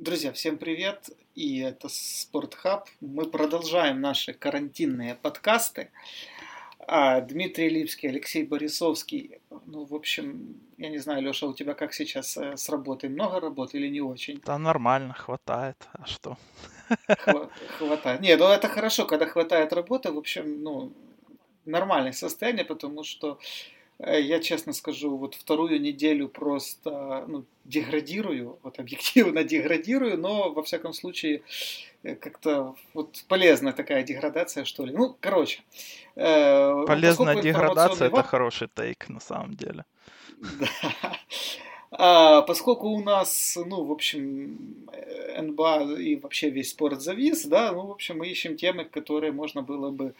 Друзья, всем привет! И это Спортхаб. Мы продолжаем наши карантинные подкасты. А, Дмитрий Липский, Алексей Борисовский. Ну, в общем, я не знаю, Леша, у тебя как сейчас э, с работой? Много работы или не очень? Да нормально, хватает. А что? Хватает. Не, ну это хорошо, когда хватает работы. В общем, ну, нормальное состояние, потому что я честно скажу, вот вторую неделю просто ну, деградирую, вот объективно деградирую, но во всяком случае э, как-то вот полезная такая деградация, что ли. Ну, короче. Э, полезная деградация это хороший тейк на самом деле. Да. А, поскольку у нас, ну, в общем, НБА и вообще весь спорт завис, да, ну, в общем, мы ищем темы, которые можно было бы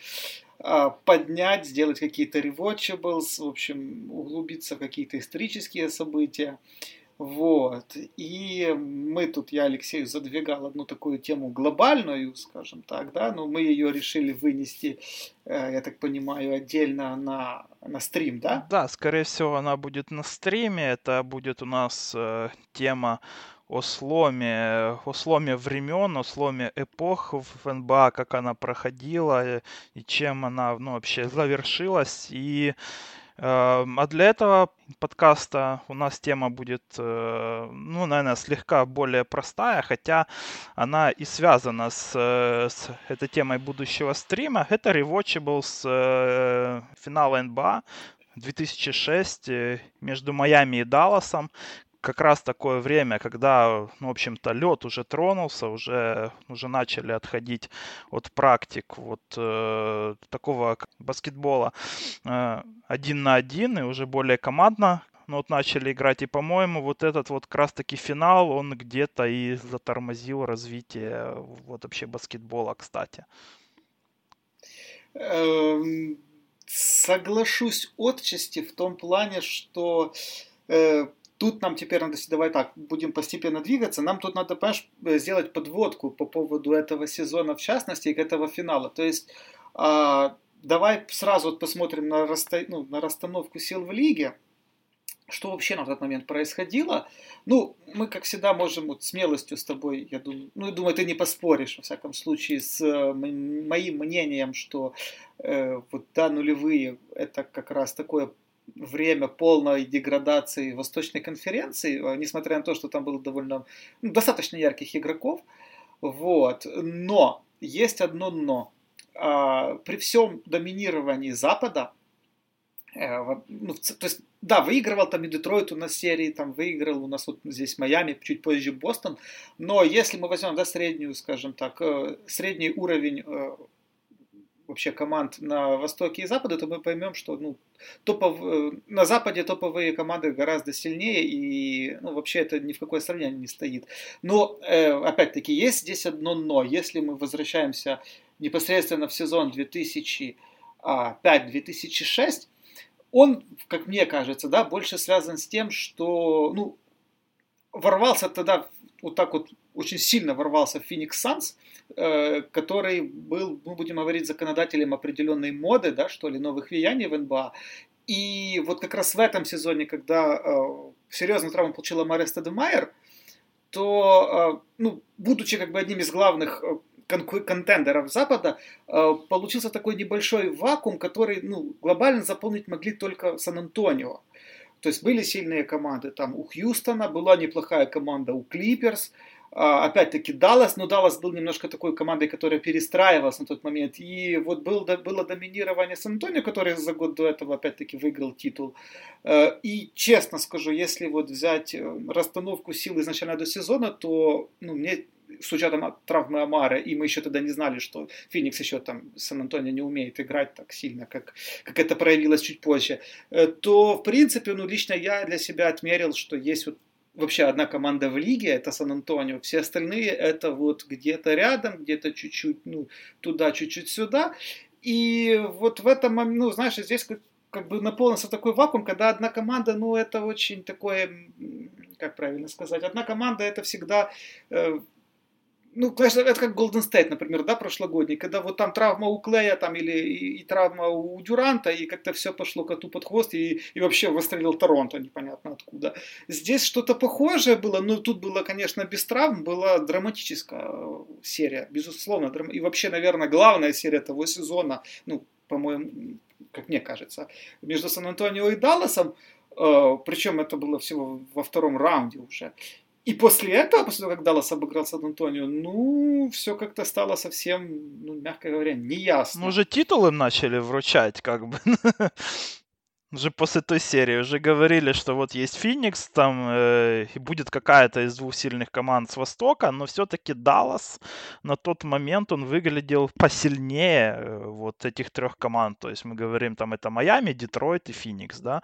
а, поднять, сделать какие-то rewatchables, в общем, углубиться в какие-то исторические события. Вот. И мы тут, я Алексею задвигал одну такую тему глобальную, скажем так, да, но мы ее решили вынести, э, я так понимаю, отдельно на, на стрим, да? Да, скорее всего, она будет на стриме. Это будет у нас э, тема о сломе, о сломе времен, о сломе эпох в НБА, как она проходила э, и чем она ну, вообще завершилась. И а для этого подкаста у нас тема будет, э, ну, наверное, слегка более простая, хотя она и связана с, э, с этой темой будущего стрима. Это Rewatchable с финала НБА 2006 между Майами и Далласом, как раз такое время, когда, ну, в общем-то, лед уже тронулся, уже, уже начали отходить от практик вот э, такого баскетбола э, один на один и уже более командно ну, вот начали играть. И, по-моему, вот этот вот как раз-таки финал, он где-то и затормозил развитие вот вообще баскетбола, кстати. Эм, соглашусь отчасти в том плане, что э, тут нам теперь надо, давай так, будем постепенно двигаться, нам тут надо, понимаешь, э, сделать подводку по поводу этого сезона в частности и к этого финала. То есть э, давай сразу вот посмотрим на, расто... ну, на расстановку сил в лиге, что вообще на тот момент происходило. Ну, мы, как всегда, можем вот смелостью с тобой, я думаю, ну, думаю, ты не поспоришь, во всяком случае, с э, моим мнением, что э, вот, да, нулевые, это как раз такое время полной деградации Восточной конференции, э, несмотря на то, что там было довольно ну, достаточно ярких игроков. Вот. Но есть одно но. А, при всем доминировании Запада, э, ну, то есть, да, выигрывал там и Детройт у нас серии, там выиграл у нас вот здесь Майами, чуть позже Бостон, но если мы возьмем, да, среднюю, скажем так, э, средний уровень вообще команд на Востоке и Западе, то мы поймем, что ну, топов, э, на Западе топовые команды гораздо сильнее, и ну, вообще это ни в какое сравнение не стоит. Но, э, опять-таки, есть здесь одно но. Если мы возвращаемся непосредственно в сезон 2005-2006, он, как мне кажется, да, больше связан с тем, что ну, ворвался тогда вот так вот очень сильно ворвался в Phoenix Suns, э, который был, мы будем говорить, законодателем определенной моды, да, что ли, новых влияний в НБА. И вот как раз в этом сезоне, когда э, серьезную травму получила Мария Стадемайер, то, э, ну, будучи как бы одним из главных контендеров Запада, получился такой небольшой вакуум, который ну, глобально заполнить могли только Сан-Антонио. То есть были сильные команды там у Хьюстона, была неплохая команда у Клиперс, опять-таки Даллас, но Даллас был немножко такой командой, которая перестраивалась на тот момент. И вот был, было доминирование Сан-Антонио, который за год до этого опять-таки выиграл титул. Э, и честно скажу, если вот взять э, расстановку сил изначально до сезона, то ну, мне с учетом травмы Амара, и мы еще тогда не знали, что Феникс еще там Сан-Антонио не умеет играть так сильно, как, как это проявилось чуть позже, э, то, в принципе, ну, лично я для себя отмерил, что есть вот вообще одна команда в лиге, это Сан-Антонио, все остальные это вот где-то рядом, где-то чуть-чуть, ну, туда, чуть-чуть сюда. И вот в этом, ну, знаешь, здесь как, как бы наполнился такой вакуум, когда одна команда, ну, это очень такое, как правильно сказать, одна команда это всегда э, ну, конечно, это как Golden State, например, да, прошлогодний, когда вот там травма у Клея там или и, и травма у Дюранта, и как-то все пошло коту под хвост, и, и вообще выстрелил Торонто непонятно откуда. Здесь что-то похожее было, но тут было, конечно, без травм, была драматическая серия, безусловно, драм... и вообще, наверное, главная серия того сезона, ну, по-моему, как мне кажется, между Сан-Антонио и Далласом, э, причем это было всего во втором раунде уже. И после этого, после того, как Даллас обыграл Сан-Антонио, ну, все как-то стало совсем, ну, мягко говоря, неясно. Ну, уже титулы начали вручать, как бы. Уже после той серии уже говорили, что вот есть Феникс, там э, и будет какая-то из двух сильных команд с Востока, но все-таки Даллас на тот момент он выглядел посильнее э, вот этих трех команд. То есть мы говорим там это Майами, Детройт и Феникс, да.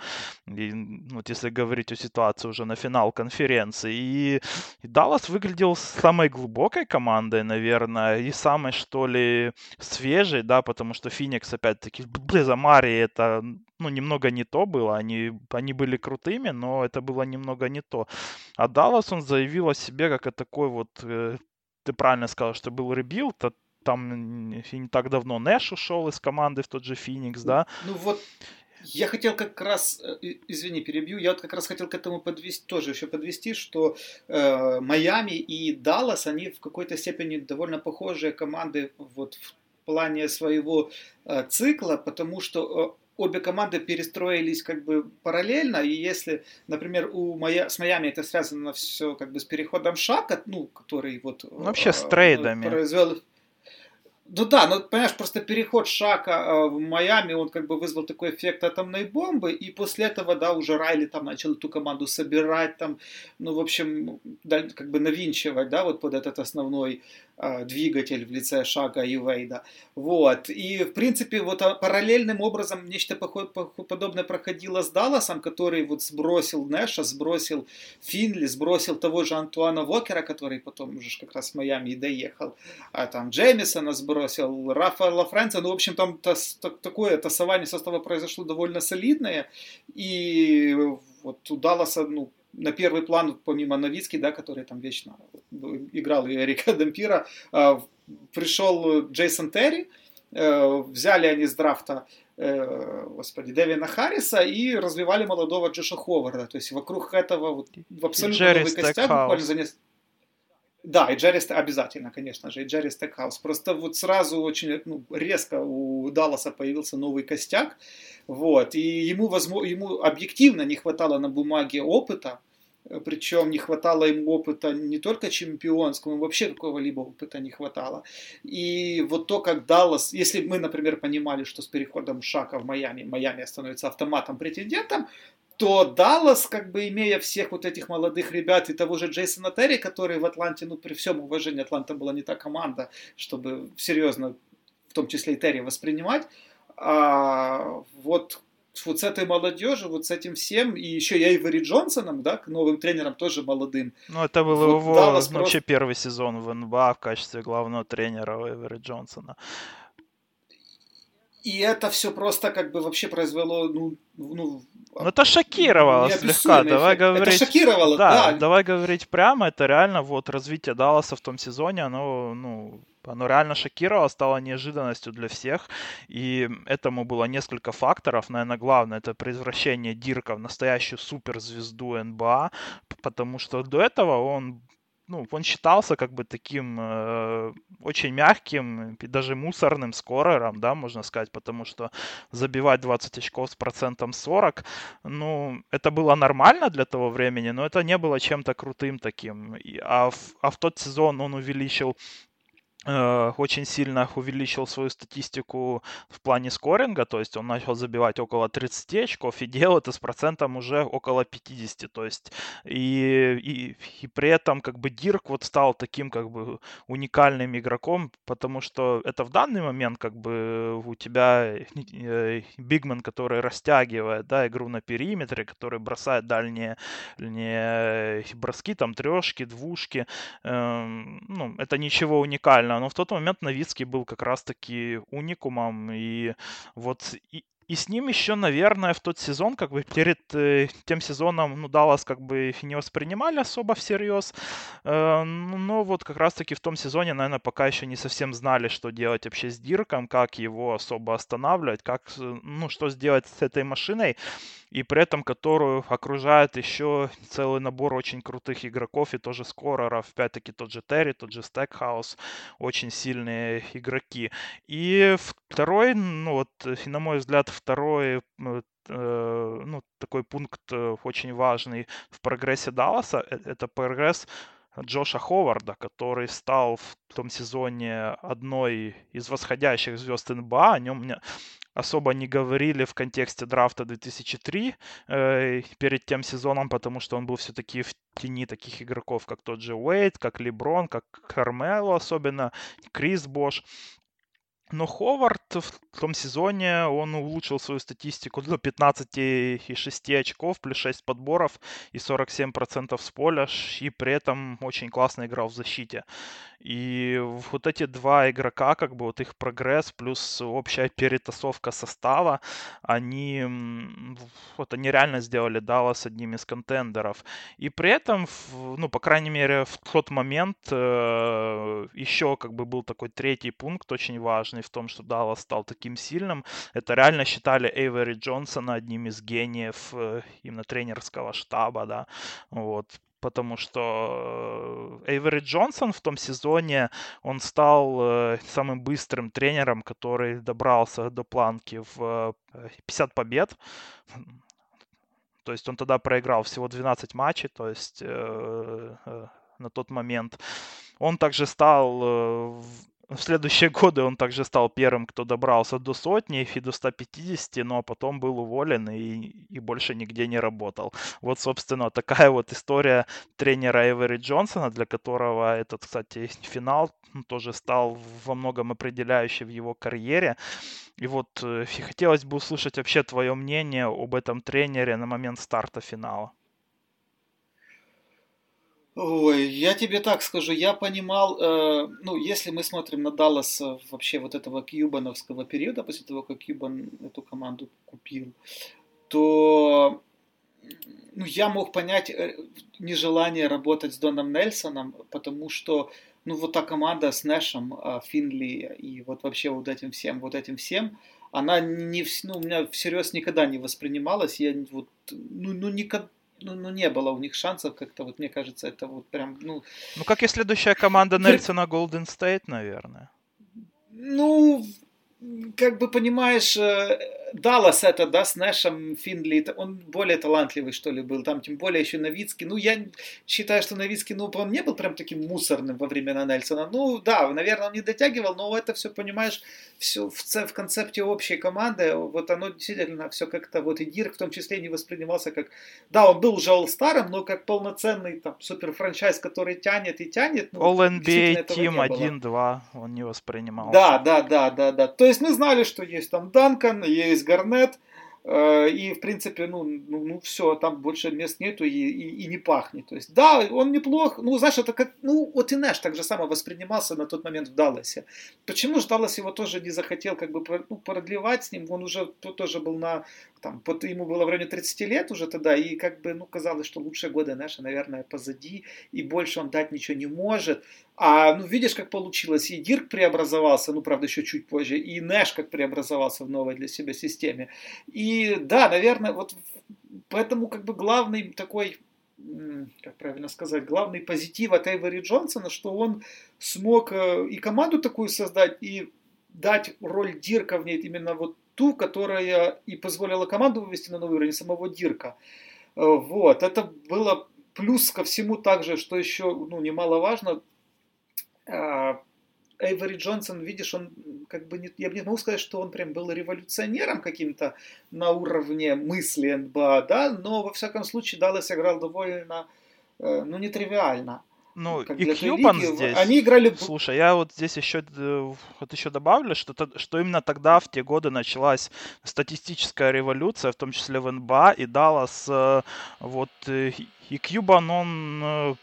И, вот если говорить о ситуации уже на финал конференции. И, и Даллас выглядел самой глубокой командой, наверное, и самой, что ли, свежей, да, потому что Феникс, опять-таки, блин, Мари это ну, немного не то было. Они, они были крутыми, но это было немного не то. А Даллас, он заявил о себе как о такой вот... Э, ты правильно сказал, что был rebuild, а там не так давно Нэш ушел из команды в тот же Феникс, да? Ну вот, я хотел как раз, э, извини, перебью, я вот как раз хотел к этому подвести, тоже еще подвести, что э, Майами и Даллас, они в какой-то степени довольно похожие команды вот в плане своего э, цикла, потому что обе команды перестроились как бы параллельно, и если, например, у Майя, с Майами это связано все как бы с переходом Шака, ну, который вот... Ну, вообще с трейдами. Произвел, ну да, ну понимаешь, просто переход Шака э, в Майами, он как бы вызвал такой эффект атомной бомбы, и после этого, да, уже Райли там начал эту команду собирать, там, ну, в общем, да, как бы навинчивать, да, вот под этот основной э, двигатель в лице Шака и Вейда. Вот, и, в принципе, вот а, параллельным образом нечто подобное проходило с Далласом, который вот сбросил Нэша, сбросил Финли, сбросил того же Антуана Вокера, который потом уже как раз в Майами и доехал, а там Джеймисона сбросил, бросил, Рафа Лафренца, ну, в общем, там тас, так, такое тасование состава произошло довольно солидное, и вот у Далласа, ну, на первый план, помимо Новицки, да, который там вечно играл и Эрика Демпира, а, пришел Джейсон Терри, э, взяли они с драфта э, господи, Дэвина Харриса и развивали молодого Джоша Ховарда. То есть вокруг этого вот, в абсолютно новый костяк буквально за несколько да, и Джерри обязательно, конечно же, и Джерри Стекхаус. Просто вот сразу очень ну, резко у Далласа появился новый костяк, вот, и ему, возможно, ему объективно не хватало на бумаге опыта, причем не хватало ему опыта не только чемпионского, вообще какого-либо опыта не хватало. И вот то, как Даллас, если мы, например, понимали, что с переходом Шака в Майами, Майами становится автоматом-претендентом, то Даллас, как бы имея всех вот этих молодых ребят и того же Джейсона Терри, который в Атланте, ну при всем уважении, Атланта была не та команда, чтобы серьезно, в том числе и Терри, воспринимать, а вот вот с этой молодежью, вот с этим всем, и еще я Эйвери Джонсоном, да, к новым тренерам тоже молодым. Ну, это был вот его Даллас вообще просто... первый сезон в НБА в качестве главного тренера Эйвери Джонсона. И это все просто как бы вообще произвело, ну, ну ну, это шокировало слегка. Давай говорить... Это шокировало, да, да. Давай говорить прямо, это реально вот развитие Далласа в том сезоне, оно, ну, оно реально шокировало, стало неожиданностью для всех. И этому было несколько факторов. Наверное, главное это превращение Дирка в настоящую суперзвезду НБА, потому что до этого он ну, он считался как бы таким э, очень мягким даже мусорным скорером, да, можно сказать, потому что забивать 20 очков с процентом 40, ну, это было нормально для того времени, но это не было чем-то крутым таким. И, а, в, а в тот сезон он увеличил очень сильно увеличил свою статистику в плане скоринга, то есть он начал забивать около 30 очков и делал это с процентом уже около 50, то есть и, и, и при этом как бы Дирк вот стал таким как бы уникальным игроком, потому что это в данный момент как бы у тебя э, бигмен, который растягивает, да, игру на периметре, который бросает дальние, дальние броски, там трешки, двушки, эм, ну, это ничего уникального но в тот момент Новицкий был как раз-таки уникумом, и вот и, И с ним еще, наверное, в тот сезон, как бы перед э, тем сезоном, ну, Даллас как бы не воспринимали особо всерьез. Э, но вот как раз-таки в том сезоне, наверное, пока еще не совсем знали, что делать вообще с Дирком, как его особо останавливать, как, ну, что сделать с этой машиной и при этом которую окружает еще целый набор очень крутых игроков и тоже скореров. Опять-таки тот же Терри, тот же Стекхаус, очень сильные игроки. И второй, ну вот, на мой взгляд, второй э, ну, такой пункт э, очень важный в прогрессе Далласа, э, это прогресс Джоша Ховарда, который стал в том сезоне одной из восходящих звезд НБА. О нем особо не говорили в контексте драфта 2003 э, перед тем сезоном, потому что он был все-таки в тени таких игроков, как тот же Уэйт, как Леброн, как Кармело особенно, Крис Бош. Но Ховард в том сезоне, он улучшил свою статистику до 15,6 очков, плюс 6 подборов и 47% с поля, и при этом очень классно играл в защите. И вот эти два игрока, как бы вот их прогресс плюс общая перетасовка состава, они, вот они реально сделали Даллас одним из контендеров. И при этом, ну, по крайней мере, в тот момент э, еще как бы был такой третий пункт очень важный в том, что Даллас стал таким сильным. Это реально считали Эйвери Джонсона одним из гениев э, именно тренерского штаба, да, вот потому что э, Эйвери Джонсон в том сезоне, он стал э, самым быстрым тренером, который добрался до планки в 50 э, побед. То есть он тогда проиграл всего 12 матчей, то есть на тот момент. Он также стал в следующие годы он также стал первым, кто добрался до сотни и до 150, но потом был уволен и, и больше нигде не работал. Вот, собственно, такая вот история тренера Эвери Джонсона, для которого этот, кстати, финал тоже стал во многом определяющий в его карьере. И вот э, хотелось бы услышать вообще твое мнение об этом тренере на момент старта финала. Ой, я тебе так скажу, я понимал, э, ну, если мы смотрим на Даллас вообще вот этого кьюбановского периода, после того, как Кьюбан эту команду купил, то ну, я мог понять э, нежелание работать с Доном Нельсоном, потому что, ну, вот та команда с Нэшем, э, Финли и вот вообще вот этим всем, вот этим всем, она не, ну, у меня всерьез никогда не воспринималась, я вот, ну, ну никогда, ну, ну, не было у них шансов как-то, вот мне кажется, это вот прям, ну... Ну, как и следующая команда Нельсона Голден Стейт, наверное. Ну, как бы понимаешь, э, Даллас это, да, с Нэшем Финдли, он более талантливый, что ли, был. Там, тем более, еще Новицкий. Ну, я считаю, что Новицкий, ну, он не был прям таким мусорным во времена Нельсона. Ну, да, наверное, он не дотягивал, но это все, понимаешь, все в, в концепте общей команды, вот оно действительно все как-то, вот и Дирк в том числе не воспринимался как, да, он был уже all но как полноценный там супер франчайз, который тянет и тянет. Ну, All-NBA Team 1-2 он не воспринимался. Да, да, да, да, да. То есть мы знали, что есть там Данкан, есть Гарнет, э, и, в принципе, ну, ну, ну все, там больше мест нету и, и, и не пахнет. То есть, да, он неплох. Ну, знаешь, это как, ну, вот и Нэш так же само воспринимался на тот момент в Далласе. Почему же Даллас его тоже не захотел как бы ну, продлевать с ним? Он уже тоже был на там, под, ему было в районе 30 лет уже тогда, и как бы, ну, казалось, что лучшие годы Нэша, наверное, позади, и больше он дать ничего не может. А, ну, видишь, как получилось, и Дирк преобразовался, ну, правда, еще чуть позже, и Нэш как преобразовался в новой для себя системе. И, да, наверное, вот поэтому, как бы, главный такой как правильно сказать, главный позитив от Эйвери Джонсона, что он смог э, и команду такую создать, и дать роль Дирка в ней именно вот ту, которая и позволила команду вывести на новый уровень самого Дирка. Э, вот, это было плюс ко всему также, что еще ну, немаловажно, Эйвори Джонсон, видишь, он как бы не, я бы не могу сказать, что он прям был революционером каким-то на уровне мысли НБА, да, но во всяком случае Даллас играл довольно, э, ну, нетривиально. Ну, как и Кьюбан здесь. Они играли... Слушай, я вот здесь еще, э, вот еще добавлю, что, что именно тогда, в те годы, началась статистическая революция, в том числе в НБА, и Даллас, э, вот, и Кьюбан, он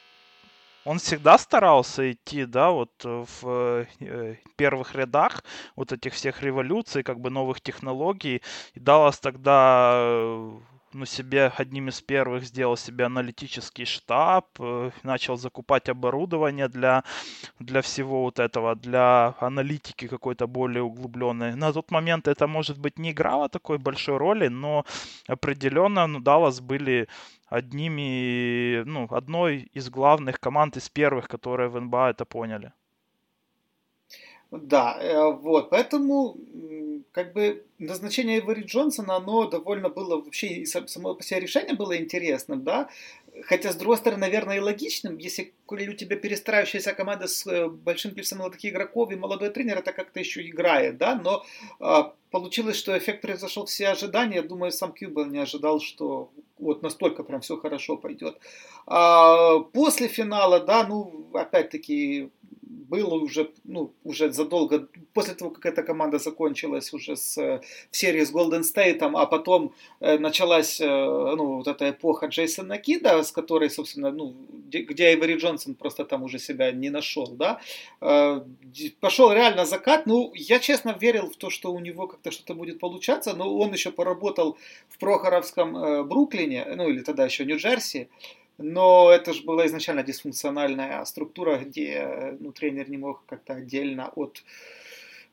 он всегда старался идти, да, вот в э, первых рядах вот этих всех революций, как бы новых технологий. И Даллас тогда э, ну, себе одним из первых сделал себе аналитический штаб, э, начал закупать оборудование для, для всего вот этого, для аналитики какой-то более углубленной. На тот момент это, может быть, не играло такой большой роли, но определенно ну, Даллас были одними, ну, одной из главных команд из первых, которые в НБА это поняли. Да, э, вот, поэтому как бы назначение Эвери Джонсона, оно довольно было вообще, само по себе решение было интересным, да, хотя, с другой стороны, наверное, и логичным, если у тебя перестраивающаяся команда с э, большим количеством молодых игроков и молодой тренер, это как-то еще играет, да, но а, получилось, что эффект превзошел все ожидания, думаю, сам Кьюбел не ожидал, что вот настолько прям все хорошо пойдет. А, после финала, да, ну, опять-таки, было уже, ну, уже задолго, после того, как эта команда закончилась уже с, в серии с Golden State, а потом э, началась, э, ну, вот эта эпоха Джейсона Кида, с которой, собственно, ну, где Эйвери Джонсон просто там уже себя не нашел, да, э, пошел реально закат, ну, я честно верил в то, что у него как-то что-то будет получаться, но он еще поработал в Прохоровском э, Бруклине, ну, или тогда еще Нью-Джерси, но это же была изначально дисфункциональная структура, где ну, тренер не мог как-то отдельно от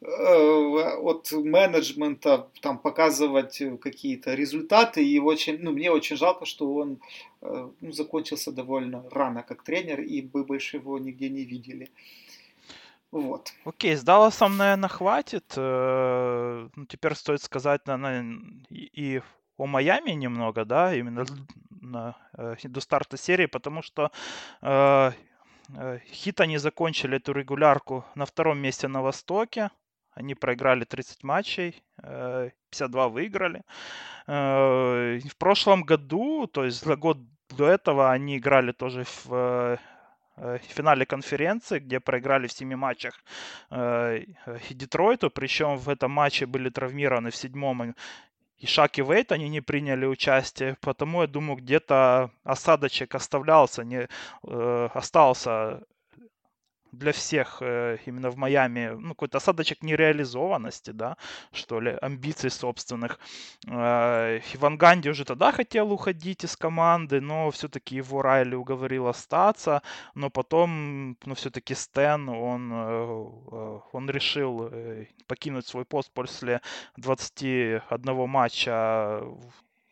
э, от менеджмента там показывать какие-то результаты и очень ну мне очень жалко что он э, ну, закончился довольно рано как тренер и мы больше его нигде не видели вот. Окей, с Далласом, наверное, хватит. Э, ну, теперь стоит сказать, наверное, и о Майами немного, да, именно на, э, до старта серии, потому что э, э, Хит они закончили эту регулярку на втором месте на Востоке. Они проиграли 30 матчей, 52 выиграли. В прошлом году, то есть за год до этого, они играли тоже в в финале конференции, где проиграли в семи матчах Детройту, причем в этом матче были травмированы в седьмом и Шак и Вейт, они не приняли участие, потому я думаю, где-то осадочек оставлялся, не, э, остался для всех э, именно в Майами ну, какой-то осадочек нереализованности, да, что ли, амбиций собственных. Э, Иван Ганди уже тогда хотел уходить из команды, но все-таки его Райли уговорил остаться, но потом, ну, все-таки Стэн, он, э, он решил покинуть свой пост после 21 матча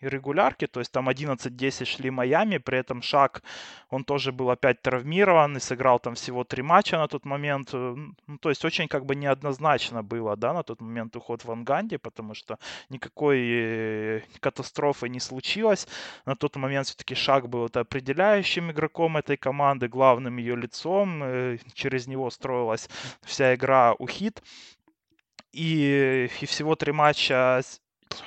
регулярки, то есть там 11-10 шли Майами, при этом Шак, он тоже был опять травмирован и сыграл там всего три матча на тот момент, э, ну, то есть очень как бы неоднозначно было, да, на тот момент уход в Анганди, потому что никакой э, катастрофы не случилось, на тот момент все-таки Шак был это определяющим игроком этой команды, главным ее лицом, э, через него строилась вся игра у Хит, и, и всего три матча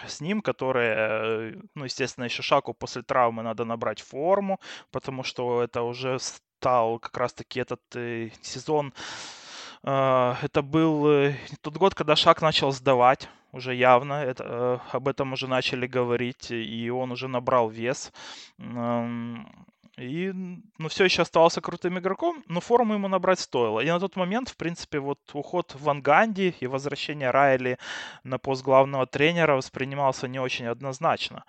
с ним, которые, э, ну, естественно, еще Шаку после травмы надо набрать форму, потому что это уже стал как раз-таки этот э, сезон, э, это был э, тот год, когда Шак начал сдавать, уже явно, это, э, об этом уже начали говорить, и он уже набрал вес. И, ну, все еще оставался крутым игроком, но форму ему набрать стоило. И на тот момент, в принципе, вот уход в Анганди и возвращение Райли на пост главного тренера воспринимался не очень однозначно.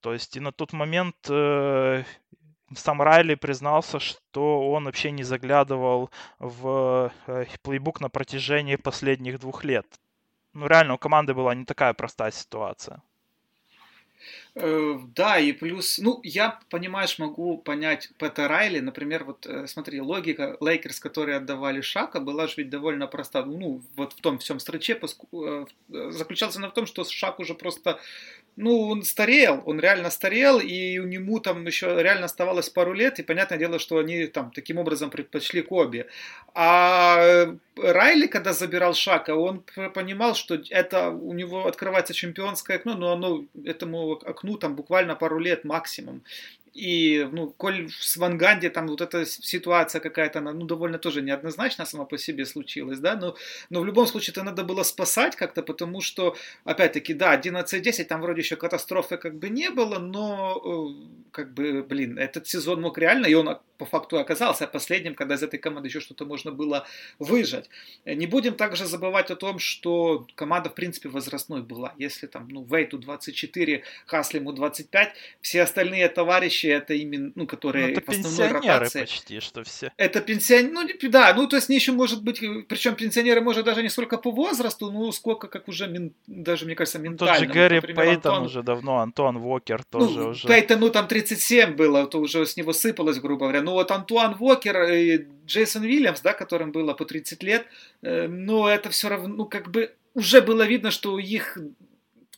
То есть и на тот момент э, сам Райли признался, что он вообще не заглядывал в э, плейбук на протяжении последних двух лет. Ну, реально, у команды была не такая простая ситуация. Э, да, и плюс, ну, я, понимаешь, могу понять Пэта Райли, например, вот э, смотри, логика Лейкерс, которые отдавали Шака, была же ведь довольно проста, ну, вот в том всем строче э, заключался на в том, что Шак уже просто ну, он старел, он реально старел, и у нему там еще реально оставалось пару лет, и понятное дело, что они там таким образом предпочли Коби. А Райли, когда забирал Шака, он понимал, что это у него открывается чемпионское окно, но оно этому окну там буквально пару лет максимум. И, ну, коль с Ванганди там вот эта ситуация какая-то, она, ну, довольно тоже неоднозначно сама по себе случилась, да, но, но в любом случае это надо было спасать как-то, потому что, опять-таки, да, 11-10, там вроде еще катастрофы как бы не было, но, э, как бы, блин, этот сезон мог реально, и он по факту оказался последним, когда из этой команды еще что-то можно было выжать. Не будем также забывать о том, что команда, в принципе, возрастной была. Если там, ну, Вейту 24, Хаслиму 25, все остальные товарищи, это именно, ну, которые ну, это в основной ротации. почти, что все. Это пенсионеры, ну, да, ну, то есть они еще, может быть, причем пенсионеры, может, даже не столько по возрасту, ну, сколько, как уже, мин, даже, мне кажется, ментально. Тот же Гэри Например, Пейтон Антон... уже давно, Антон Вокер тоже ну, уже. Пейтону там 37 было, то уже с него сыпалось, грубо говоря. Ну, вот Антуан Вокер и Джейсон Уильямс, да, которым было по 30 лет, э, но это все равно, ну, как бы уже было видно, что у их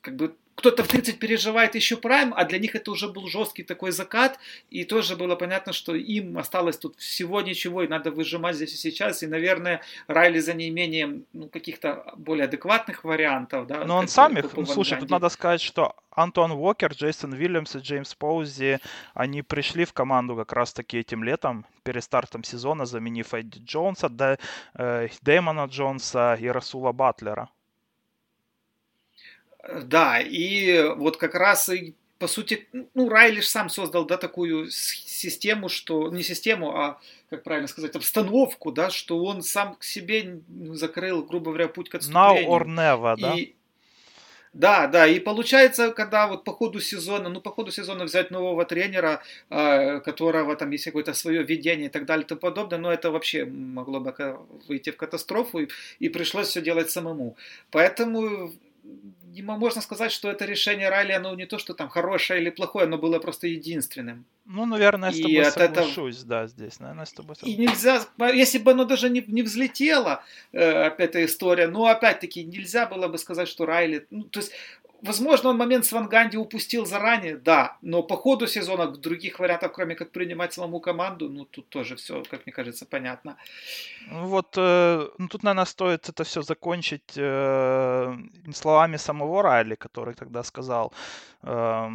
как бы кто-то в 30 переживает еще прайм, а для них это уже был жесткий такой закат, и тоже было понятно, что им осталось тут всего ничего, и надо выжимать здесь и сейчас, и, наверное, Райли за неимением ну, каких-то более адекватных вариантов. Да, Но он сам их, слушай, тут надо сказать, что Антон Уокер, Джейсон Уильямс и Джеймс Поузи, они пришли в команду как раз-таки этим летом, перед стартом сезона, заменив Эдди Джонса, Дэ, э, Дэймона Джонса и Расула Батлера. Да, и вот как раз и по сути, ну, Райлиш сам создал, да, такую систему, что, не систему, а, как правильно сказать, обстановку, да, что он сам к себе закрыл, грубо говоря, путь к отступлению. Now or never, да? И, да, да, и получается, когда вот по ходу сезона, ну, по ходу сезона взять нового тренера, э, которого там есть какое-то свое видение и так далее и тому подобное, но это вообще могло бы выйти в катастрофу, и, и пришлось все делать самому. Поэтому можно сказать, что это решение Райли, оно не то, что там хорошее или плохое, оно было просто единственным. Ну, наверное, я с тобой и соглашусь, этого... да, здесь, наверное, с тобой соглашусь. И нельзя, если бы оно даже не, не взлетело, э, опять эта история, но опять-таки нельзя было бы сказать, что Райли, ну, то есть Возможно, он момент с Ванганди упустил заранее, да, но по ходу сезона других вариантов, кроме как принимать самому команду, ну тут тоже все, как мне кажется, понятно. Ну вот, э, ну тут, наверное, стоит это все закончить э, словами самого Райли, который тогда сказал, э,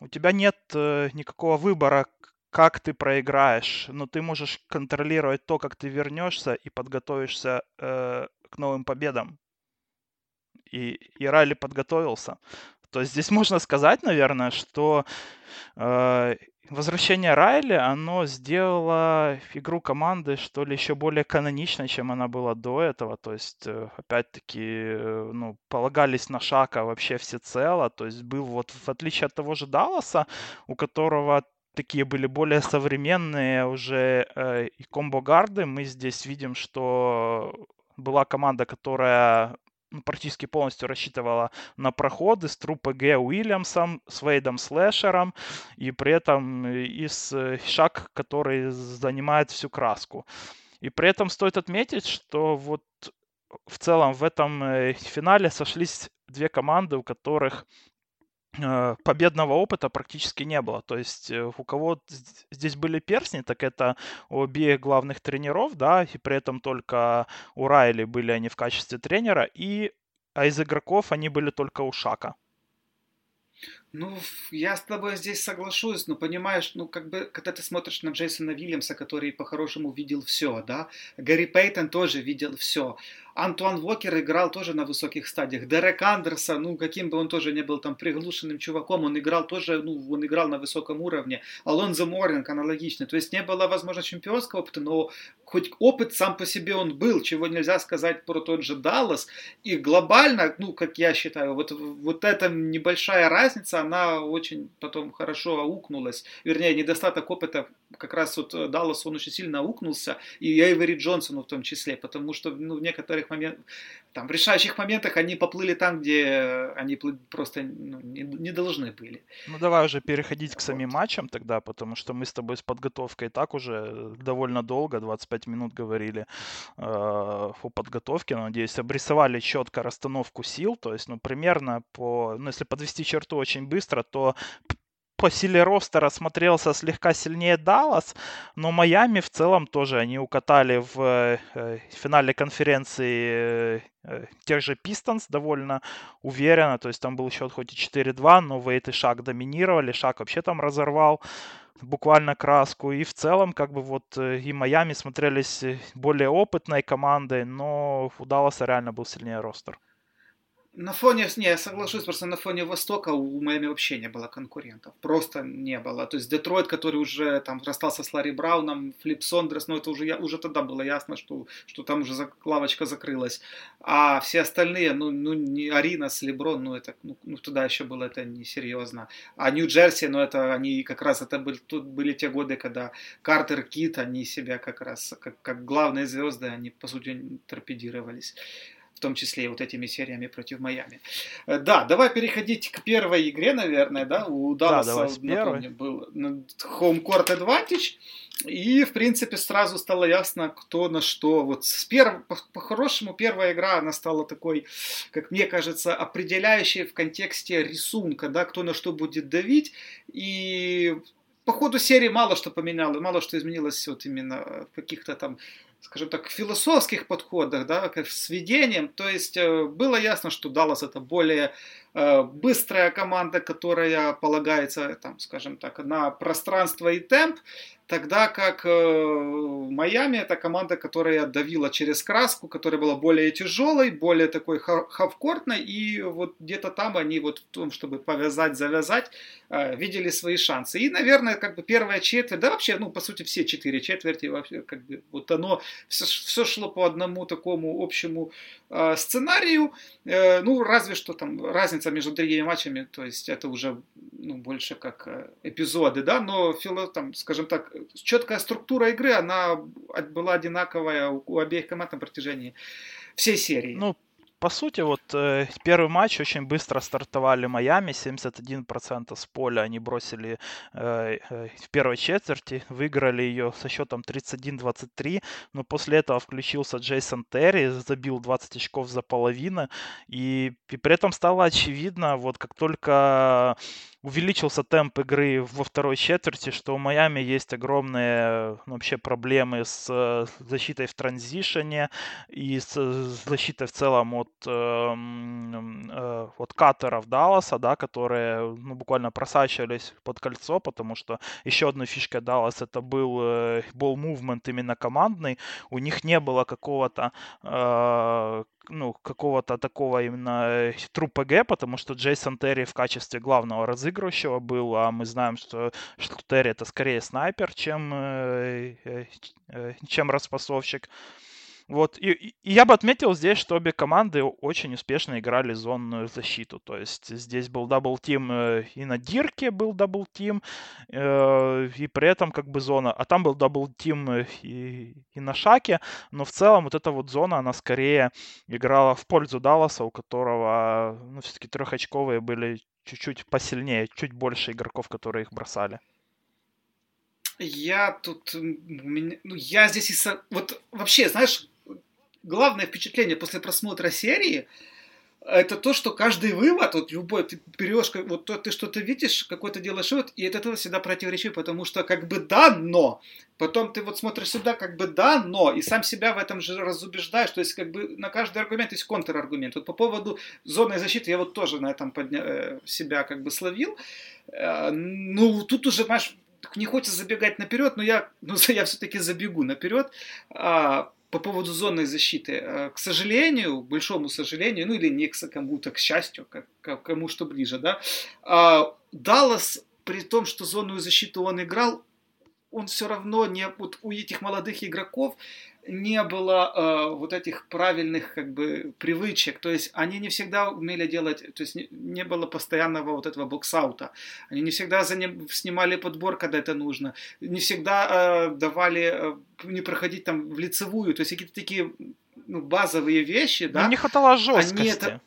у тебя нет э, никакого выбора, как ты проиграешь, но ты можешь контролировать то, как ты вернешься и подготовишься э, к новым победам и, и Райли подготовился. То есть здесь можно сказать, наверное, что э, возвращение Райли, оно сделало игру команды, что ли, еще более каноничной, чем она была до этого. То есть, э, опять-таки, э, ну, полагались на Шака вообще всецело. То есть был вот, в отличие от того же Далласа, у которого такие были более современные уже э, и комбо-гарды, мы здесь видим, что была команда, которая практически полностью рассчитывала на проходы с трупа Г. Уильямсом, с Вейдом Слэшером и при этом и с э, Шак, который занимает всю краску. И при этом стоит отметить, что вот в целом в этом э, финале сошлись две команды, у которых Э, победного опыта практически не было. То есть э, у кого здесь были персни, так это у обеих главных тренеров, да, и при этом только у Райли были они в качестве тренера, и а из игроков они были только у Шака. Ну, я с тобой здесь соглашусь, но понимаешь, ну, как бы, когда ты смотришь на Джейсона Вильямса, который по-хорошему видел все, да, Гарри Пейтон тоже видел все, Антуан Уокер играл тоже на высоких стадиях. Дерек Андерсон, ну, каким бы он тоже не был там приглушенным чуваком, он играл тоже, ну, он играл на высоком уровне. Алонзо Морнинг аналогично. То есть не было, возможно, чемпионского опыта, но хоть опыт сам по себе он был, чего нельзя сказать про тот же Даллас. И глобально, ну, как я считаю, вот, вот эта небольшая разница, она очень потом хорошо аукнулась. Вернее, недостаток опыта, как раз вот Даллас, он очень сильно аукнулся, и Эйвери Джонсону в том числе, потому что ну, в некоторых решающих моментах, там, в решающих моментах они поплыли там, где они просто ну, не, не должны были. Ну, давай уже переходить к самим матчам тогда, потому что мы с тобой с подготовкой так уже довольно долго, 25 минут говорили э, о подготовке, надеюсь, обрисовали четко расстановку сил, то есть, ну, примерно по, ну, если подвести черту очень быстро, то по силе ростера смотрелся слегка сильнее Даллас, но Майами в целом тоже они укатали в э, финале конференции э, тех же Пистонс довольно уверенно, то есть там был счет хоть и 4-2, но Вейт и Шак доминировали, Шак вообще там разорвал буквально краску. И в целом, как бы вот э, и Майами смотрелись более опытной командой, но у Далласа реально был сильнее ростер. На фоне, не, я соглашусь, просто на фоне Востока у Майами вообще не было конкурентов. Просто не было. То есть Детройт, который уже там расстался с Ларри Брауном, Флип Сондрес, ну это уже, я, уже тогда было ясно, что, что там уже лавочка закрылась. А все остальные, ну, ну не Аринас, Леброн, ну это, ну, ну туда еще было это несерьезно. А Нью-Джерси, ну это они как раз, это были, тут были те годы, когда Картер, Кит, они себя как раз, как, как главные звезды, они по сути торпедировались в том числе и вот этими сериями против Майами. Э, да, давай переходить к первой игре, наверное, да, у Далласа, да, напомню, был Home Court Advantage, и, в принципе, сразу стало ясно, кто на что. Вот с перв... по-хорошему, первая игра, она стала такой, как мне кажется, определяющей в контексте рисунка, да, кто на что будет давить, и по ходу серии мало что поменяло, мало что изменилось вот именно в каких-то там скажем так, философских подходах, да, как с ведением. То есть э, было ясно, что Даллас это более э, быстрая команда, которая полагается, там, скажем так, на пространство и темп, Тогда как э, Майами это команда, которая давила через краску, которая была более тяжелой, более такой хавкортной, и вот где-то там они вот в том, чтобы повязать, завязать, э, видели свои шансы. И, наверное, как бы первая четверть, да вообще, ну, по сути, все четыре четверти, вообще, как бы, вот оно, все, все шло по одному такому общему э, сценарию, ну, разве что там разница между другими матчами, то есть это уже, ну, больше как эпизоды, да, но, там, скажем так, четкая структура игры, она была одинаковая у обеих команд на протяжении всей серии. Ну, по сути, вот э, первый матч очень быстро стартовали Майами, 71% с поля они бросили э, э, в первой четверти, выиграли ее со счетом 31-23, но после этого включился Джейсон Терри, забил 20 очков за половину, и, и при этом стало очевидно, вот как только увеличился темп игры во второй четверти, что у Майами есть огромные ну, вообще проблемы с э, защитой в транзишене и с защитой в целом от, эм, э, от катеров Далласа, да, которые ну, буквально просачивались под кольцо, потому что еще одной фишкой Даллас это был э, ball movement именно командный. У них не было какого-то э, ну, какого-то такого именно э, true PG, потому что Джейсон Терри в качестве главного разыгрывающего был, а мы знаем, что, что Терри это скорее снайпер, чем, э, э, чем распасовщик. Вот, и, и я бы отметил здесь, что обе команды очень успешно играли зонную защиту. То есть здесь был double-team э, и на Дирке был double-team, э, и при этом как бы зона, а там был double-team э, и, и на Шаке, но в целом вот эта вот зона, она скорее играла в пользу Далласа, у которого, ну, все-таки трехочковые были чуть-чуть посильнее, чуть больше игроков, которые их бросали. Я тут, ну, я здесь и со... вот вообще, знаешь, главное впечатление после просмотра серии это то, что каждый вывод, вот любой, ты берешь, вот то, ты что-то видишь, какой-то делаешь вывод, и это всегда противоречив, потому что как бы да, но, потом ты вот смотришь сюда, как бы да, но, и сам себя в этом же разубеждаешь, то есть как бы на каждый аргумент есть контраргумент. Вот по поводу зоны защиты я вот тоже на этом подня... Э, себя как бы словил. Э, ну, тут уже, знаешь, не хочется забегать наперед, но я, ну, я все-таки забегу наперед. А, по поводу зонной защиты. Э, к сожалению, большому сожалению, ну или не к кому-то, к счастью, к кому что ближе, да, а, Даллас, при том, что зонную защиту он играл, он все равно не вот у этих молодых игроков не было э, вот этих правильных как бы привычек, то есть они не всегда умели делать, то есть не, не было постоянного вот этого боксаута, они не всегда за ним снимали подбор, когда это нужно, не всегда э, давали э, не проходить там в лицевую, то есть какие-то такие ну, базовые вещи, да. Но не хватало жесткости. Они это,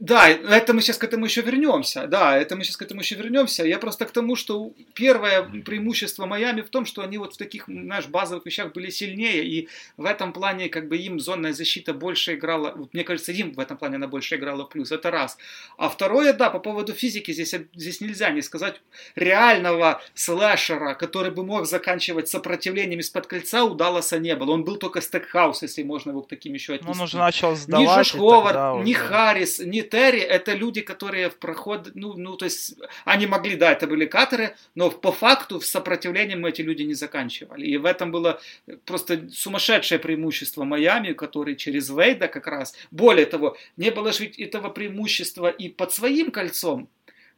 да, это мы сейчас к этому еще вернемся. Да, это мы сейчас к этому еще вернемся. Я просто к тому, что первое преимущество Майами в том, что они вот в таких, знаешь, базовых вещах были сильнее, и в этом плане как бы им зонная защита больше играла, вот, мне кажется, им в этом плане она больше играла в плюс. Это раз. А второе, да, по поводу физики, здесь, здесь нельзя не сказать реального слэшера, который бы мог заканчивать сопротивлением из-под кольца, у Далласа не было. Он был только стекхаус, если можно его к таким еще отнести. Он уже начал сдавать. Ни Джош Ховард, ни Харрис, ни Терри, это люди, которые в проход, ну, ну, то есть, они могли, да, это были катеры, но по факту в сопротивлением эти люди не заканчивали. И в этом было просто сумасшедшее преимущество Майами, который через Вейда как раз, более того, не было же ведь этого преимущества и под своим кольцом,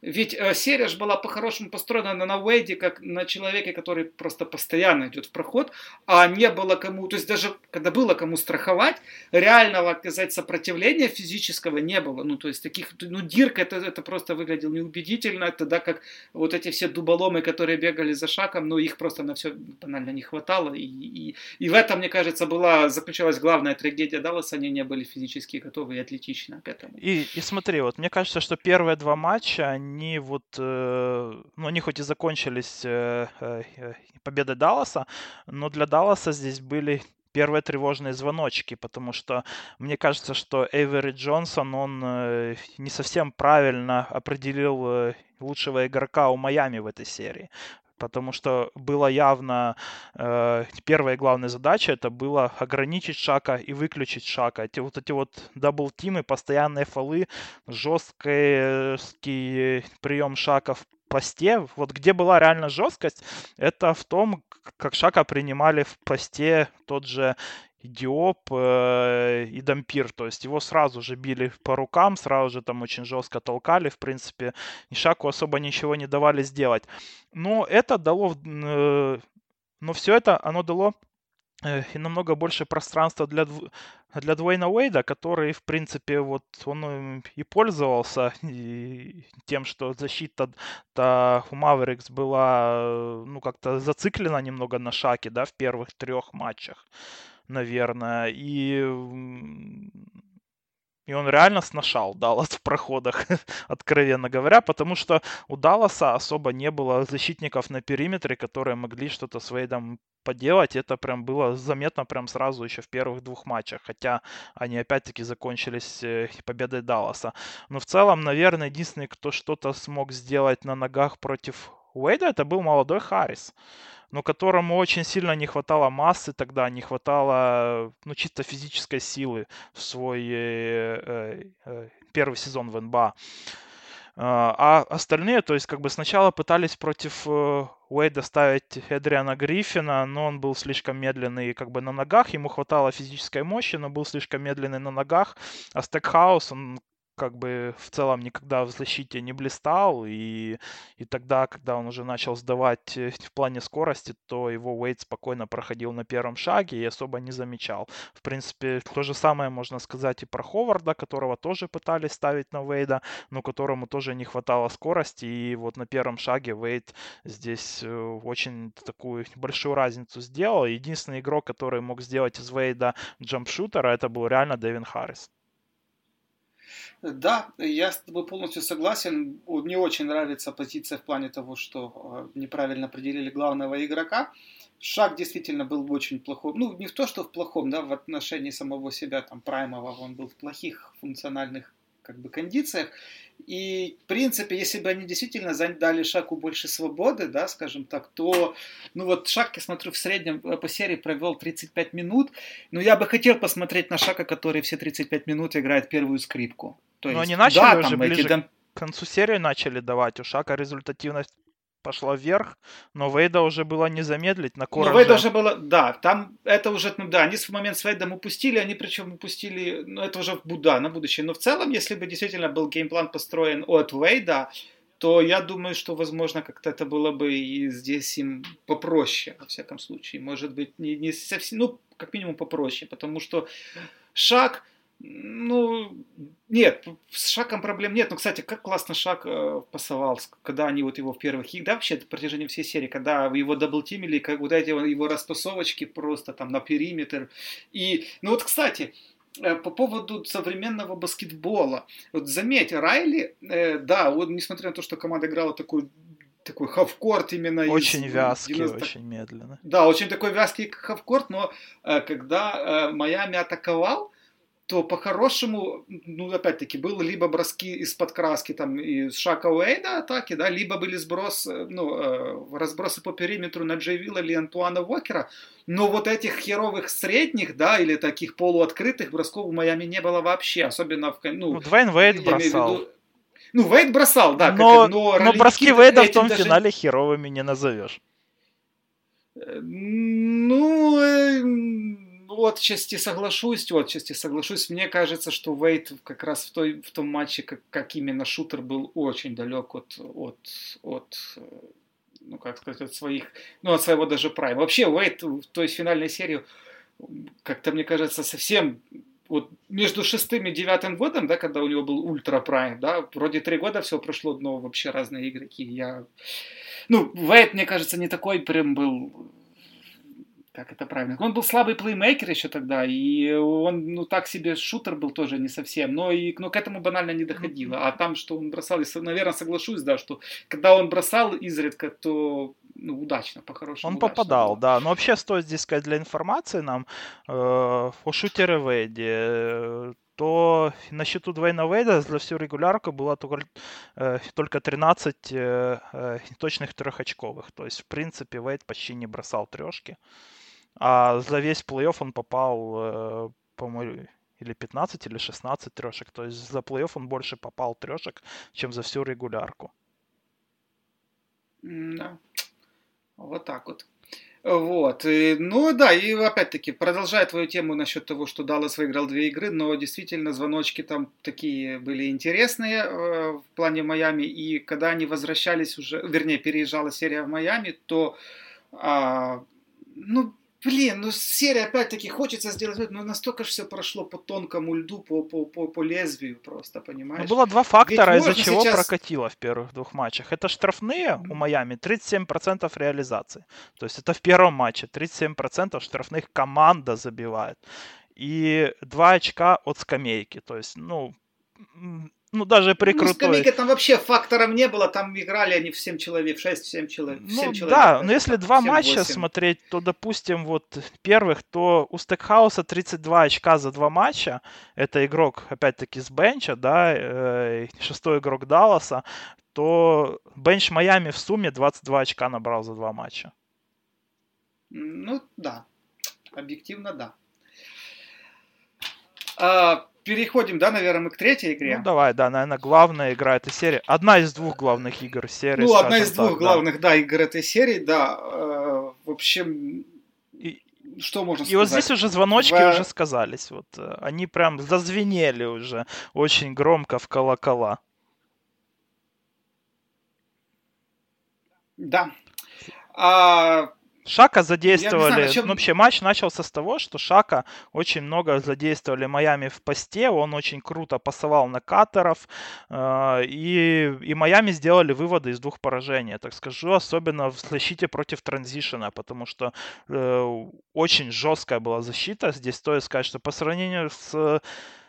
ведь э, серия же была по-хорошему построена на, на Уэйде, как на человеке, который просто постоянно идет в проход, а не было кому, то есть даже когда было кому страховать, реального, оказать сопротивления физического не было. Ну, то есть таких, ну, Дирк это, это просто выглядел неубедительно, тогда как вот эти все дуболомы, которые бегали за шагом, ну, их просто на все банально не хватало. И, и, и в этом, мне кажется, была, заключалась главная трагедия Далласа, они не были физически готовы и атлетичны к этому. И, и смотри, вот мне кажется, что первые два матча, они они вот, э, ну, они хоть и закончились э, э, победой Далласа, но для Далласа здесь были первые тревожные звоночки, потому что мне кажется, что Эйвери Джонсон, он не совсем правильно определил лучшего игрока у Майами в этой серии потому что было явно э, первая главная задача это было ограничить Шака и выключить Шака. Эти вот эти вот дабл-тимы, постоянные фолы, жесткий прием Шака в посте. Вот где была реально жесткость, это в том, как Шака принимали в посте тот же Диоп э, и Дампир. То есть его сразу же били по рукам, сразу же там очень жестко толкали. В принципе, Ишаку особо ничего не давали сделать. Но это дало... Э, но все это, оно дало э, и намного больше пространства для, для Дуэйна Уэйда, который, в принципе, вот он и пользовался и тем, что защита у Маверикс была, ну, как-то зациклена немного на шаге, да, в первых трех матчах наверное. И и он реально сношал Даллас в проходах, откровенно говоря, потому что у Далласа особо не было защитников на периметре, которые могли что-то с Вейдом поделать. Это прям было заметно прям сразу еще в первых двух матчах, хотя они опять-таки закончились э, победой Далласа. Но в целом, наверное, единственный, кто что-то смог сделать на ногах против Уэйда, это был молодой Харрис но которому очень сильно не хватало массы тогда, не хватало, ну, чисто физической силы в свой э, э, э первый сезон в НБА. А, а остальные, то есть, как бы сначала пытались против э, Уэйда ставить Эдриана Гриффина, но он был слишком медленный как бы на ногах, ему хватало физической мощи, но был слишком медленный на ногах, а Стекхаус, он как бы в целом никогда в защите не блистал, и, и тогда, когда он уже начал сдавать э, в плане скорости, то его Уэйд спокойно проходил на первом шаге и особо не замечал. В принципе, то же самое можно сказать и про Ховарда, которого тоже пытались ставить на Уэйда, но которому тоже не хватало скорости, и вот на первом шаге Уэйд здесь э, очень такую большую разницу сделал. Единственный игрок, который мог сделать из Уэйда джампшутера, это был реально Дэвин Харрис. Да, я с тобой полностью согласен. Мне очень нравится позиция в плане того, что э, неправильно определили главного игрока. Шаг действительно был очень плохой. Ну, не в то, что в плохом, да, в отношении самого себя, там, Праймова, он был в плохих функциональных как бы кондициях. И, в принципе, если бы они действительно дали Шаку больше свободы, да, скажем так, то, ну вот Шак, я смотрю, в среднем э, по серии провел 35 минут, но я бы хотел посмотреть на Шака, который все 35 минут играет первую скрипку. То есть, но они начали да, уже ближе эти... к концу серии начали давать, у Шака результативность пошла вверх, но Вейда уже было не замедлить никоим образом. Но Вейда уже было, да, там это уже, ну да, они в момент с Вейдом упустили, они причем упустили, ну это уже да, на будущее. Но в целом, если бы действительно был геймплан построен от Вейда, то я думаю, что, возможно, как-то это было бы и здесь им попроще, во всяком случае. Может быть, не, не совсем, ну, как минимум попроще, потому что Шак, ну, нет, с Шаком проблем нет. Ну, кстати, как классно Шак э, пасовал, когда они вот его в первых играх, да, вообще, на протяжении всей серии, когда его даблтимили, как вот эти его распасовочки просто там на периметр. И, ну вот, кстати, э, по поводу современного баскетбола. Вот заметь, Райли, э, да, вот несмотря на то, что команда играла такой такой хавкорт именно Очень из, вязкий, 90... очень медленно. Да, очень такой вязкий хавкорт, но э, когда э, Майами атаковал, то по-хорошему, ну, опять-таки, было либо броски из-под краски, там, из Шака Уэйда атаки, да, либо были сброс, э, ну, э, разбросы по периметру на Джей Вилла или Антуана Уокера, но вот этих херовых средних, да, или таких полуоткрытых бросков в Майами не было вообще, особенно в, ну... ну Двейн Вейд бросал. Виду, ну, Вейд бросал, да. Но, как, но, но броски Вейда в том даже... финале херовыми не назовешь. Э, ну, отчасти соглашусь, отчасти соглашусь. Мне кажется, что Вейт как раз в, той, в том матче, как, как именно шутер, был очень далек от, от, от ну, как сказать, от своих, ну, от своего даже прайма. Вообще, Уэйт в той финальной серии, как-то, мне кажется, совсем вот между шестым и девятым годом, да, когда у него был ультра прайм, да, вроде три года все прошло, но вообще разные игроки. Я, ну, Вейт, мне кажется, не такой прям был как это правильно? Он был слабый плеймейкер еще тогда, и он, ну, так себе шутер был тоже не совсем, но, и, но к этому банально не доходило. А там, что он бросал, и, наверное, соглашусь, да, что когда он бросал изредка, то ну, удачно, по-хорошему. Он попадал, было. да. Но вообще стоит здесь сказать для информации нам э, о шутере Вейде, э, то на счету Двейна Вейда за всю регулярку было только, э, только 13 э, э, точных трехочковых. То есть, в принципе, Вейд почти не бросал трешки. А за весь плей-офф он попал, э, по-моему, или 15, или 16 трешек. То есть за плей-офф он больше попал трешек, чем за всю регулярку. Да. Вот так вот. Вот. И, ну да, и опять-таки, продолжая твою тему насчет того, что Даллас выиграл две игры, но действительно звоночки там такие были интересные э, в плане Майами, и когда они возвращались уже, вернее, переезжала серия в Майами, то, э, ну, Блин, ну серия опять-таки хочется сделать, но настолько же все прошло по тонкому льду, по, по, по, по лезвию просто, понимаешь? Ну, было два фактора, из-за чего сейчас... прокатило в первых двух матчах. Это штрафные у Майами, 37% реализации. То есть это в первом матче 37% штрафных команда забивает. И два очка от скамейки. То есть, ну, ну, даже при ну, крутой... скамейка там вообще факторов не было, там играли они в 7 человек, в 6-7 человек. Ну, человек, да, но если два матча смотреть, то, допустим, вот первых, то у Стекхауса 32 очка за два матча, это игрок, опять-таки, с бенча, да, э, шестой игрок Далласа, то бенч Майами в сумме 22 очка набрал за два матча. Ну, да, объективно, да. А, переходим, да, наверное, мы к третьей игре. Ну, давай, да, наверное, главная игра этой серии. Одна из двух главных игр серии. Ну, одна из двух так, главных, да. да, игр этой серии, да. Э, в общем, и, что можно и сказать? И вот здесь уже звоночки в... уже сказались. Вот э, они прям зазвенели уже очень громко в колокола. Да. А, Шака задействовали. Знаю, чем... ну, вообще матч начался с того, что Шака очень много задействовали Майами в посте. Он очень круто пасовал на катеров. Э, и, и Майами сделали выводы из двух поражений, так скажу, особенно в защите против транзишена, потому что э, очень жесткая была защита. Здесь стоит сказать, что по сравнению с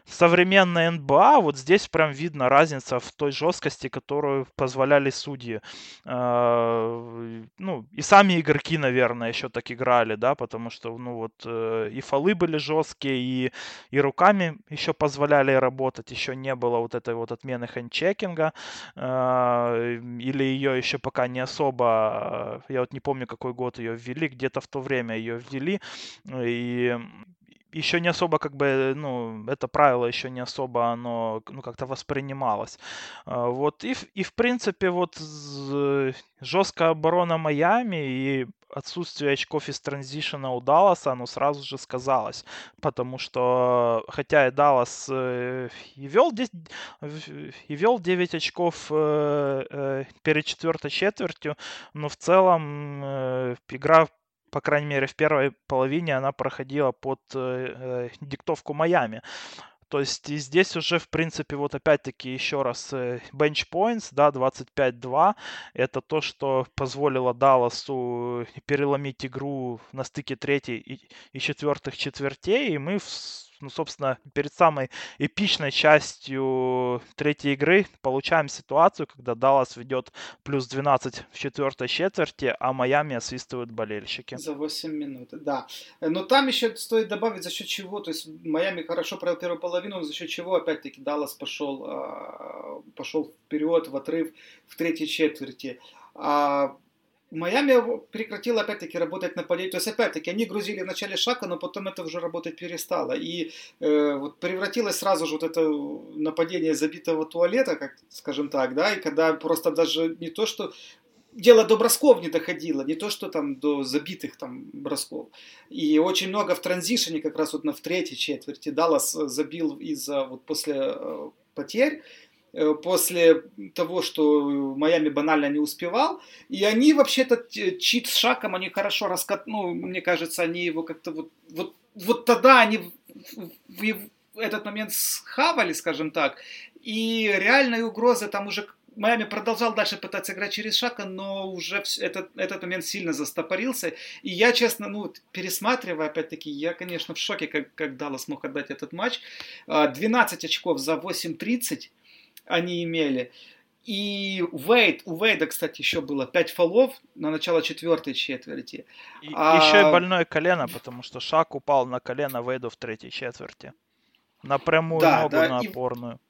современная НБА, вот здесь прям видно разница в той жесткости, которую позволяли судьи. А, ну, и сами игроки, наверное, еще так играли, да, потому что, ну, вот э, и фолы были жесткие, и, и руками еще позволяли работать, еще не было вот этой вот отмены хендчекинга, а, или ее еще пока не особо, я вот не помню, какой год ее ввели, где-то в то время ее ввели, и еще не особо как бы, ну, это правило еще не особо оно, ну, как-то воспринималось. А, вот, и, и в принципе, вот жесткая оборона Майами и отсутствие очков из транзишена у Далласа, оно сразу же сказалось. Потому что, хотя и Даллас э, и вел, 10, и вел 9 очков э, э, перед четвертой четвертью, но в целом игра по крайней мере, в первой половине она проходила под э, э диктовку Майами. То есть и здесь уже, в принципе, вот опять-таки еще раз э, bench points, да, 25-2, это то, что позволило Далласу переломить игру на стыке третьей и, четвертых четвертей, и мы ну, собственно, перед самой эпичной частью третьей игры получаем ситуацию, когда Даллас ведет плюс 12 в четвертой четверти, а Майами освистывают болельщики. За 8 минут, да. Но там еще стоит добавить, за счет чего, то есть Майами хорошо провел первую половину, за счет чего, опять-таки, Даллас пошел, а, пошел вперед в отрыв в третьей четверти. А Майами прекратил опять-таки работать нападение. То есть, опять-таки, они грузили в начале шага, но потом это уже работать перестало. И э, вот превратилось сразу же вот это нападение забитого туалета, как скажем так, да, и когда просто даже не то, что дело до бросков не доходило, не то, что там до забитых там бросков. И очень много в транзишене, как раз вот на в третьей четверти, Даллас забил из-за вот после э, потерь. Э, после того, что Майами банально не успевал. И они вообще этот чит с Шаком, они хорошо раскат... Ну, мне кажется, они его как-то вот... Вот, вот тогда они в, в, этот момент схавали, скажем так. И реальной угрозы там уже Майами продолжал дальше пытаться играть через Шака, но уже этот, этот момент сильно застопорился. И я, честно, ну, пересматривая, опять-таки, я, конечно, в шоке, как, как Даллас мог отдать этот матч. 12 а, очков за 8.30 они имели. И Вейд, у Вейда, кстати, еще было 5 фолов на начало четвертой четверти. И, а... Еще и больное колено, потому что Шак упал на колено Вейду в третьей четверти. На прямую да, ногу, да, на опорную.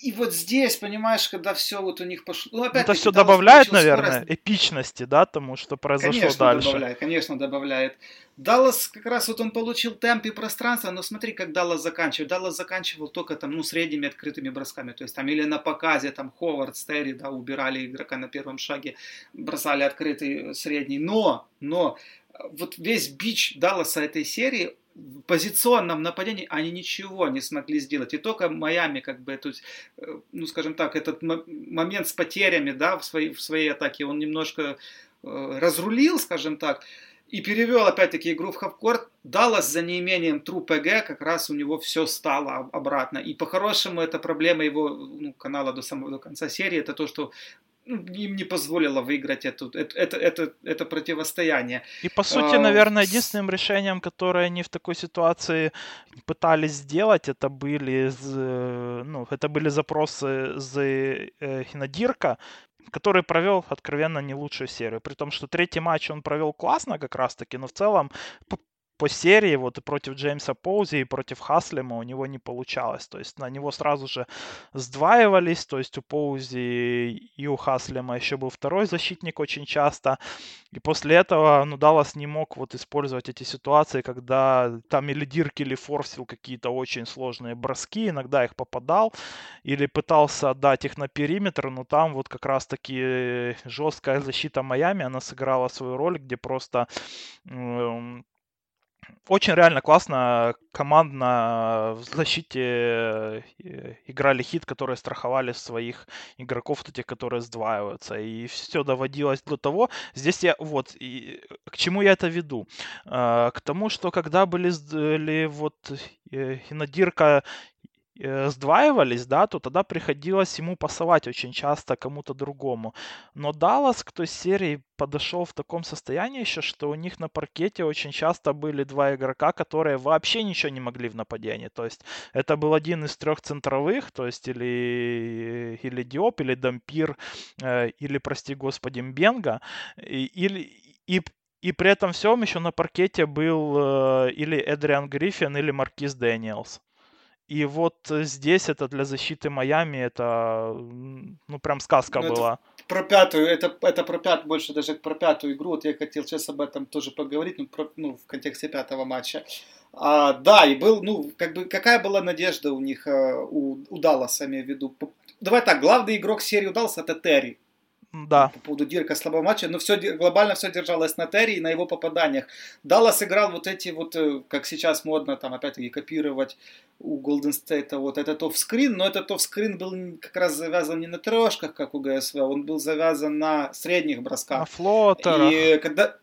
И вот здесь, понимаешь, когда все вот у них пошло... Ну, опять это все добавляет, наверное, скорость. эпичности, да, тому, что произошло конечно, дальше. Добавляет, конечно, добавляет. Даллас как раз вот он получил темп и пространство, но смотри, как Даллас заканчивает. Даллас заканчивал только там, ну, средними открытыми бросками. То есть там или на показе, там Ховард, Стерри, да, убирали игрока на первом шаге, бросали открытый средний. Но, но, вот весь бич Далласа этой серии, в позиционном нападении они ничего не смогли сделать. И только Майами, как бы, то э, ну, скажем так, этот момент с потерями, да, в своей, в своей атаке, он немножко э, разрулил, скажем так, и перевел опять-таки игру в хавкорт. Даллас за неимением True PG как раз у него все стало обратно. И по-хорошему это проблема его ну, канала до самого до конца серии. Это то, что им не позволило выиграть эту, это, это, это, это противостояние. И по сути, а, наверное, единственным решением, которое они в такой ситуации пытались сделать, это были, ну, это были запросы за э, Хинадирка, который провел откровенно не лучшую серию. При том, что третий матч он провел классно как раз-таки, но в целом по серии, вот и против Джеймса Поузи, и против Хаслема у него не получалось. То есть на него сразу же сдваивались, то есть у Поузи и у Хаслема еще был второй защитник очень часто. И после этого, ну, Даллас не мог вот использовать эти ситуации, когда там или Дирк, или форсил какие-то очень сложные броски, иногда их попадал, или пытался отдать их на периметр, но там вот как раз-таки жесткая защита Майами, она сыграла свою роль, где просто очень реально классно командно в защите э, играли хит, которые страховали своих игроков, вот этих, которые сдваиваются. И все доводилось до того, здесь я, вот, и, к чему я это веду? А, к тому, что когда были, были вот э, Инадирка Э, сдваивались, да, то тогда приходилось ему пасовать очень часто кому-то другому. Но Даллас к той серии подошел в таком состоянии еще, что у них на паркете очень часто были два игрока, которые вообще ничего не могли в нападении. То есть это был один из трех центровых, то есть или, или Диоп, или Дампир, э, или, прости господи, Мбенга, или, и, и при этом всем еще на паркете был э, или Эдриан Гриффин, или Маркиз Дэниелс. И вот здесь это для защиты Майами, это, ну, прям сказка ну, была. Про пятую, это, это про пятую, больше даже про пятую игру, вот я хотел сейчас об этом тоже поговорить, ну, про, ну в контексте пятого матча. А, да, и был, ну, как бы, какая была надежда у них, э, у, у Далласа, имею в виду. Давай так, главный игрок серии у Далласа это Терри. Да. По поводу Дирка слабого матча, но все глобально все держалось на Терри и на его попаданиях. Даллас играл вот эти вот, э, как сейчас модно, там опять-таки копировать у Golden State вот этот офскрин, но этот офскрин был как раз завязан не на трешках, как у ГСВ, он был завязан на средних бросках. На флотерах. И когда,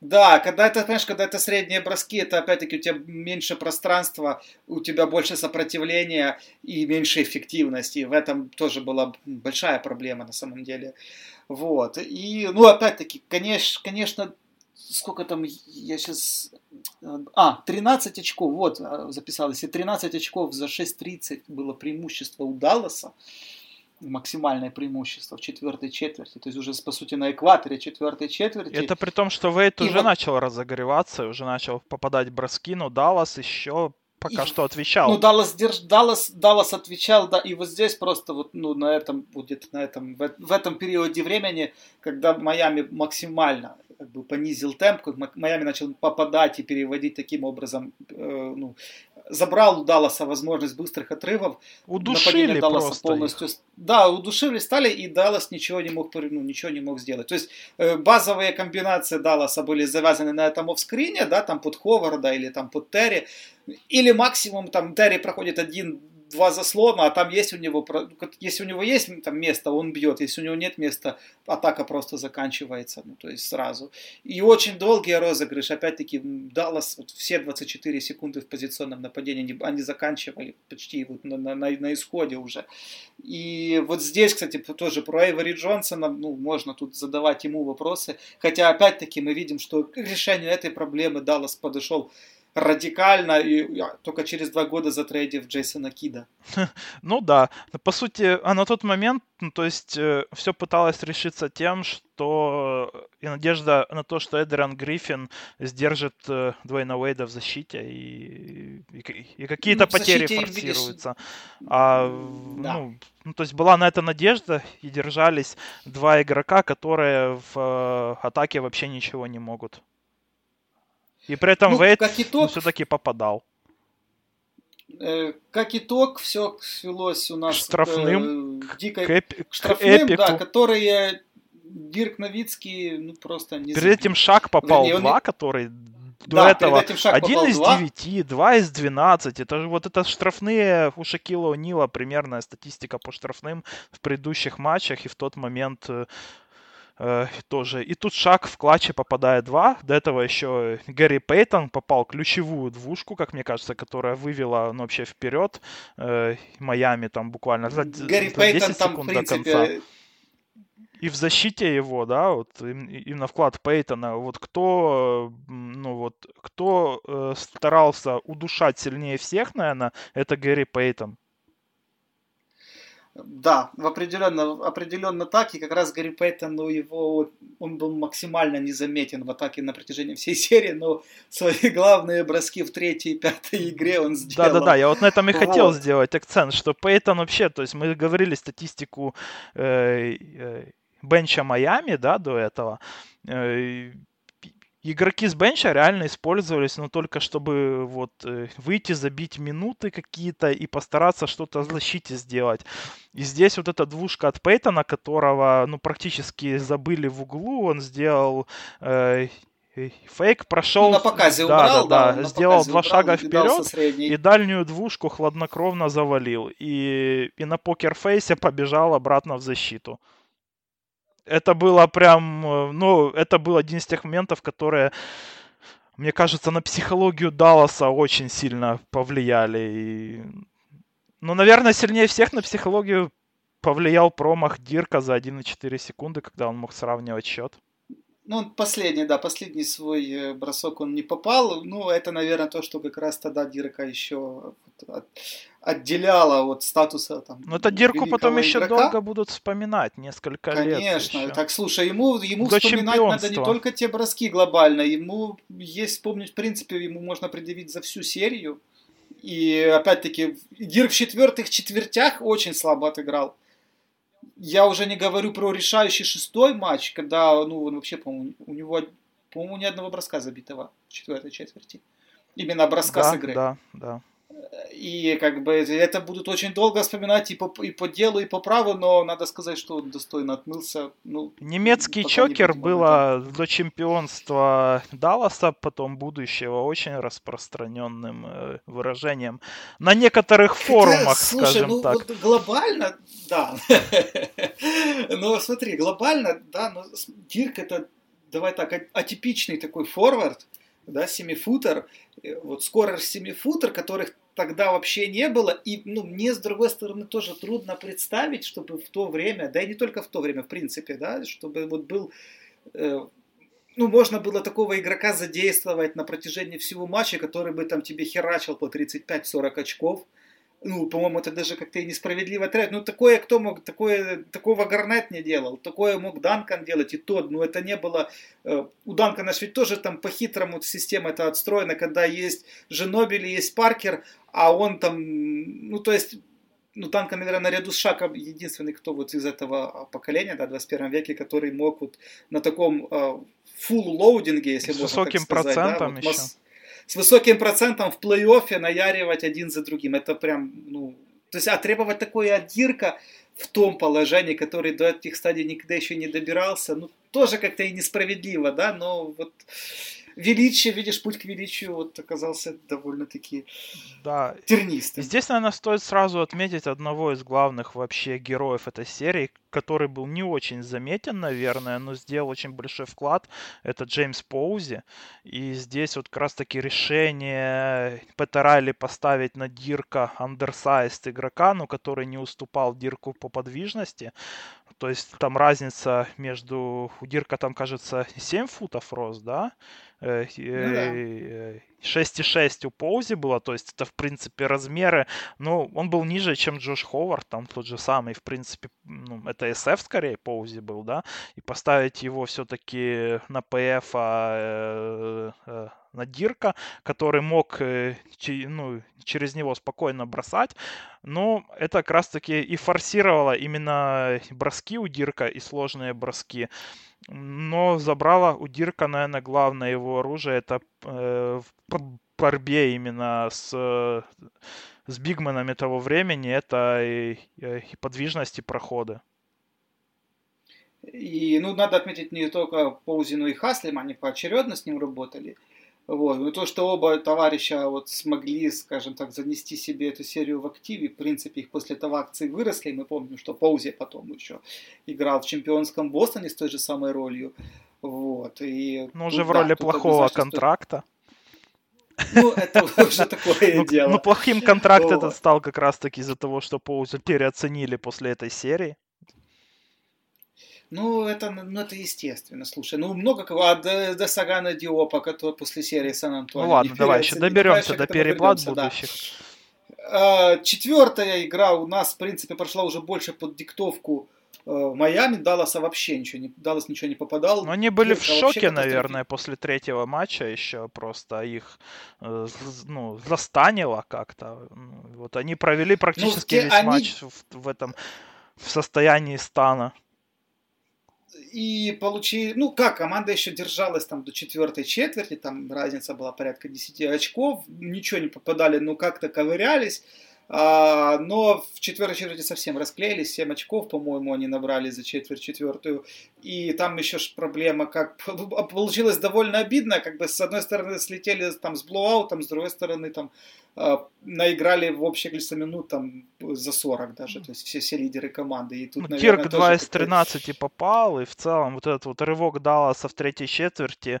да, когда это, понимаешь, когда это средние броски, это опять-таки у тебя меньше пространства, у тебя больше сопротивления и меньше эффективности. В этом тоже была большая проблема на самом деле. Вот. И, ну, опять-таки, конечно, конечно, сколько там, я сейчас... А, 13 очков, вот, а, записал. Если 13 очков за 6.30 было преимущество у Далласа, максимальное преимущество в четвертой четверти, то есть уже, по сути, на экваторе четвертой четверти. Это при том, что Вейт уже вот... начал разогреваться, уже начал попадать броски, но Даллас еще пока и, что отвечал. Ну, Даллас, держ, Даллас, Даллас отвечал, да, и вот здесь просто вот, ну, на этом, будет на этом, в, в этом периоде времени, когда Майами максимально как бы понизил темп, как Майами начал попадать и переводить таким образом, э, ну, забрал у Далласа возможность быстрых отрывов. Удушили Далласа полностью. Их. Да, удушили стали, и Даллас ничего не мог, ну, ничего не мог сделать. То есть э, базовые комбинации Далласа были завязаны на этом офскрине, да, там под Ховарда или там под Терри, или максимум там Терри проходит один два заслона, а там есть у него, если у него есть там место, он бьет, если у него нет места, атака просто заканчивается, ну, то есть сразу. И очень долгий розыгрыш, опять-таки, Даллас вот все 24 секунды в позиционном нападении, они заканчивали почти вот на, на, на исходе уже. И вот здесь, кстати, тоже про Эйвори Джонсона, ну, можно тут задавать ему вопросы, хотя, опять-таки, мы видим, что к решению этой проблемы Даллас подошел радикально и только через два года затрейдив Джейсона Кида. Ну да, по сути, а на тот момент, ну, то есть, э, все пыталось решиться тем, что и надежда на то, что Эдриан Гриффин сдержит э, Дуэйна Уэйда в защите и, и, и какие-то ну, потери форсируются. А, да. ну, ну, то есть была на это надежда и держались два игрока, которые в э, атаке вообще ничего не могут. И при этом ну, Вейт итог, все-таки попадал. Э, как итог, все свелось у нас штрафным, к, э, дикой, к, эпи, к штрафным, к да, которые Дирк Новицкий ну, просто не Перед этим шаг попал Вернее, два, он... который до да, этого один из девяти, два из двенадцати. Это же вот это штрафные у Шакила Нила примерная статистика по штрафным в предыдущих матчах и в тот момент э, э, тоже. И тут шаг в клатче попадает два. До этого еще Гэри Пейтон попал ключевую двушку, как мне кажется, которая вывела ну, вообще вперед э, Майами там буквально за, Гэри за 10 Пейтон там, секунд принципе... до конца. И в защите его, да, вот именно вклад Пейтона, вот кто, ну вот, кто э, старался удушать сильнее всех, наверное, это Гэри Пейтон. Да, определенно, определенно так. И как раз Гарри Пейтон, ну, его, он был максимально незаметен в атаке на протяжении всей серии, но свои главные броски в третьей и пятой игре он сделал. Да-да-да, я вот на этом и хотел вот. сделать акцент, что Пейтон вообще, то есть мы говорили статистику э, э, бенча Майами, да, до этого. Э, игроки с бенча реально использовались, но только чтобы вот э, выйти, забить минуты какие-то и постараться что-то в защите сделать. И здесь вот эта двушка от Пейтона, которого, ну, практически забыли в углу, он сделал э, фейк, прошел... Ну, на показе да, убрал, да, да, сделал два убрал, шага вперед и дальнюю двушку хладнокровно завалил. И, и на покерфейсе побежал обратно в защиту это было прям, э, ну, это был один из тех моментов, которые, мне кажется, на психологию Далласа очень сильно повлияли. И... Ну, наверное, сильнее всех на психологию повлиял промах Дирка за 1,4 секунды, когда он мог сравнивать счет. Ну, последний, да, последний свой э, бросок он не попал. Ну, это, наверное, то, что как раз тогда Дирка еще отделяло от статуса там. Ну, это Дирку потом еще игрока. долго будут вспоминать, несколько Конечно. лет. Конечно. Так, слушай, ему, ему вспоминать надо не только те броски глобально, ему есть вспомнить, в принципе, ему можно предъявить за всю серию. И, опять-таки, Дирк в четвертых четвертях очень слабо отыграл. Я уже не говорю про решающий шестой матч, когда, ну, он вообще, по-моему, у него, по-моему, ни одного броска забитого в четвертой четверти. Именно броска да, с игры. Да, да. И как бы это будут очень долго вспоминать и по, и по делу, и по праву, но надо сказать, что он достойно отмылся. Ну, Немецкий чокер не было до чемпионства Далласа, потом будущего, очень распространенным э, выражением. На некоторых форумах, Слушай, скажем ну, так. Вот глобально, да. но смотри, глобально, да, но Дирк это, давай так, атипичный такой форвард, да, семифутер, э, вот скорость семифутер, которых тогда вообще не было. И ну, мне, с другой стороны, тоже трудно представить, чтобы в то время, да и не только в то время, в принципе, да, чтобы вот был э, ну, можно было такого игрока задействовать на протяжении всего матча, который бы там тебе херачил по 35-40 очков. Ну, по-моему, это даже как-то и несправедливо тратить. Ну, такое кто мог, такое, такого Гарнет не делал, такое мог Данкан делать и тот. Ну, это не было... Э, у Данкана ведь тоже там по-хитрому система это отстроена, когда есть Женобили, есть Паркер, а он там... Ну, то есть ну, Танка, наверное, наряду с Шаком единственный, кто вот из этого поколения, да, в 21 веке, который мог вот на таком uh, full лоудинге, если с можно высоким так сказать, процентом да, вот, еще. с высоким процентом в плей-оффе наяривать один за другим. Это прям, ну, то есть, а требовать такое от Дирка в том положении, который до этих стадий никогда еще не добирался, ну, тоже как-то и несправедливо, да, но вот величие, видишь, путь к величию вот оказался довольно-таки да. тернистым. Здесь, наверное, стоит сразу отметить одного из главных вообще героев этой серии, который был не очень заметен, наверное, но сделал очень большой вклад. Это Джеймс Поузи. И здесь вот как раз-таки решение Петера Райли поставить на Дирка андерсайст игрока, но который не уступал Дирку по подвижности. То есть там разница между... У Дирка там, кажется, 7 футов рост, да? Э, ну. 6,6 у Поузи было, то есть это, в принципе, размеры. Ну, он был ниже, чем Джош Ховард, там тот же самый, в принципе, ну, это SF скорее Поузи был, да, и поставить его все-таки на ПФ, а, э, э, на Дирка, который мог э, ну, через него спокойно бросать. Но это как раз-таки и форсировало именно броски у Дирка и сложные броски. Но забрало у Дирка, наверное, главное его оружие это э, в борьбе именно с, с бигменами того времени, это и, и подвижность и проходы. И, ну, надо отметить не только Поузину и Хаслим, они поочередно с ним работали. Вот. Но то, что оба товарища вот смогли, скажем так, занести себе эту серию в активе, в принципе, их после того акции выросли. Мы помним, что Паузе потом еще играл в чемпионском Бостоне с той же самой ролью. Вот. И ну, уже в роли да, плохого контракта. Ну, это уже такое ну, дело. Ну, плохим контракт этот стал как раз-таки из-за того, что Поуза переоценили после этой серии. Ну, это, ну, это естественно. Слушай, ну, много кого. А до, до Сагана Диопа, который после серии Сан-Антонио. Ну, ладно, давай еще доберемся до переплат будущих. Да. Четвертая игра у нас, в принципе, прошла уже больше под диктовку э, Майами, Далласа вообще ничего не, Даллас ничего не попадал. Но они были Кирка в шоке, наверное, после третьего матча еще просто их э, ну, застанило как-то. Вот они провели практически ну, весь они... матч в, в этом в состоянии стана и получили, ну как, команда еще держалась там до четвертой четверти, там разница была порядка 10 очков, ничего не попадали, но как-то ковырялись. А, но в четвертой четверти совсем расклеились, 7 очков, по-моему, они набрали за четверть четвертую. И там еще ж проблема, как получилось довольно обидно, как бы с одной стороны слетели там с блоуаутом, с другой стороны там а, наиграли в общее количество минут там за 40 даже, то есть все, все лидеры команды. И тут, ну, наверное, Кирк 2 из 13 попал, и в целом вот этот вот рывок Далласа в третьей четверти,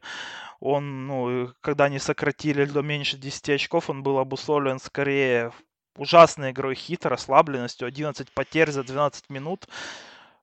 он, ну, когда они сократили до меньше 10 очков, он был обусловлен скорее ужасной игрой хит, расслабленностью, 11 потерь за 12 минут.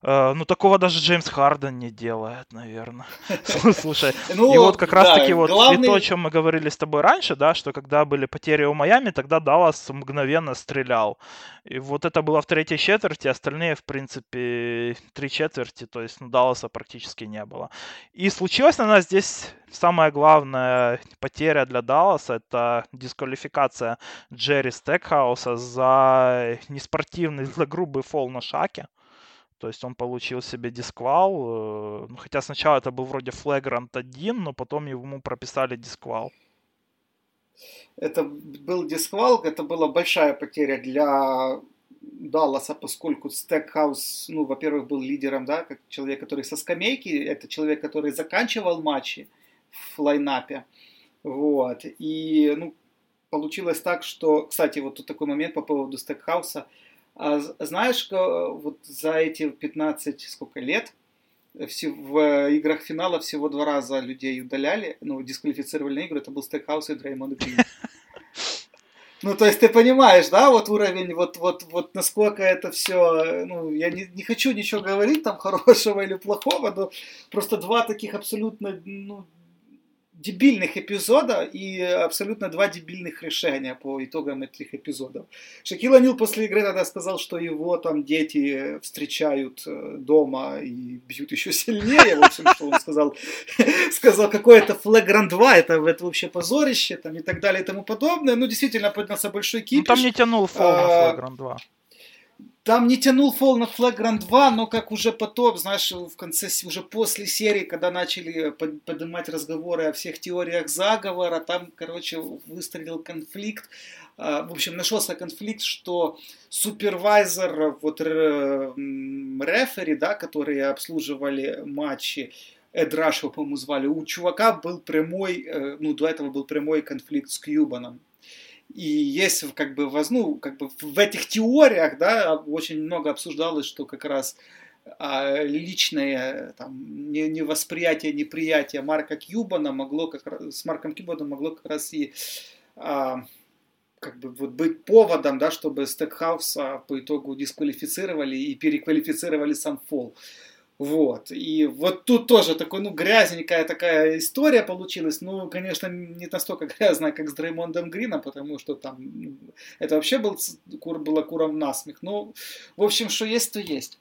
Uh, ну, такого даже Джеймс Харден не делает, наверное. Слушай, ну, и вот как да, раз-таки вот главный... и то, о чем мы говорили с тобой раньше, да, что когда были потери у Майами, тогда Даллас мгновенно стрелял. И вот это было в третьей четверти, остальные, в принципе, три четверти, то есть ну, Далласа практически не было. И случилась, наверное, здесь самая главная потеря для Далласа, это дисквалификация Джерри Стекхауса за неспортивный, за грубый фол на шаке. То есть он получил себе дисквал. Э, ну, хотя сначала это был вроде флегрант 1, но потом ему прописали дисквал. Это был дисквал, это была большая потеря для Далласа, поскольку Стекхаус, ну, во-первых, был лидером, да, как человек, который со скамейки, это человек, который заканчивал матчи в лайнапе, вот, и, ну, получилось так, что, кстати, вот тут такой момент по поводу Стекхауса, а знаешь, вот за эти 15 сколько лет в играх финала всего два раза людей удаляли, ну, дисквалифицировали на игры, это был Стекхаус и Дреймонд Грин. Ну, то есть ты понимаешь, да, вот уровень, вот, вот, вот насколько это все, ну, я не, не хочу ничего говорить там хорошего или плохого, но просто два таких абсолютно, ну, дебильных эпизода и абсолютно два дебильных решения по итогам этих эпизодов. Шакил Анил после игры тогда сказал, что его там дети встречают э, дома и бьют еще сильнее. В общем, что он сказал, сказал какое-то флегран 2, это, это вообще позорище там, и так далее и тому подобное. Ну, действительно, поднялся большой кипиш. Ну, там не тянул фол на а, флегран 2. Там не тянул фол на Flagrant 2, но как уже потом, знаешь, в конце, уже после серии, когда начали поднимать разговоры о всех теориях заговора, там, короче, выстрелил конфликт. А, в общем, нашелся конфликт, что супервайзер, вот рефери, да, которые обслуживали матчи, Эд Рашева, по-моему, звали, у чувака был прямой, э, ну, до этого был прямой конфликт с Кьюбаном. И есть как бы, ну, как бы в этих теориях, да, очень много обсуждалось, что как раз а, личное там, не, не восприятие, неприятие Марка Кьюбана могло как раз, с Марком Кьюбаном могло как раз и а, как бы вот быть поводом, да, чтобы Стекхауса по итогу дисквалифицировали и переквалифицировали сам Фол. Вот. И вот тут тоже такой, ну, грязненькая такая история получилась. Ну, конечно, не настолько грязная, как с Дреймондом Грином, потому что там ну, это вообще был, кур, было куром насмех. Ну, в общем, что есть, то есть.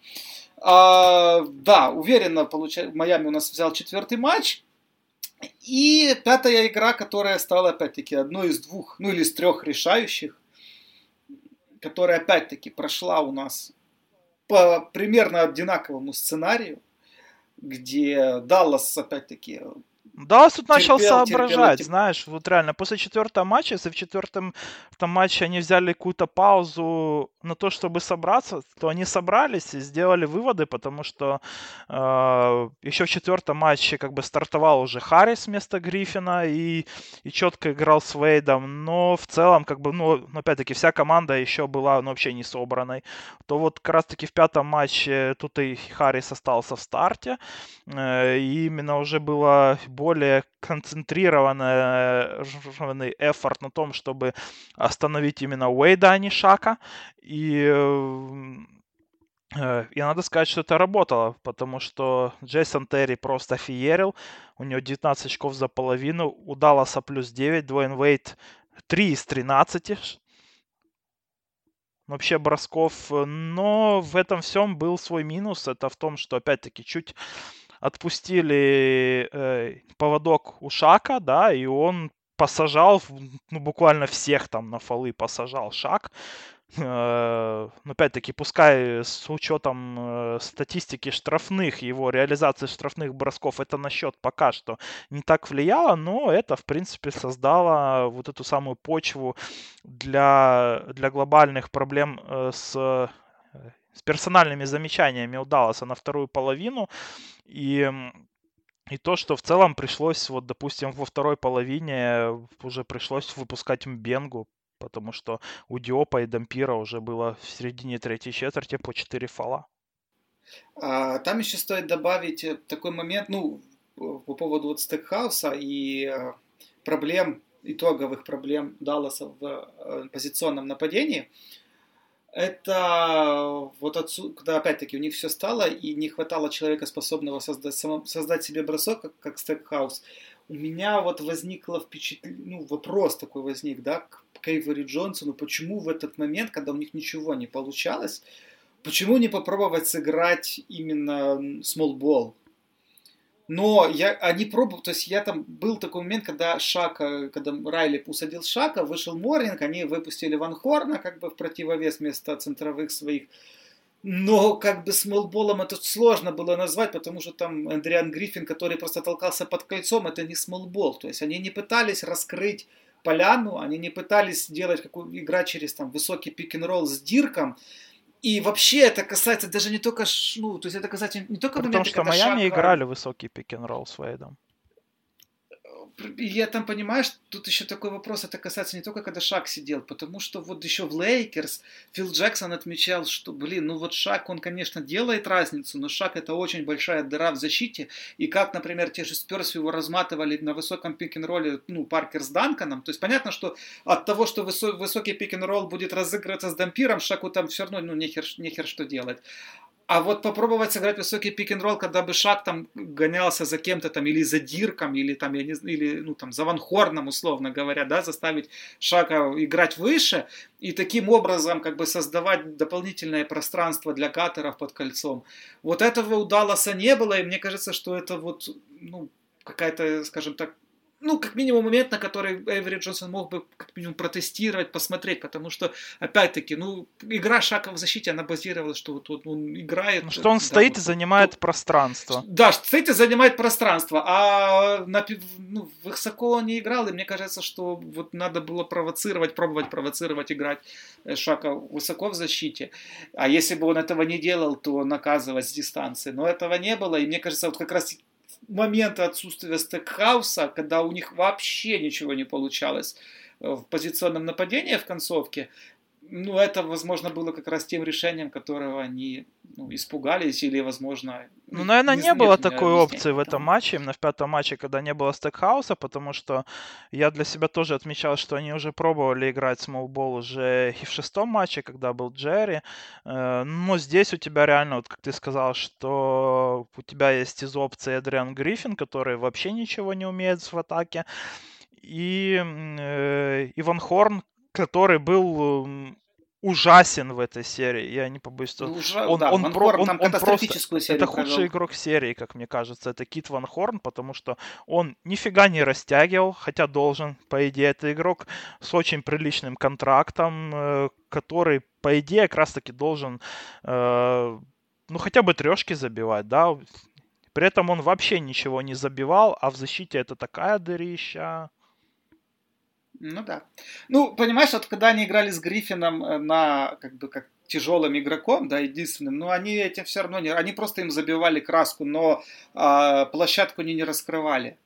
А, да, уверенно получается, Майами у нас взял четвертый матч. И пятая игра, которая стала, опять-таки, одной из двух, ну или из трех решающих, которая, опять-таки, прошла у нас по примерно одинаковому сценарию, где Даллас, опять-таки, Даллас тут начал соображать, терпел, знаешь, вот реально, после четвертого матча, если в четвертом там, матче они взяли какую-то паузу на то, чтобы собраться, то они собрались и сделали выводы, потому что э, еще в четвертом матче как бы стартовал уже Харрис вместо Гриффина и, и четко играл с Вейдом, но в целом, как бы, ну, опять-таки, вся команда еще была ну, вообще не собранной. То вот как раз-таки в пятом матче тут и Харрис остался в старте, э, и именно уже было более концентрированный эфорт на том, чтобы остановить именно Уэйда, а не Шака. И э, и надо сказать, что это работало, потому что Джейсон Терри просто феерил. У него 19 очков за половину. У Далласа плюс 9. Дуэйн Вейт 3 из 13. Вообще бросков. Но в этом всем был свой минус. Это в том, что, опять-таки, чуть отпустили э, поводок у Шака, да, и он посажал, ну, буквально всех там на фолы посажал Шак. Э, но опять-таки, пускай с учетом э, статистики штрафных, его реализации штрафных бросков, это на счет пока что не так влияло, но это, в принципе, создало вот эту самую почву для, для глобальных проблем э, с с персональными замечаниями у Далласа на вторую половину. И и то, что в целом пришлось, вот, допустим, во второй половине уже пришлось выпускать Мбенгу, потому что у Диопа и Дампира уже было в середине третьей четверти по 4 фола. А, там еще стоит добавить э, такой момент, ну, по поводу вот Стекхауса и э, проблем, итоговых проблем Далласа в э, позиционном нападении это вот отсюда, когда опять-таки у них все стало и не хватало человека, способного создать, само, создать себе бросок, как, как Стекхаус, у меня вот возникло впечатление, ну, вопрос такой возник, да, к к Эйвери Джонсону, почему в этот момент, когда у них ничего не получалось, почему не попробовать сыграть именно small ball, не, они пробовали, то есть я там был такой момент, когда Шака, когда Райли усадил Шака, вышел Морнинг, они выпустили Ван Хорна как бы в противовес вместо центровых своих. Но как бы смолболом это сложно было назвать, потому что там Эдриан Гриффин, который просто толкался под кольцом, это не смолбол. То есть они не пытались раскрыть поляну, они не пытались сделать какую играть через там высокий пик-н-ролл с Дирком, и вообще это касается даже не только, ну, то есть это касается не только Потому что Майами играли высокий пик н ролл с Вейдом. Я там, понимаешь, тут еще такой вопрос, это касается не только, когда Шак сидел, потому что вот еще в Лейкерс Фил Джексон отмечал, что, блин, ну вот Шак, он, конечно, делает разницу, но Шак это очень большая дыра в защите, и как, например, те же Сперс его разматывали на высоком пик-н-ролле, ну, Паркер с Данканом, то есть понятно, что от того, что высокий пик-н-ролл будет разыгрываться с Дампиром, Шаку там все равно, ну, нехер, нехер что делать. А вот попробовать сыграть высокий пик-н-ролл, когда бы Шак там гонялся за кем-то там, или за Дирком, или там, я не знаю, или, ну, там, за Ван Хорном, условно говоря, да, заставить Шака играть выше, и таким образом, как бы, создавать дополнительное пространство для катеров под кольцом. Вот этого у Далласа не было, и мне кажется, что это вот, ну, какая-то, скажем так, ну, как минимум, момент, на который Эвери Джонсон мог бы, как минимум, протестировать, посмотреть, потому что, опять-таки, ну, игра Шака в защите, она базировалась, что вот, вот он играет... Ну, что он да, стоит вот, и занимает вот, пространство. Да, стоит и занимает пространство, а на, ну, высоко он не играл, и мне кажется, что вот надо было провоцировать, пробовать провоцировать, играть э, Шака высоко в защите, а если бы он этого не делал, то наказывать с дистанции, но этого не было, и мне кажется, вот как раз моменты отсутствия стекхауса, когда у них вообще ничего не получалось э, в позиционном нападении в концовке, ну, это, возможно, было как раз тем решением, которого они ну, испугались или, возможно... Ну, наверное, не, не было такой опции в этом матче, именно в пятом матче, когда не было стекхауса, потому что я для себя тоже отмечал, что они уже пробовали играть смолбол уже и в шестом матче, когда был Джерри, э, но здесь у тебя реально, вот как ты сказал, что у тебя есть из опции Эдриан Гриффин, который вообще ничего не умеет в атаке, и э, Иван Хорн, который был ужасен в этой серии. Я не побоюсь. Ну, ужа... он, да, он, про... он, он просто... серию Это худший провел. игрок серии, как мне кажется. Это Кит Ван Хорн, потому что он нифига не растягивал, хотя должен, по идее, это игрок с очень приличным контрактом, э, который, по идее, как раз-таки должен, э, ну, хотя бы трешки забивать, да. При этом он вообще ничего не забивал, а в защите это такая дырища. Ну да. Ну, понимаешь, вот когда они играли с Гриффином э, на, как бы, как тяжелым игроком, да, единственным, но они этим все равно не... Они просто им забивали краску, но а, площадку они не раскрывали.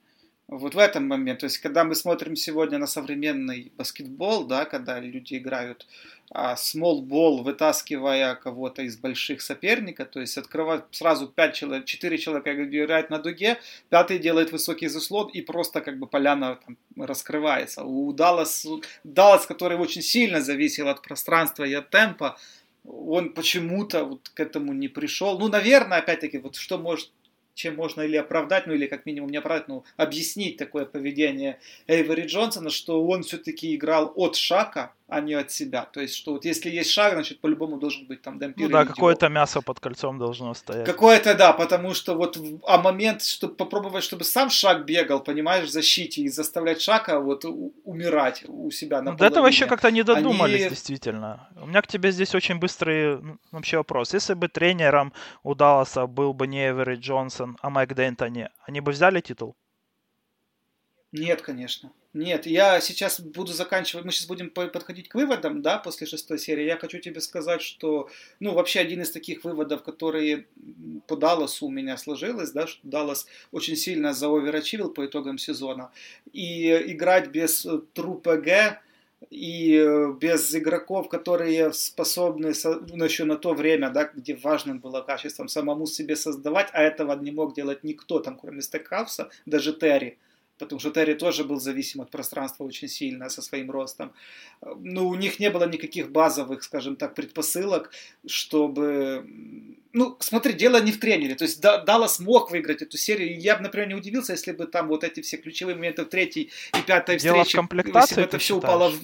Вот в этом момент. То есть, когда мы смотрим сегодня на современный баскетбол, да, когда люди играют а, small ball, вытаскивая кого-то из больших соперника, то есть открывать сразу 5 человек, 4 человека играют на дуге, пятый делает высокий заслон и просто как бы поляна там, раскрывается. У Даллас, Даллас, который очень сильно зависел от пространства и от темпа, он почему-то вот к этому не пришел. Ну, наверное, опять-таки, вот что может чем можно или оправдать, ну или как минимум не оправдать, ну объяснить такое поведение Эйвери Джонсона, что он все-таки играл от Шака, а не от себя. То есть, что вот если есть шаг, значит, по-любому должен быть там демпир. Ну да, какое-то мясо под кольцом должно стоять. Какое-то, да, потому что вот, а момент, чтобы попробовать, чтобы сам шаг бегал, понимаешь, в защите и заставлять шага вот умирать у себя на ну, До этого еще как-то не додумались, Они... действительно. У меня к тебе здесь очень быстрый вообще вопрос. Если бы тренером у Далласа был бы не Эвери Джонсон, а Майк Д'Энтони, они бы взяли титул? Нет, конечно. Нет, я сейчас буду заканчивать, мы сейчас будем подходить к выводам, да, после шестой серии. Я хочу тебе сказать, что, ну, вообще один из таких выводов, которые по Далласу у меня сложилось, да, что Даллас очень сильно заоверачивил по итогам сезона. И играть без э, тру ПГ и э, без игроков, которые способны, ну, еще на то время, да, где важным было качеством самому себе создавать, а этого не мог делать никто, там, кроме Стекхауса, даже Терри потому что Терри тоже был зависим от пространства очень сильно со своим ростом. Ну, у них не было никаких базовых, скажем так, предпосылок, чтобы... Ну, смотри, дело не в тренере. То есть Даллас мог выиграть эту серию. Я бы, например, не удивился, если бы там вот эти все ключевые моменты в третьей и пятой дело встрече, в комплектации, если бы это все упало в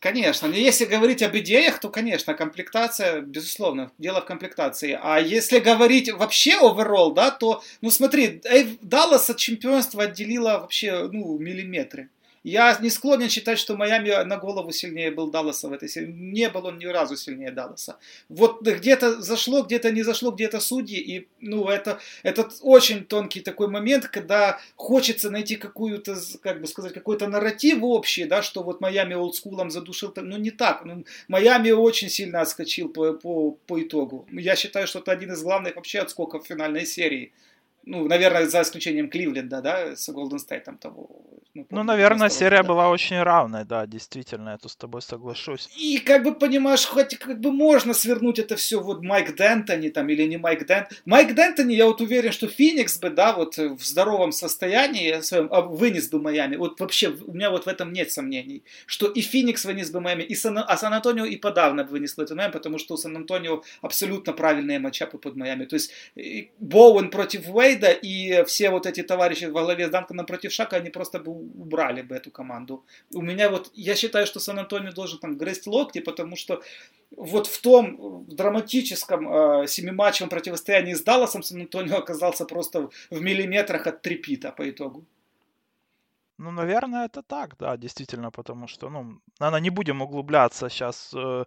Конечно, но если говорить об идеях, то, конечно, комплектация, безусловно, дело в комплектации. А если говорить вообще оверолл, да, то, ну смотри, Даллас от чемпионства отделила вообще, ну, миллиметры. Я не склонен считать, что Майами на голову сильнее был Далласа в этой серии. Не был он ни разу сильнее Далласа. Вот где-то зашло, где-то не зашло, где-то судьи. И, ну, это, это очень тонкий такой момент, когда хочется найти какую-то, как бы сказать, какой-то нарратив общий, да, что вот Майами олдскулом задушил. Ну, не так. Ну, Майами очень сильно отскочил по, по, по итогу. Я считаю, что это один из главных вообще отскоков финальной серии. Ну, наверное, за исключением Кливленда, да, с Голден Стейтом того. Ну, ну наверное, серия года. была очень равной, да, действительно, я тут с тобой соглашусь. И как бы понимаешь, хоть как бы можно свернуть это все вот Майк Дентони там или не Майк Дент. Майк Дентони, я вот уверен, что Феникс бы, да, вот в здоровом состоянии своем а, вынес бы Майами. Вот вообще у меня вот в этом нет сомнений, что и Феникс вынес бы Майами, и Сан, а Сан-Антонио и подавно бы вынесло это Майами, потому что у Сан-Антонио абсолютно правильные матчапы под Майами. То есть Боуэн против Уэйда и все вот эти товарищи во главе с Данканом против Шака, они просто бы убрали бы эту команду. У меня вот, я считаю, что Сан-Антонио должен там грызть локти, потому что вот в том драматическом э, семиматчевом противостоянии с Далласом Сан-Антонио оказался просто в миллиметрах от трепита по итогу. Ну, наверное, это так, да, действительно, потому что, ну, наверное, не будем углубляться сейчас э,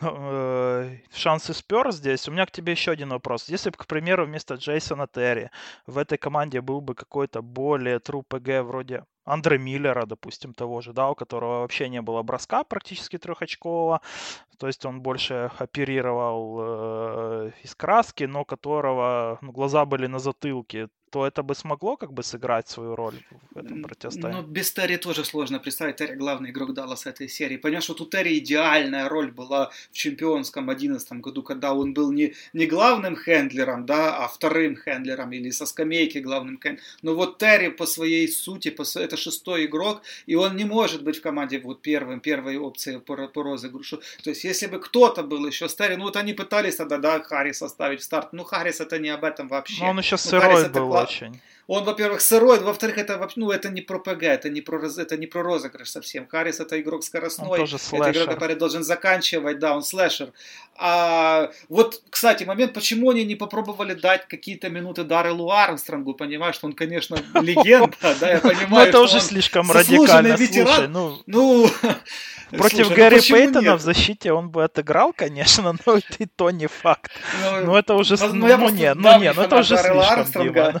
шансы спер здесь. У меня к тебе еще один вопрос. Если бы, к примеру, вместо Джейсона Терри в этой команде был бы какой-то более true PG вроде Андре Миллера, допустим, того же, да, у которого вообще не было броска практически трехочкового, то есть он больше оперировал э, из краски, но которого ну, глаза были на затылке, то это бы смогло как бы сыграть свою роль в этом противостоянии. Ну, без Терри тоже сложно представить. Терри главный игрок Далласа этой серии. Понимаешь, вот у Терри идеальная роль была в чемпионском 11 году, когда он был не, не главным хендлером, да, а вторым хендлером или со скамейки главным хендлером. Но вот Терри по своей сути, по, это шестой игрок, и он не может быть в команде вот первым, первой опцией по, по розыгрышу. То есть, если бы кто-то был еще с Терри, ну вот они пытались тогда, да, Харриса ставить в старт. Ну, Харрис это не об этом вообще. Но он еще ну, сырой был очень. Он, во-первых, сырой, во-вторых, это, ну, это не про ПГ, это не про, это не про розыгрыш совсем. Харрис это игрок скоростной, он тоже это игрок, который должен заканчивать, да, он слэшер. А вот, кстати, момент, почему они не попробовали дать какие-то минуты Даррелу Армстронгу, понимаешь, что он, конечно, легенда, да, я понимаю, Но это уже слишком радикально, слушай, ну... Ну, Против Слушай, Гэри ну Пейтона нет? в защите он бы отыграл, конечно, но это и то не факт. Ну, но это уже... Ну, ну нет, ну нет, ну это уже слишком, Дима.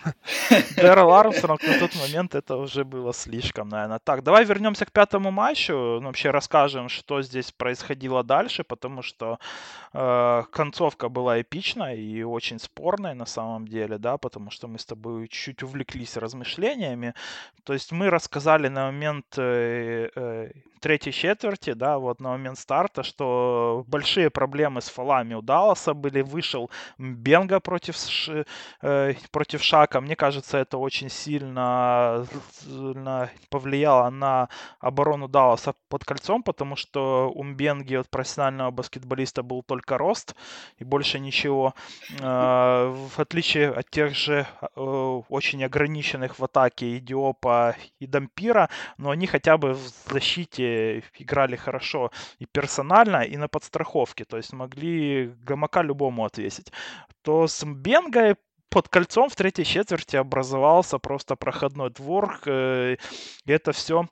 Дэрил Армстронг на тот момент это уже было слишком, наверное. Так, давай вернемся к пятому матчу. Ну, вообще расскажем, что здесь происходило дальше, потому что э, концовка была эпичная и очень спорная на самом деле, да, потому что мы с тобой чуть-чуть увлеклись размышлениями. То есть мы рассказали на момент э, э, третьей четверти, да, вот на момент старта, что большие проблемы с фолами у Далласа были. Вышел Бенга против, э, против Шака. Мне кажется, это очень сильно, сильно повлияло на оборону Далласа под кольцом, потому что у Мбенги от профессионального баскетболиста был только рост и больше ничего. Э, в отличие от тех же э, очень ограниченных в атаке Идиопа и Дампира, но они хотя бы в защите играли хорошо и персонально, и на подстраховке, то есть могли гамака любому отвесить, то с Мбенгой под кольцом в третьей четверти образовался просто проходной двор, э, и это все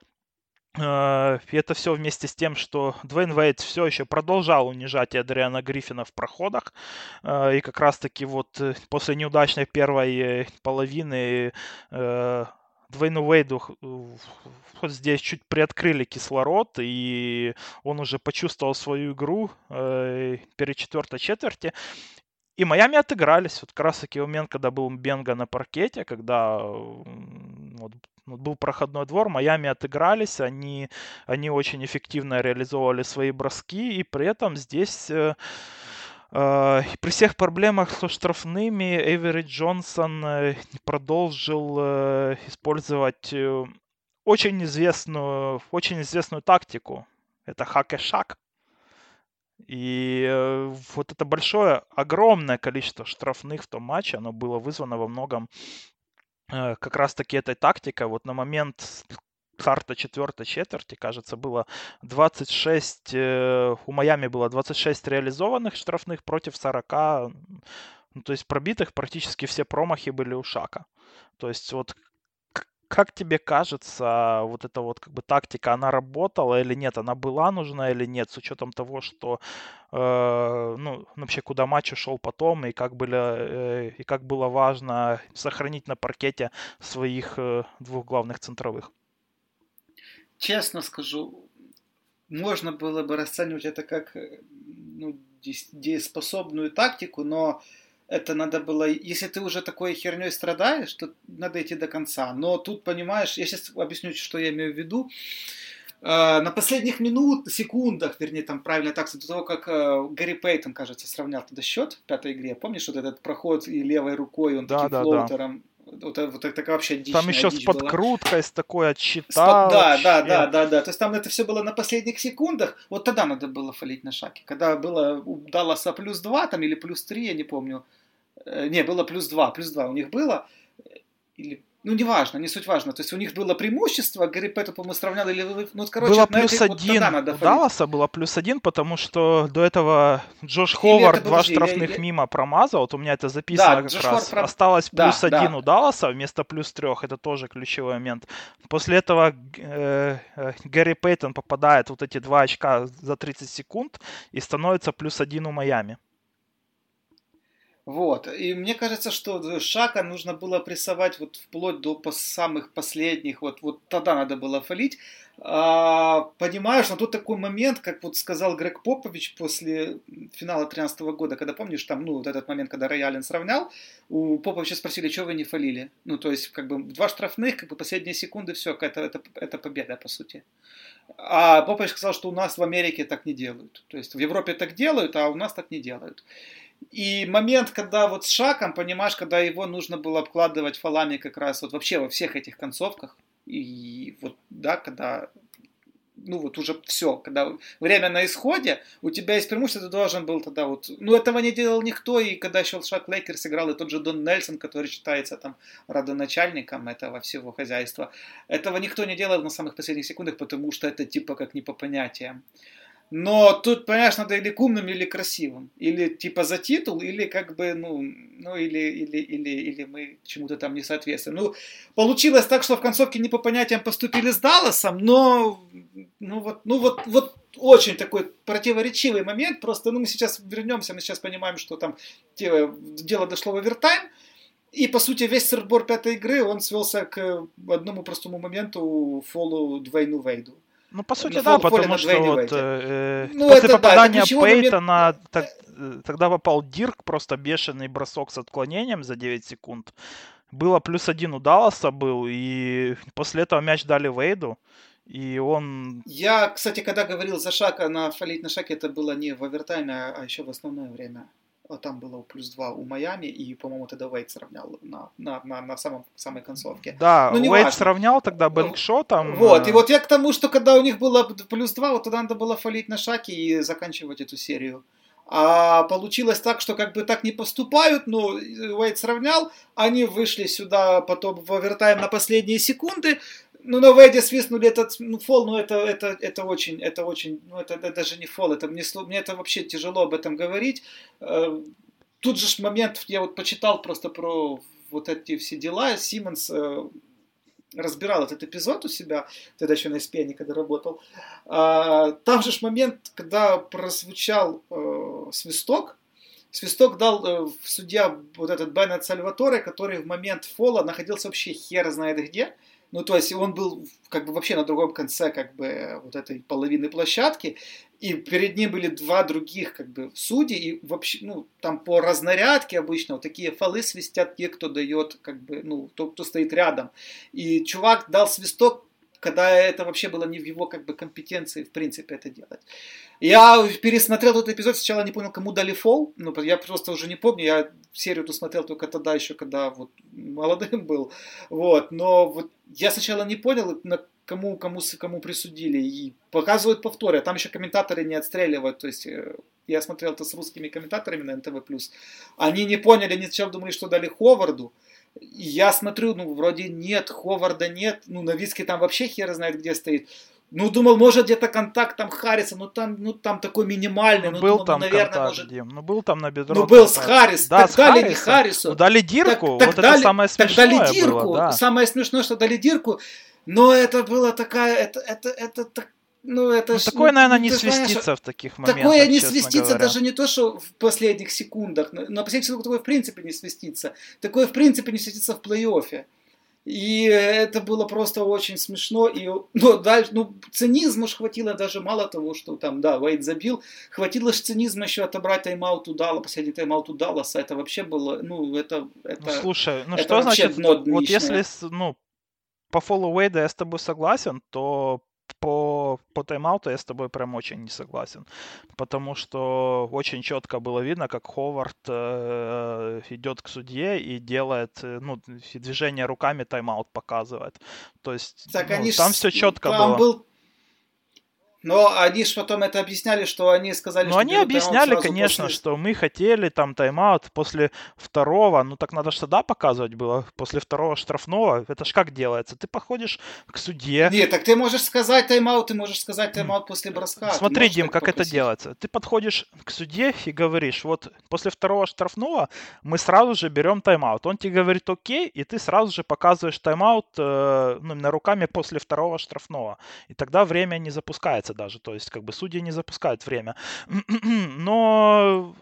э, и это все вместе с тем, что Двейн Вейт все еще продолжал унижать Адриана Гриффина в проходах. Э, и как раз-таки вот после неудачной первой половины Двейну Уэйду вот здесь чуть приоткрыли кислород, и он уже почувствовал свою игру э, перед четвертой четверти. И Майами отыгрались. Вот как раз таки момент, когда был Бенга на паркете, когда вот, был проходной двор, Майами отыгрались, они, они очень эффективно реализовывали свои броски, и при этом здесь... Э, Uh, при всех проблемах со штрафными Эвери Джонсон uh, продолжил uh, использовать очень известную, очень известную тактику. Это хак и шаг. И э, вот это большое, огромное количество штрафных в том матче, оно было вызвано во многом э, как раз-таки этой тактикой. Вот на момент старта четвертой четверти, кажется, было 26, э, у Майами было 26 реализованных штрафных против 40, ну, то есть пробитых практически все промахи были у Шака. То есть вот как тебе кажется, вот эта вот как бы тактика, она работала или нет? Она была нужна или нет, с учетом того, что э, ну, вообще куда матч ушел потом, и как, были, э, и как было важно сохранить на паркете своих э, двух главных центровых? Честно скажу, можно было бы расценивать это как э, ну, дееспособную тактику, но это надо было, если ты уже такой херней страдаешь, то надо идти до конца. Но тут, понимаешь, я сейчас объясню, что я имею в виду. Э, на последних минут, секундах, вернее, там правильно так, до того, как э, Гарри Пейтон, кажется, сравнял тогда счет в пятой игре. Помнишь вот этот проход и левой рукой, он да, таким да, флоутером вот, вот это вообще дичь. Там еще с подкруткой, была. с такой отчитал. Да, да, да, да, да. То есть там это все было на последних секундах. Вот тогда надо было фалить на шаге. Когда было у Далласа плюс 2 там или плюс 3, я не помню. Э, не, было плюс 2, плюс 2 у них было. Или ну, неважно, не суть важно. То есть у них было преимущество, Гарри Пэтту, по-моему, сравняли, или, ну, короче, было плюс этой, один, вот надо у Далласа было плюс один, потому что до этого Джош Ховард два подожди, штрафных я, я... мимо промазал, вот у меня это записано да, как Джош раз. Про... Осталось плюс да, один да. у Далласа вместо плюс трех, это тоже ключевой момент. После этого э, э, Гарри Пейтон попадает вот эти два очка за 30 секунд и становится плюс один у Майами. Вот. И мне кажется, что Шака нужно было прессовать вот вплоть до самых последних, вот, вот тогда надо было фалить. А, понимаешь, но тут такой момент, как вот сказал Грег Попович после финала 2013 года, когда, помнишь, там, ну, вот этот момент, когда Роялин сравнял, у Поповича спросили, что вы не фолили. Ну, то есть, как бы, два штрафных, как бы, последние секунды, все, это, это, это победа, по сути. А Попович сказал, что у нас в Америке так не делают. То есть, в Европе так делают, а у нас так не делают. И момент, когда вот с Шаком, понимаешь, когда его нужно было обкладывать фолами как раз вот вообще во всех этих концовках, и вот, да, когда ну вот уже все, когда время на исходе, у тебя есть преимущество, ты должен был тогда вот, ну этого не делал никто, и когда еще Шак Лейкерс играл, и тот же Дон Нельсон, который считается там родоначальником этого всего хозяйства, этого никто не делал на самых последних секундах, потому что это типа как не по понятиям. Но тут, понимаешь, надо или к умным, или красивым. Или типа за титул, или как бы, ну, ну или, или, или, или мы чему-то там не соответствуем. Ну, получилось так, что в концовке не по понятиям поступили с Далласом, но, ну вот, ну вот, вот очень такой противоречивый момент. Просто, ну, мы сейчас вернемся, мы сейчас понимаем, что там дело дошло в овертайм. И, по сути, весь сырбор пятой игры, он свелся к одному простому моменту фолу Двейну Вейду. Ну, по сути, да, потому что вот, э, ну, после это, попадания да, Пейтона момент... так, э, тогда попал Дирк, просто бешеный бросок с отклонением за 9 секунд. Было плюс один у Далласа был, и после этого мяч дали Вейду. И он... Я, кстати, когда говорил за Шака на фалить на Шаке, это было не в овертайме, а еще в основное время. А там было плюс 2 у Майами, и, по-моему, тогда Уэйд сравнял на, на, на, на самом, самой концовке. Да, ну, Уэйд сравнял тогда бэнкшотом. Вот, и вот я к тому, что когда у них было плюс 2, вот тогда надо было фалить на шаке и заканчивать эту серию. А получилось так, что как бы так не поступают, но Уэйд сравнял, они вышли сюда потом в овертайм на последние секунды, ну, на Веде свистнули этот ну, фол, ну, это, это, это очень, это очень, ну, это, это даже не фол, это мне, мне это вообще тяжело об этом говорить. Э, тут же момент, я вот почитал просто про вот эти все дела, Симмонс э, разбирал этот эпизод у себя, тогда еще на ESPN, когда работал. А, там же момент, когда прозвучал э, свисток, Свисток дал э, судья вот этот Беннет Сальваторе, который в момент фола находился вообще хер знает где. Ну, то есть он был как бы вообще на другом конце как бы вот этой половины площадки, и перед ним были два других как бы судьи, и вообще, ну, там по разнарядке обычно вот такие фолы свистят те, кто дает, как бы, ну, тот, кто стоит рядом. И чувак дал свисток когда это вообще было не в его как бы компетенции в принципе это делать. Я пересмотрел этот эпизод, сначала не понял, кому дали фол, ну, я просто уже не помню, я серию тут смотрел только тогда еще, когда вот молодым был, вот, но вот я сначала не понял, на кому, кому, кому присудили, и показывают повторы, а там еще комментаторы не отстреливают, то есть э, я смотрел это с русскими комментаторами на НТВ+, они не поняли, они сначала думали, что дали Ховарду, я смотрю, ну, вроде нет, Ховарда нет, ну, Новицкий там вообще хер знает, где стоит. Ну, думал, может, где-то контакт там Харриса, ну там, ну там такой минимальный. Ну, был думал, там ну, наверное, контакт, может... Дим, ну был там на бедро. Ну, был с Харрис, да, так с дали Харриса. не Харрису. Ну, дали Дирку, так, вот так это дали, самое смешное так дали Дирку, было, да. самое смешное, что дали Дирку, но это было такая, это, это, это, это ну, это ну, ж, такое, ну, наверное, не свистится знаешь, в таких моментах. Такое не свистится говоря. даже не то, что в последних секундах. На последних секундах такое в принципе не свистится. Такое в принципе не свистится в плей-оффе. И это было просто очень смешно. И, ну, дальше, ну, цинизма ж хватило даже мало того, что там, да, Вейд забил, хватило же цинизма еще отобрать тайм-аут у Далла, последний тайм-аут у Далласа. Это вообще было, ну, это... это ну, слушай, ну это что значит, вот если, ну, по фолу Уэйда я с тобой согласен, то по, по тайм-ауту я с тобой прям очень не согласен. Потому что очень четко было видно, как Ховард э, идет к судье и делает, э, ну, движение руками тайм-аут показывает. То есть так ну, они там все четко там было. Был но они же потом это объясняли, что они сказали, ну, что... Ну, они объясняли, конечно, после... что мы хотели там тайм-аут после второго, ну, так надо же тогда показывать было, после второго штрафного. Это ж как делается? Ты подходишь к судье... Нет, так ты можешь сказать тайм-аут, ты можешь сказать тайм-аут после броска. Смотри, Дим, как попросить. это делается. Ты подходишь к судье и говоришь, вот после второго штрафного мы сразу же берем тайм-аут. Он тебе говорит окей, и ты сразу же показываешь тайм-аут э, ну, руками после второго штрафного. И тогда время не запускается меняется даже. То есть, как бы судьи не запускают время. Но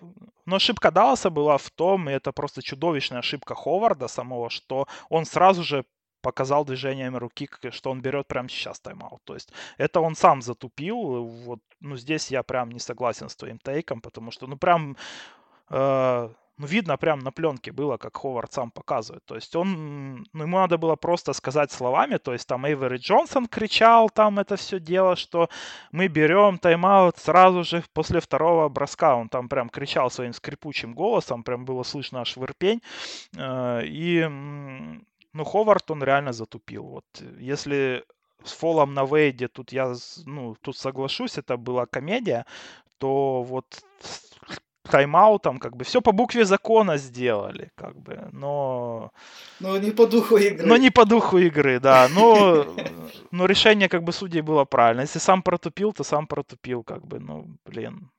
но ошибка Далласа была в том, и это просто чудовищная ошибка Ховарда самого, что он сразу же показал движением руки, что он берет прямо сейчас тайм-аут. То есть это он сам затупил. Вот, ну, здесь я прям не согласен с твоим тейком, потому что, ну, прям э, ну, видно прям на пленке было, как Ховард сам показывает. То есть он, ну, ему надо было просто сказать словами, то есть там Эйвери Джонсон кричал там это все дело, что мы берем тайм-аут сразу же после второго броска. Он там прям кричал своим скрипучим голосом, прям было слышно аж вырпень. Э, и, ну, Ховард, он реально затупил. Вот если с фолом на Вейде тут я, ну, тут соглашусь, это была комедия, то вот тайм-аутом, как бы все по букве закона сделали, как бы, но... Но не по духу игры. Но не по духу игры, да, но, но решение как бы судей было правильно. Если сам протупил, то сам протупил, как бы, ну, блин.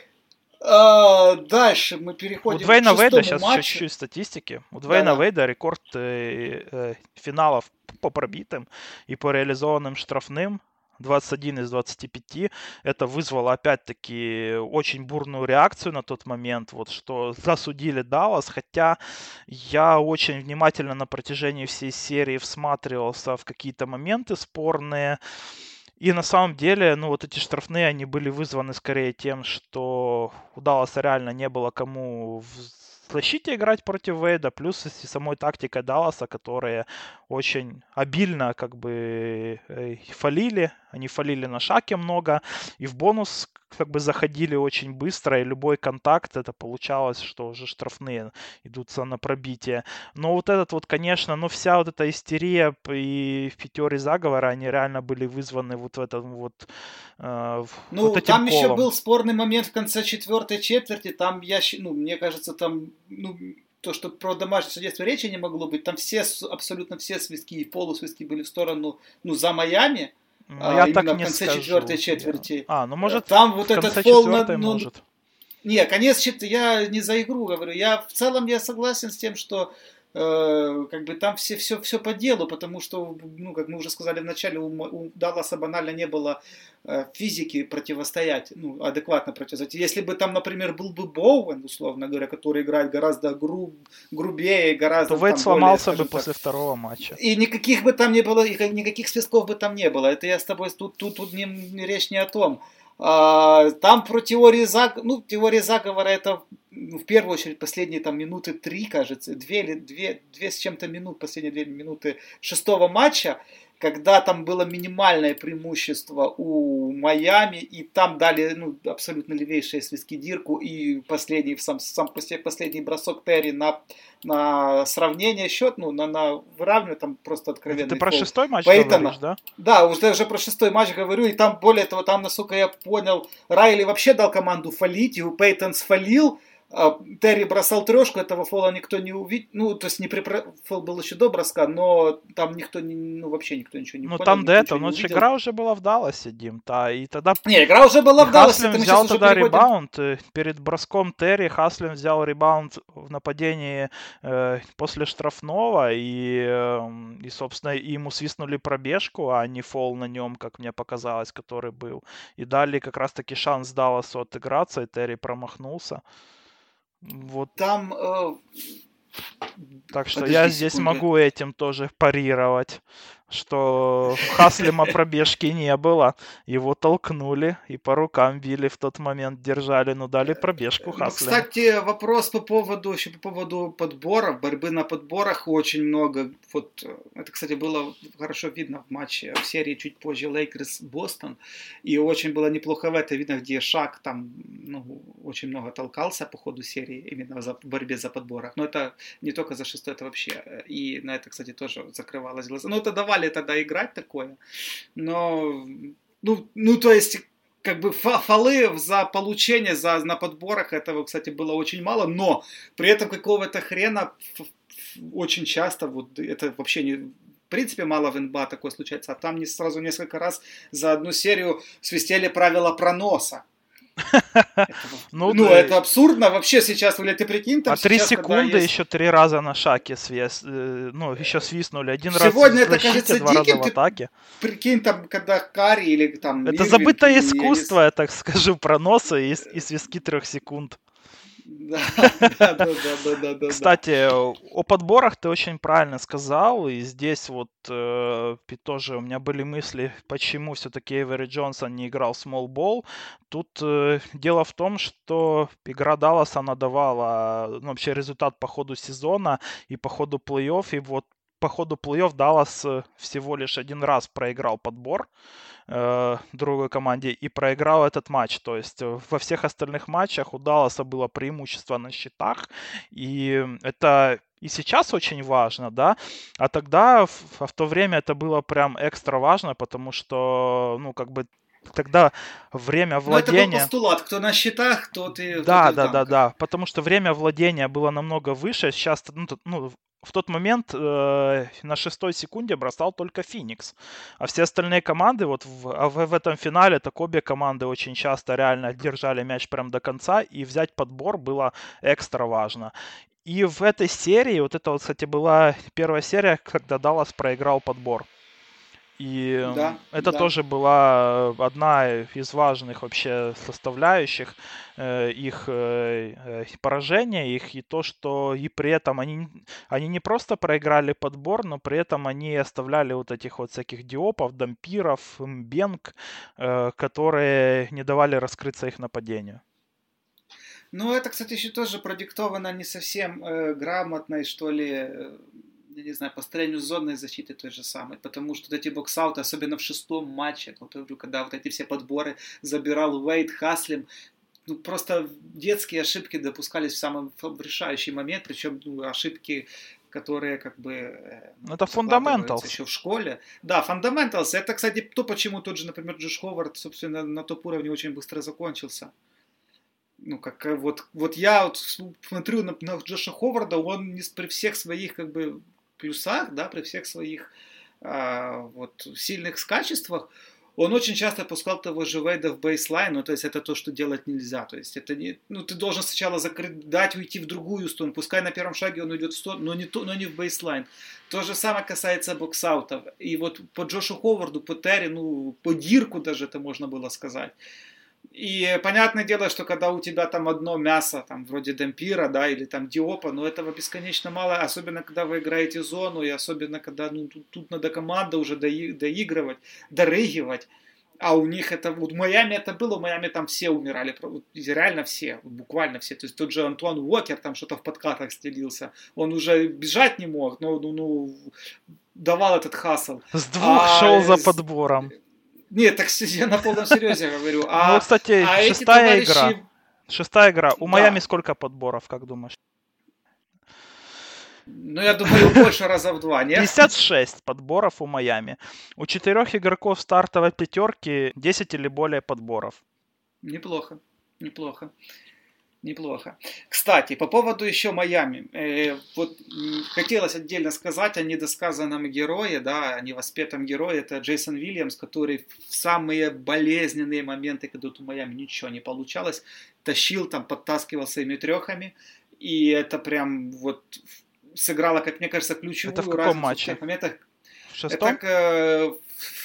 А, дальше мы переходим У Двейна к Вейда, сейчас матчу. чуть-чуть статистики. У Двейна да. Вейда рекорд э, э, финалов по пробитым и по реализованным штрафным 21 из 25. Это вызвало опять-таки очень бурную реакцию на тот момент, вот что засудили Даллас, хотя я очень внимательно на протяжении всей серии всматривался в какие-то моменты спорные. И на самом деле, ну вот эти штрафные, они были вызваны скорее тем, что у Далласа реально не было кому защите играть против Вейда, плюс и самой тактикой Далласа, которые очень обильно как бы э, фалили, они фалили на шаке много, и в бонус как бы заходили очень быстро, и любой контакт, это получалось, что уже штрафные идутся на пробитие. Но вот этот вот, конечно, ну вся вот эта истерия и в теории заговора, они реально были вызваны вот в этом вот э, Ну, вот там колом. еще был спорный момент в конце четвертой четверти, там я, ну, мне кажется, там, ну, то, что про домашнее судейство речи не могло быть, там все, абсолютно все свистки и полусвистки были в сторону, ну, за Майами, а, я так в конце скажу. четвертой четверти. А, ну может, там вот этот фол на, ну, может. Не, конец я не за игру говорю. Я в целом я согласен с тем, что как бы там все, все, все по делу, потому что, ну, как мы уже сказали в начале, у, у Далласа банально не было э, физики противостоять, ну, адекватно противостоять. Если бы там, например, был бы Боуэн, условно говоря, который играет гораздо груб, грубее, гораздо... То Вейт сломался более, бы после так, второго матча. И никаких бы там не было, и никаких свистков бы там не было. Это я с тобой, тут, тут, тут не речь не о том. А, там про теории заговора, ну, теория заговора это в первую очередь последние там минуты три, кажется, две или две, две с чем-то минут, последние две минуты шестого матча, когда там было минимальное преимущество у Майами, и там дали ну, абсолютно левейшие свистки Дирку, и последний, сам, сам последний бросок Терри на, на сравнение счет, ну, на, на выравнивание, там просто откровенно. Ты про шестой матч Пейтона. говоришь, да? Да, уже, уже про шестой матч говорю, и там, более того, там, насколько я понял, Райли вообще дал команду фалить, и Пейтон сфалил, Терри бросал трешку, этого фола никто не увидел. Ну, то есть не при... фол был еще до броска, но там никто не, ну, вообще никто ничего не ну, понял. Ну, там до этого, ну, игра уже была в Далласе, Дим, та, и тогда... Не, игра уже была в Далласе. Хаслин взял тогда переходим... ребаунд, э, перед броском Терри Хаслин взял ребаунд в нападении э, после штрафного, и, э, и, собственно, ему свистнули пробежку, а не фол на нем, как мне показалось, который был. И дали как раз-таки шанс Далласу отыграться, и Терри промахнулся. Вот. Там, э, Так что я здесь могу этим тоже парировать что Хаслима пробежки не было. Его толкнули и по рукам били в тот момент, держали, но дали пробежку ну, Хаслиму. Ну, кстати, вопрос по поводу, еще по поводу подборов, борьбы на подборах очень много. Вот это, кстати, было хорошо видно в матче в серии чуть позже Лейкерс Бостон. И очень было неплохо в это видно, где Шаг там ну, очень много толкался по ходу серии именно за, в борьбе за подборах. Но это не только за шестой, это вообще. И на это, кстати, тоже закрывалось глаза. Но это давали давали тогда играть такое. Но, ну, ну то есть, как бы фолы за получение за, на подборах этого, кстати, было очень мало, но при этом какого-то хрена очень часто, вот это вообще не, в принципе, мало в НБА такое случается, а там не сразу несколько раз за одну серию свистели правила проноса. Ну, ну это абсурдно вообще сейчас, блядь, ты прикинь, там А три секунды еще три раза на шаге свес, э, ну, еще свистнули. Один раз Сегодня это кажется диким, в атаке. Прикинь, там, когда Кари или там... Это забытое искусство, я так скажу, проноса и, и свистки трех секунд. Кстати, о подборах ты очень правильно сказал, и здесь вот э, тоже у меня были мысли, почему все-таки Эвери Джонсон не играл small ball. Тут э, дело в том, что игра Далласа она давала ну, вообще результат по ходу сезона и по ходу плей-офф, и вот по ходу плей-офф Даллас э, всего лишь один раз проиграл подбор э, другой команде и проиграл этот матч. То есть э, во всех остальных матчах у Далласа было преимущество на счетах, и это и сейчас очень важно, да, а тогда в, в то время это было прям экстра важно, потому что, ну, как бы тогда время владения... Но это был постулат, кто на счетах, тот и... Да, да, да, да, потому что время владения было намного выше, сейчас, ну, ну в тот момент э, на шестой секунде бросал только Феникс. А все остальные команды, вот в, а в, в этом финале, так обе команды очень часто реально держали мяч прям до конца, и взять подбор было экстра важно. И в этой серии, вот это вот, кстати, была первая серия, когда Даллас проиграл подбор. И да, это да. тоже была одна из важных вообще составляющих э, их э, э, поражения, их и то, что и при этом они, они не просто проиграли подбор, но при этом они оставляли вот этих вот всяких диопов, дампиров, мбенг, э, которые не давали раскрыться их нападению. Ну, это, кстати, еще тоже продиктовано не совсем э, грамотной, что ли, э, я не знаю, построению зонной защиты той же самой, потому что вот эти боксауты, особенно в шестом матче, вот, когда вот эти все подборы забирал Уэйд, Хаслим, ну, просто детские ошибки допускались в самый в решающий момент, причем ну, ошибки которые как бы... Э, ну, это фундаментал. Еще в школе. Да, фундаменталс. Это, кстати, то, почему тот же, например, Джош Ховард, собственно, на топ-уровне очень быстро закончился. Ну, как э, вот, вот я вот смотрю на, на Джоша Ховарда, он не, при всех своих как бы плюсах, да, при всех своих а, вот, сильных качествах, он очень часто пускал того же Вейда в бейслайн, ну, то есть это то, что делать нельзя, то есть это не, ну, ты должен сначала закрыть, дать уйти в другую сторону, пускай на первом шаге он уйдет в сторону, но не, то, но не в бейслайн. То же самое касается боксаутов, и вот по Джошу Ховарду, по Терри, ну, по Дирку даже это можно было сказать, и понятное дело, что когда у тебя там одно мясо, там вроде демпира, да, или там диопа, ну этого бесконечно мало, особенно когда вы играете зону, и особенно когда ну, тут, тут надо команда уже доигрывать, дорыгивать. А у них это, вот в Майами это было, в Майами там все умирали, реально все, буквально все. То есть тот же Антуан Уокер там что-то в подкатах стелился, он уже бежать не мог, но ну, ну, давал этот хасл. С двух а, шел за подбором. Нет, так я на полном серьезе говорю. А, ну, кстати, а шестая товарищи... игра. Шестая игра. У да. Майами сколько подборов, как думаешь? Ну, я думаю, больше раза в два, нет? 56 подборов у Майами. У четырех игроков стартовой пятерки 10 или более подборов. Неплохо, неплохо. Неплохо. Кстати, по поводу еще Майами. Э, вот хотелось отдельно сказать о недосказанном герое, да, о невоспетом герое. Это Джейсон Вильямс, который в самые болезненные моменты, когда у Майами ничего не получалось, тащил там, подтаскивал своими трехами. И это прям вот сыграло, как мне кажется, ключевую это в каком матче? в моментах. шестом? Это,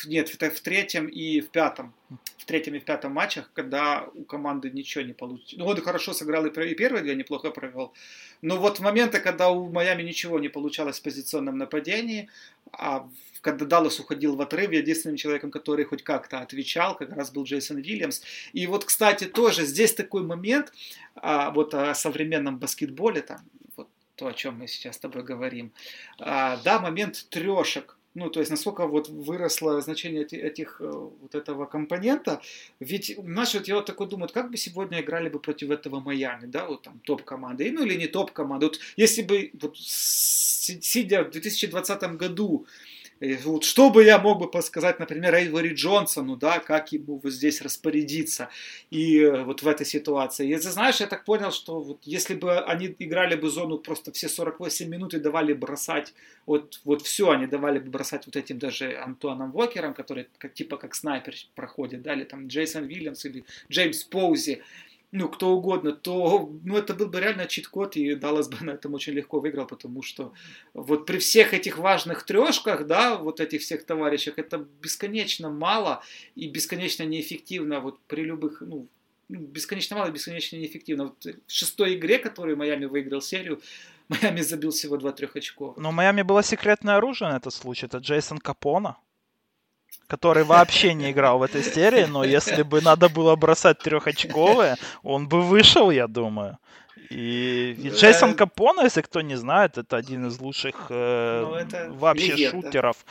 нет, это в третьем и в пятом. В третьем и в пятом матчах, когда у команды ничего не получилось. Ну, он хорошо сыграл и первый две, неплохо провел. Но вот в моменты, когда у Майами ничего не получалось в позиционном нападении, а когда Даллас уходил в отрыв, единственным человеком, который хоть как-то отвечал, как раз был Джейсон Вильямс. И вот, кстати, тоже здесь такой момент, а, вот о современном баскетболе, там, вот то, о чем мы сейчас с тобой говорим. А, да, момент трешек, ну, то есть, насколько вот выросло значение этих, э, вот этого компонента. Ведь вот я вот такой думаю, как бы сегодня играли бы против этого Майами, да, вот там топ-команды, ну или не топ-команды. Вот если бы, вот, сидя в 2020 году, вот что бы я мог бы подсказать, например, Эйвори Джонсону, да, как ему вот здесь распорядиться и э, вот в этой ситуации. И, знаешь, я так понял, что вот если бы они играли бы зону просто все 48 минут и давали бросать, вот, вот все они давали бы бросать вот этим даже Антуаном Вокером, который как, типа как снайпер проходит, да, или там Джейсон Вильямс или Джеймс Поузи, ну, кто угодно, то ну, это был бы реально чит-код, и Даллас бы на этом очень легко выиграл, потому что вот при всех этих важных трешках, да, вот этих всех товарищах, это бесконечно мало и бесконечно неэффективно вот при любых, ну, ну бесконечно мало и бесконечно неэффективно. Вот в шестой игре, которую Майами выиграл серию, Майами забил всего два трех очков. Но у Майами было секретное оружие на этот случай, это Джейсон Капона который вообще не играл в этой серии, но если бы надо было бросать трехочковые, он бы вышел, я думаю. И, и Джейсон Капона, если кто не знает, это один из лучших э, ну, вообще легенда. шутеров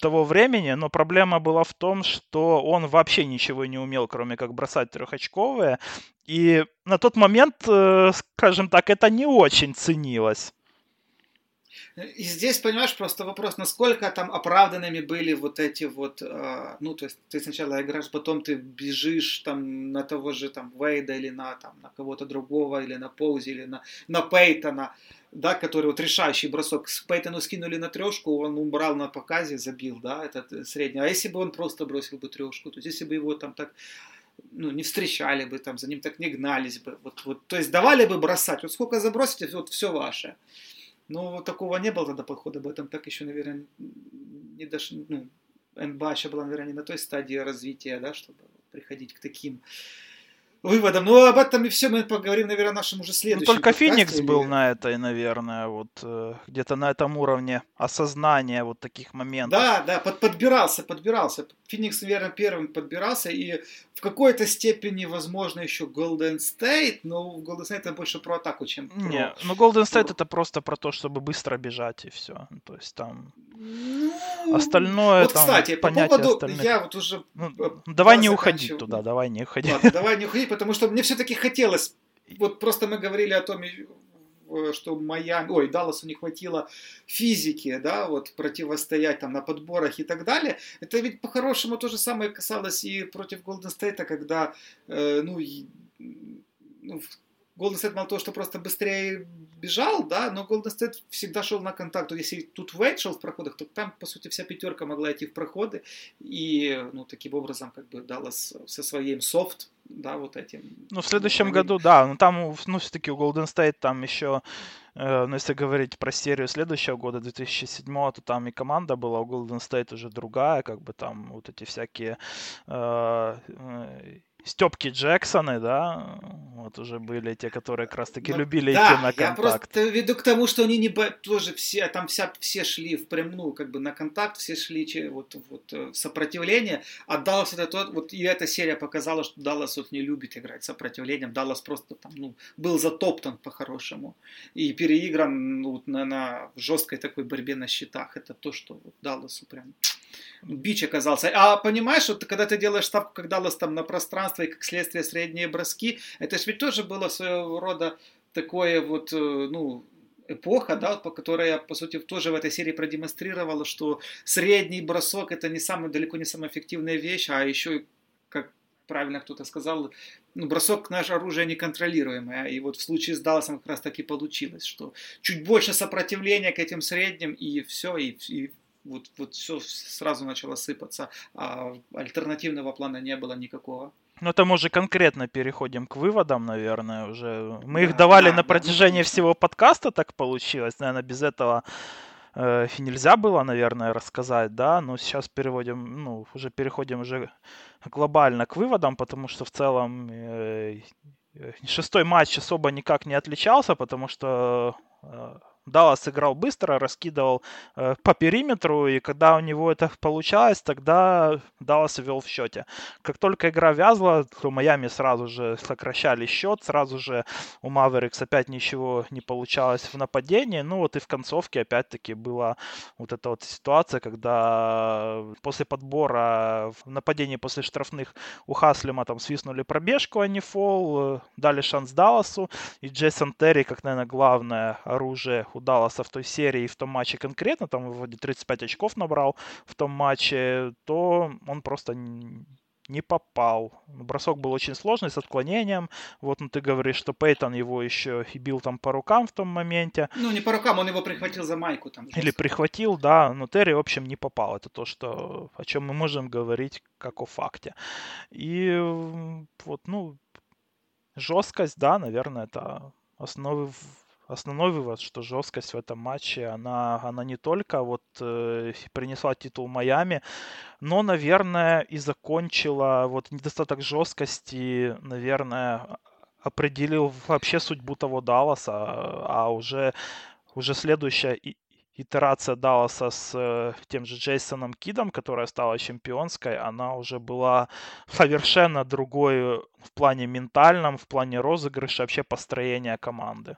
того времени. Но проблема была в том, что он вообще ничего не умел, кроме как бросать трехочковые. И на тот момент, э, скажем так, это не очень ценилось. И здесь, понимаешь, просто вопрос, насколько там оправданными были вот эти вот, э, ну, то есть ты сначала играешь, потом ты бежишь там на того же там Вейда или на, там, на кого-то другого, или на Поузи, или на, на Пейтона, да, который вот решающий бросок. С Пейтону скинули на трешку, он убрал на показе, забил, да, этот э, средний. А если бы он просто бросил бы трешку, то есть если бы его там так ну, не встречали бы, там, за ним так не гнались бы. Вот, вот, то есть давали бы бросать. Вот сколько забросите, вот все ваше. Но такого не было тогда подхода, об этом так еще, наверное, не дошли, ну, НБА еще была, наверное, не на той стадии развития, да, чтобы приходить к таким выводом. Ну, об этом и все мы поговорим, наверное, в нашем уже ну, следующем. Ну, только Феникс был на этой, наверное, вот э, где-то на этом уровне осознания вот таких моментов. Да, да, под, подбирался, подбирался. Феникс, наверное, первым подбирался, и в какой-то степени, возможно, еще Golden State, но Golden State это больше про атаку, чем про... Не, ну Golden State это просто про то, чтобы быстро бежать и все. То есть там ну, остальное вот, там кстати, по поводу, остальных... я вот уже... Ну, давай не уходить туда, давай не уходить. Ладно, давай не уходить, потому что мне все-таки хотелось, вот просто мы говорили о том, э, что Майами, ой, Далласу не хватило физики, да, вот противостоять там на подборах и так далее. Это ведь по-хорошему то же самое касалось и против Голден Стейта, когда, э, ну, ну, Golden State мало того, что просто быстрее бежал, да, но Golden State всегда шел на контакт. Если тут Вейт шел в проходах, то там, по сути, вся пятерка могла идти в проходы. И, ну, таким образом, как бы Даллас со своим софт, да, вот этим. Ну, в следующем они... году, да, но там, ну, все-таки у Golden State там еще, э, ну, если говорить про серию следующего года, 2007, то там и команда была у Golden State уже другая, как бы там вот эти всякие э, э Степки Джексоны, да, вот уже были те, которые как раз таки ну, любили да, идти на контакт. я просто веду к тому, что они не тоже все, там вся, все шли в прям, ну, как бы на контакт, все шли вот, вот э, сопротивление, а Даллас это тот, вот и эта серия показала, что Даллас вот не любит играть сопротивлением, Даллас просто там, ну, был затоптан по-хорошему и переигран ну, на, на жесткой такой борьбе на счетах, это то, что вот Далласу прям бич оказался. А понимаешь, вот когда ты делаешь ставку, как Даллас там на пространство и как следствие средние броски, это же ведь тоже было своего рода такое вот, э, ну, эпоха, да, по которой я, по сути, тоже в этой серии продемонстрировала, что средний бросок это не самый, далеко не самая эффективная вещь, а еще, как правильно кто-то сказал, ну, бросок наше оружие неконтролируемое. И вот в случае с Далласом как раз так и получилось, что чуть больше сопротивления к этим средним, и все, и, и вот, вот все сразу начало сыпаться, а альтернативного плана не было никакого. Ну, мы уже конкретно переходим к выводам, наверное, уже. Мы да, их давали да, на протяжении да, всего подкаста, так получилось. Наверное, без этого э, нельзя было, наверное, рассказать, да, но сейчас переводим, ну, уже переходим уже глобально к выводам, потому что в целом э, шестой матч особо никак не отличался, потому что э, Даллас играл быстро, раскидывал э, по периметру, и когда у него это получалось, тогда Даллас вел в счете. Как только игра вязла, то Майами сразу же сокращали счет, сразу же у Маверикс опять ничего не получалось в нападении. Ну вот и в концовке опять-таки была вот эта вот ситуация, когда после подбора в нападении после штрафных у Хаслима там свистнули пробежку, а не фол, э, дали шанс Далласу, и Джейсон Терри, как, наверное, главное оружие у Далласа в той серии, в том матче конкретно, там вроде 35 очков набрал в том матче, то он просто не попал. Бросок был очень сложный, с отклонением. Вот, ну ты говоришь, что Пейтон его еще и бил там по рукам в том моменте. Ну, не по рукам, он его прихватил за майку там. Или прихватил, да, но Терри, в общем, не попал. Это то, что, о чем мы можем говорить как о факте. И вот, ну, жесткость, да, наверное, это основы основной вывод, что жесткость в этом матче, она, она не только вот э, принесла титул Майами, но, наверное, и закончила вот недостаток жесткости, наверное, определил вообще судьбу того Далласа, а уже, уже следующая итерация Далласа с э, тем же Джейсоном Кидом, которая стала чемпионской, она уже была совершенно другой в плане ментальном, в плане розыгрыша, вообще построения команды.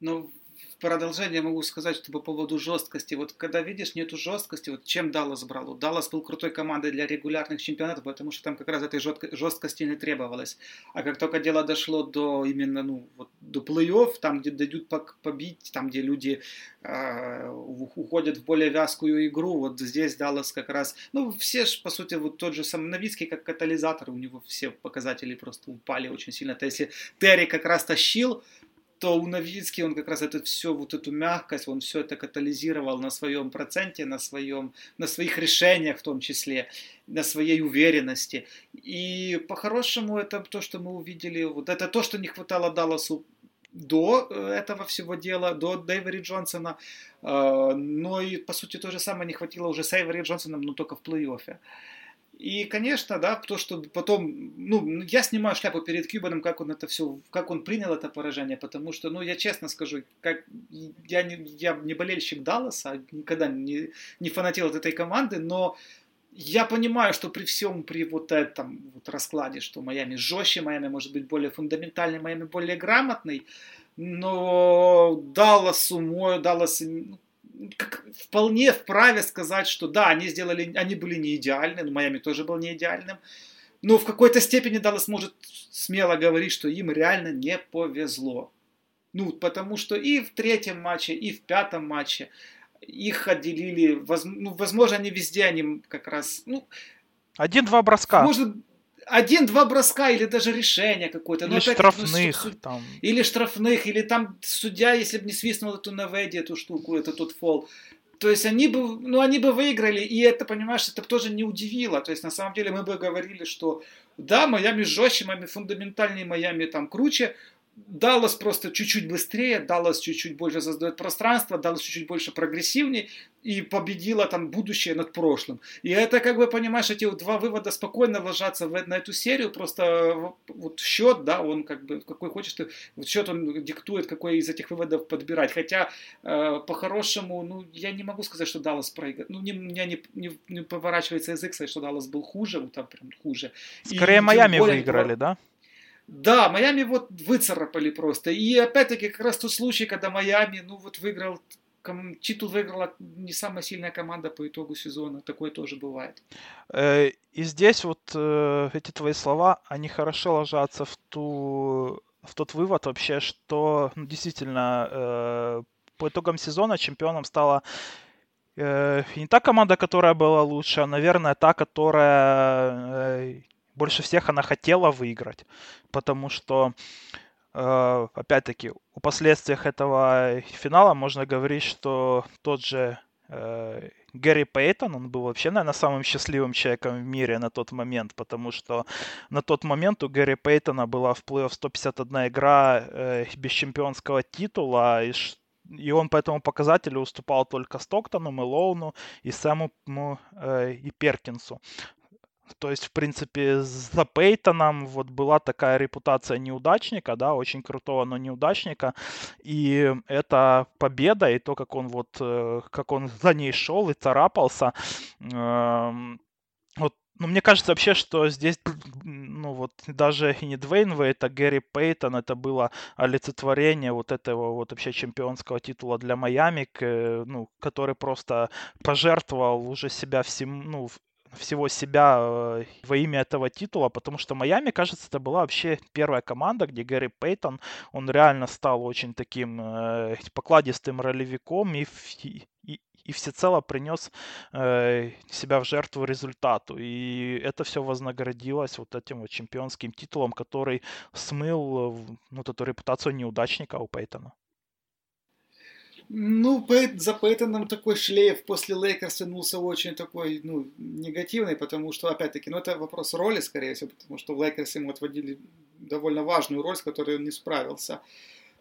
Ну, в продолжение могу сказать, что по поводу жесткости. Вот когда видишь, нету жесткости, вот чем Даллас брал? Даллас был крутой командой для регулярных чемпионатов, потому что там как раз этой жесткости не требовалось. А как только дело дошло до именно, ну, вот до плей-офф, там, где дают побить, там, где люди э, уходят в более вязкую игру, вот здесь Даллас как раз, ну, все же, по сути, вот тот же сам Новицкий как катализатор, у него все показатели просто упали очень сильно. То если Терри как раз тащил, то у Новицкий он как раз это все, вот эту мягкость, он все это катализировал на своем проценте, на, своем, на своих решениях в том числе, на своей уверенности. И по-хорошему это то, что мы увидели, вот это то, что не хватало Далласу до э, этого всего дела, до Дэйвери Джонсона, э, но и по сути то же самое не хватило уже с Эйвери Джонсоном, но только в плей-оффе. И, конечно, да, то, что потом, ну, я снимаю шляпу перед Кьюбаном, как он это все, как он принял это поражение, потому что, ну, я честно скажу, как я не, я не болельщик Далласа, никогда не, не фанател от этой команды, но я понимаю, что при всем, при вот этом вот раскладе, что Майами жестче, Майами может быть более фундаментальный, Майами более грамотный, но Далласу, мой, Даллас, ну, как, вполне вправе сказать, что да, они сделали, они были не идеальны, но Майами тоже был не идеальным. Но в какой-то степени Даллас может смело говорить, что им реально не повезло. Ну, потому что и в третьем матче, и в пятом матче их отделили, ну, возможно, они везде, они как раз, ну... Один-два броска. Может, один-два броска или даже решение какое-то. Или опять, штрафных. Ну, там. Или штрафных, или там судья, если бы не свистнул эту Наведи, эту штуку, это тот фол. То есть они бы, ну, они бы выиграли, и это, понимаешь, это тоже не удивило. То есть на самом деле мы бы говорили, что да, Майами жестче, Майами фундаментальнее, Майами там круче, Даллас просто чуть-чуть быстрее, Даллас чуть-чуть больше создает пространство, Даллас чуть-чуть больше прогрессивнее и победила там будущее над прошлым. И это, как бы, понимаешь, эти вот два вывода спокойно ложатся в, на эту серию, просто вот счет, да, он как бы, какой хочешь ты, вот счет он диктует, какой из этих выводов подбирать. Хотя, э, по-хорошему, ну, я не могу сказать, что Даллас проиграл. Ну, не, у меня не, не, не поворачивается язык сказать, что Даллас был хуже, вот там прям хуже. Скорее, и, Майами выиграли, да? Да, Майами вот выцарапали просто. И опять-таки как раз тот случай, когда Майами, ну вот выиграл, титул выиграла не самая сильная команда по итогу сезона. Такое тоже бывает. Э, и здесь вот э, эти твои слова, они хорошо ложатся в ту в тот вывод вообще, что ну, действительно э, по итогам сезона чемпионом стала не та команда, которая была лучше, а, наверное, та, которая больше всех она хотела выиграть, потому что, опять-таки, о последствиях этого финала можно говорить, что тот же э, Гэри Пейтон, он был вообще, наверное, самым счастливым человеком в мире на тот момент, потому что на тот момент у Гэри Пейтона была в плей-офф 151 игра э, без чемпионского титула, и и он по этому показателю уступал только Стоктону, Мэлоуну и Сэму э, и Перкинсу. То есть, в принципе, за Пейтоном вот была такая репутация неудачника, да, очень крутого, но неудачника. И эта победа, и то, как он вот, э, как он за ней шел и царапался, эм, вот ну, мне кажется вообще, что здесь, ну, вот даже и не Двейн Вейт, а Гэри Пейтон, это было олицетворение вот этого вот вообще чемпионского титула для Майами, ну, который просто пожертвовал уже себя всем, ну, всего себя э, во имя этого титула, потому что Майами, кажется, это была вообще первая команда, где Гэри Пейтон, он реально стал очень таким э, покладистым ролевиком и, и, и всецело принес э, себя в жертву результату. И это все вознаградилось вот этим вот чемпионским титулом, который смыл ну, эту репутацию неудачника у Пейтона. Ну, за Пейтоном такой шлейф после Лейкерс тянулся очень такой, ну, негативный, потому что, опять-таки, ну, это вопрос роли, скорее всего, потому что в Лейкерс ему отводили довольно важную роль, с которой он не справился.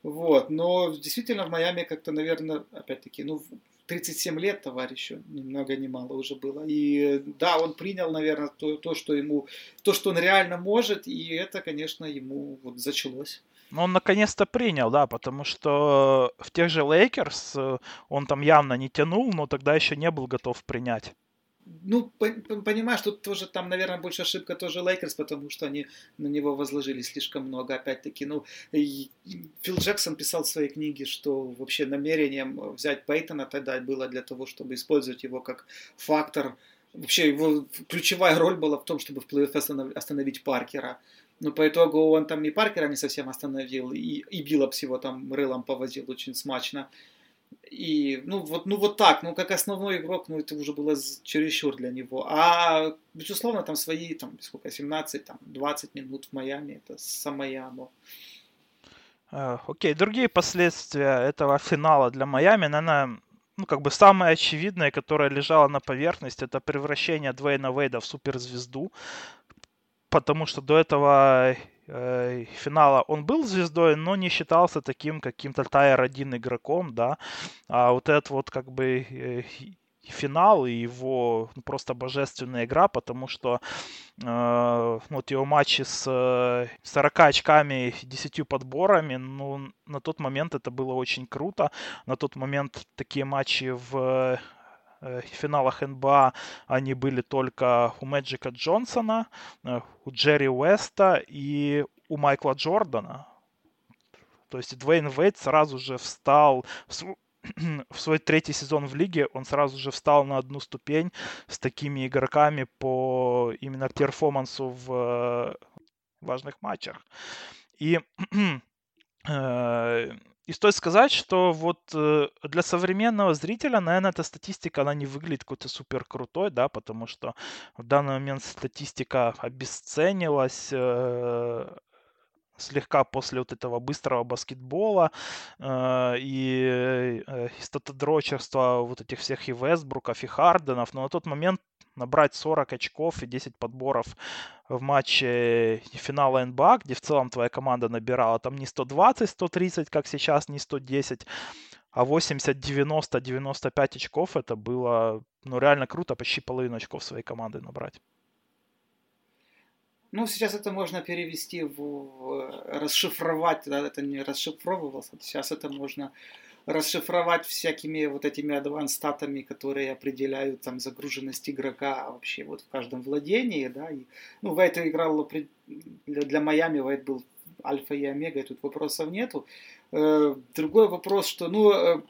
Вот, но действительно в Майами как-то, наверное, опять-таки, ну, 37 лет товарищу, ни много ни мало уже было. И да, он принял, наверное, то, то, что ему, то, что он реально может, и это, конечно, ему вот зачлось. Ну, он наконец-то принял, да, потому что в тех же Лейкерс э, он там явно не тянул, но тогда еще не был готов принять. Ну, понимаешь, тут тоже там, наверное, больше ошибка тоже Лейкерс, потому что они на него возложили слишком много, опять-таки. Ну, Фил Джексон писал в своей книге, что вообще намерением взять Пейтона тогда было для того, чтобы использовать его как фактор. Вообще его ключевая роль была в том, чтобы в плей-офф остановить Паркера. Но по итогу он там и Паркера не совсем остановил, и, и Биллопс его там рылом повозил очень смачно. И, ну вот, ну вот так, ну как основной игрок, ну это уже было чересчур для него. А, безусловно, там свои, там, сколько, 17, там, 20 минут в Майами, это Самаямо. Uh, окей, okay. другие последствия этого финала для Майами, наверное, ну, как бы самое очевидное, которое лежало на поверхности, это превращение Двейна Вейда в суперзвезду потому что до этого э, финала он был звездой, но не считался таким каким-то тайр-1 игроком, да, а вот этот вот как бы э, финал и его ну, просто божественная игра, потому что э, вот его матчи с 40 очками, 10 подборами, ну, на тот момент это было очень круто. На тот момент такие матчи в Э, финалах НБА они были только у Мэджика Джонсона, э, у Джерри Уэста и у Майкла Джордана. То есть Двейн Вейт сразу же встал в свой третий сезон в лиге, он сразу же встал на одну ступень с такими игроками по именно перформансу в э, важных матчах. И и стоит сказать, что вот э, для современного зрителя, наверное, эта статистика, она не выглядит какой-то супер крутой, да, потому что в данный момент статистика обесценилась, э, слегка после вот этого быстрого баскетбола э, и э, статодрочерства вот этих всех и Вестбруков, и Харденов, но на тот момент набрать 40 очков и 10 подборов в матче финала НБА, где в целом твоя команда набирала там не 120, 130, как сейчас, не 110, а 80, 90, 95 очков, это было ну, реально круто, почти половину очков своей команды набрать. Ну, сейчас это можно перевести в, в расшифровать, да, это не расшифровывалось, сейчас это можно расшифровать всякими вот этими адванстатами, которые определяют там загруженность игрока вообще вот в каждом владении, да, и, ну, Вайт играл для, для Майами, Вайт был альфа и омега, и тут вопросов нету. Э, другой вопрос, что, ну, э,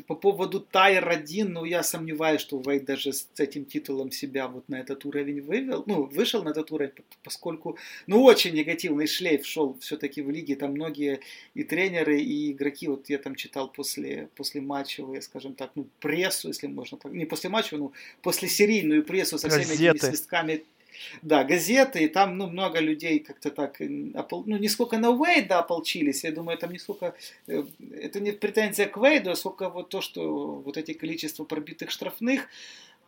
по поводу Тайр 1, ну, я сомневаюсь, что Вейд даже с этим титулом себя вот на этот уровень вывел, ну, вышел на этот уровень, поскольку, ну, очень негативный шлейф шел все-таки в лиге, там многие и тренеры, и игроки, вот я там читал после, после матчевые, скажем так, ну, прессу, если можно так, не после матча, ну, после серийную прессу со всеми Газеты. этими свистками да, газеты, и там, ну, много людей как-то так, ну, не сколько на Уэйда ополчились, я думаю, там не сколько, э, это не претензия к Уэйду, а сколько вот то, что вот эти количество пробитых штрафных,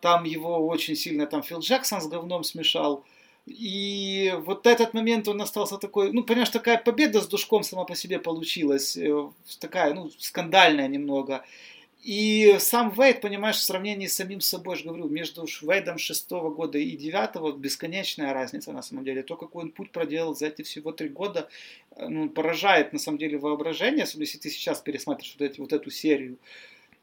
там его очень сильно, там Фил Джексон с говном смешал, И вот этот момент он остался такой, ну, понимаешь, такая победа с душком сама по себе получилась, э, такая, ну, скандальная немного. И сам Вейд, понимаешь, в сравнении с самим собой, же говорю, между Вейдом шестого года и девятого бесконечная разница на самом деле. То, какой он путь проделал за эти всего три года, э, ну, поражает на самом деле воображение, особенно если ты сейчас пересматриваешь вот, эти, вот эту серию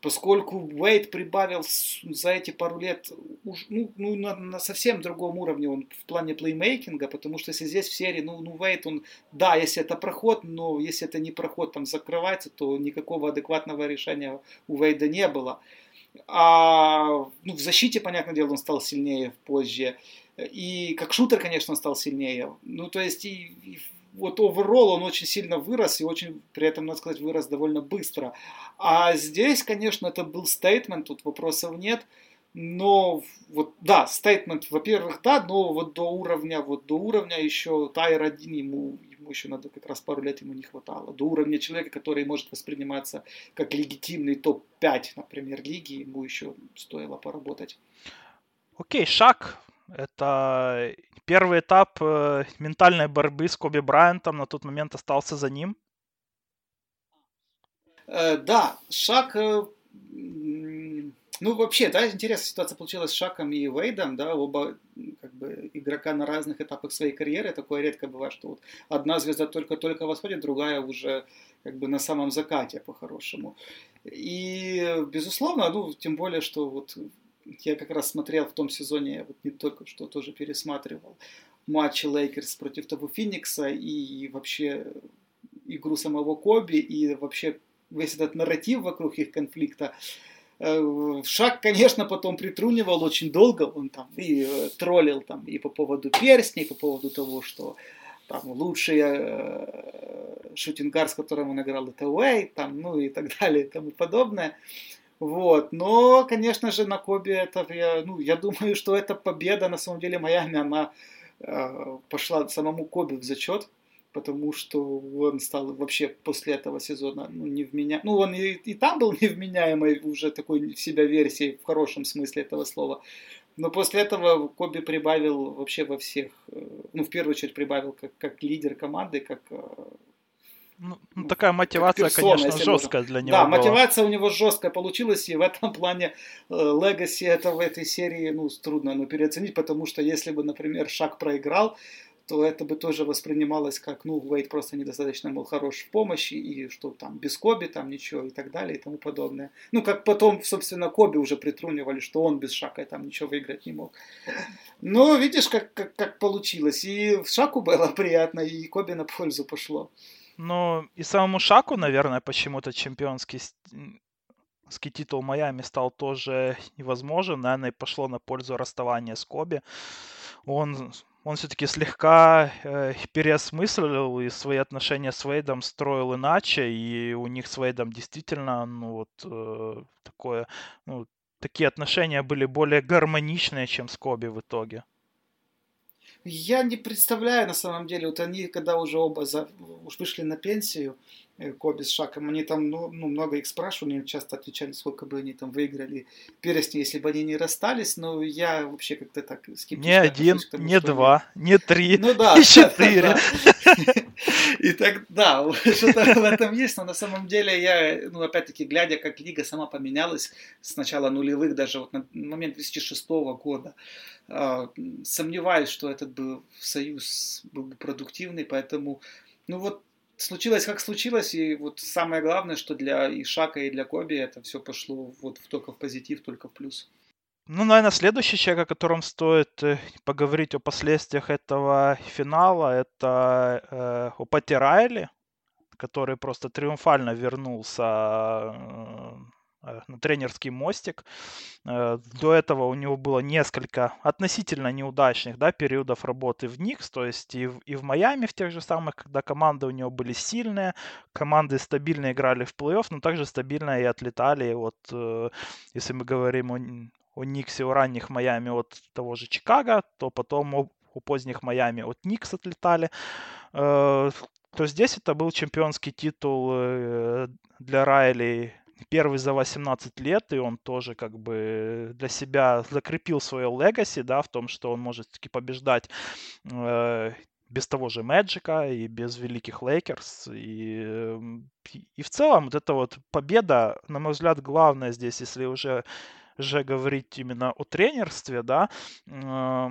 поскольку Уэйд прибавил за эти пару лет уж, ну, ну, на, на совсем другом уровне он в плане плеймейкинга, потому что если здесь в серии, ну, ну Уэйд, он, да, если это проход, но если это не проход, там закрывается, то никакого адекватного решения у Уэйда не было. А ну, в защите, понятное дело, он стал сильнее позже. И как шутер, конечно, он стал сильнее. Ну, то есть и, и вот оверолл он очень сильно вырос и очень, при этом, надо сказать, вырос довольно быстро. А здесь, конечно, это был стейтмент, тут вопросов нет. Но вот да, стейтмент, во-первых, да, но вот до уровня, вот до уровня еще Тайр один ему, ему еще надо как раз пару лет ему не хватало. До уровня человека, который может восприниматься как легитимный топ-5, например, лиги, ему еще стоило поработать. Окей, шаг это первый этап э, ментальной борьбы с Коби Брайантом на тот момент остался за ним. Э, да, Шак, э, ну вообще, да, интересная ситуация получилась с Шаком и Вейдом, да, оба как бы игрока на разных этапах своей карьеры, такое редко бывает, что вот одна звезда только-только восходит, другая уже как бы на самом закате по-хорошему. И, безусловно, ну, тем более, что вот я как раз смотрел в том сезоне, вот не только что тоже пересматривал матчи Лейкерс против того Феникса и вообще игру самого Коби и вообще весь этот нарратив вокруг их конфликта. Э, Шак, конечно, потом подтрунивал очень долго, он там и э, троллил там и по поводу перстней, и по поводу того, что там лучший э, shooting guard, с которым он играл, это Уэйд, там, ну и так далее и тому подобное. Вот. Но, конечно же, на Кобе это, я, ну, я думаю, что эта победа, на самом деле, Майами, она э, пошла самому Коби в зачет, потому что он стал вообще после этого сезона ну, не вменя... Ну, он и, и там был невменяемой уже такой в себя версии, в хорошем смысле этого слова. Но после этого Коби прибавил вообще во всех, э, ну, в первую очередь прибавил как, как лидер команды, как э, ну, ну, такая мотивация, персона, конечно, жесткая для него. Да, была. мотивация у него жесткая получилась, и в этом плане Легаси э, это в этой серии ну, трудно ну, переоценить, потому что если бы, например, Шаг проиграл, то это бы тоже воспринималось как, ну, Уэйд просто недостаточно был хорош в помощи, и что там без Коби там ничего и так далее и тому подобное. Ну, как потом, собственно, Коби уже притрунивали, что он без Шака там ничего выиграть не мог. Но видишь, как, как, как получилось. И в Шаку было приятно, и Коби на пользу пошло. Ну, и самому Шаку, наверное, почему-то чемпионский титул Майами стал тоже невозможен. Наверное, пошло на пользу расставания с Коби. Он, он все-таки слегка э, переосмыслил и свои отношения с Вейдом строил иначе. И у них с Вейдом действительно, ну, вот э, такое, ну, такие отношения были более гармоничные, чем с Коби в итоге. Я не представляю, на самом деле, вот они, когда уже оба за, уж вышли на пенсию, Коби с Шаком, они там, ну, ну, много их спрашивали, они часто отвечали, сколько бы они там выиграли перстни, если бы они не расстались, но я вообще как-то так скептично Не один, тому, не два, они... не три, ну, да, не четыре. И так, да, что-то в этом есть, но на самом деле я, ну, опять-таки, глядя, как лига сама поменялась с начала нулевых, даже вот на момент 2006 года, а, сомневаюсь, что этот бы союз был бы продуктивный, поэтому, ну вот, случилось как случилось, и вот самое главное, что для Ишака и для Коби это все пошло вот только в позитив, только в плюс. Ну, наверное, следующий человек, о котором стоит э, поговорить о последствиях этого финала, это э, о Пати Райли, который просто триумфально вернулся э, на тренерский мостик. Э, до этого у него было несколько относительно неудачных да, периодов работы в Никс, то есть и в, и в Майами в тех же самых, когда команды у него были сильные, команды стабильно играли в плей-офф, но также стабильно и отлетали. Вот э, если мы говорим о, о Никсе, о ранних Майами от того же Чикаго, то потом о, у поздних Майами от Никс отлетали то здесь это был чемпионский титул для Райли первый за 18 лет, и он тоже как бы для себя закрепил свое legacy, да, в том, что он может таки побеждать э, без того же Мэджика и без великих Лейкерс. И, и в целом вот эта вот победа, на мой взгляд, главное здесь, если уже, уже говорить именно о тренерстве, да, э,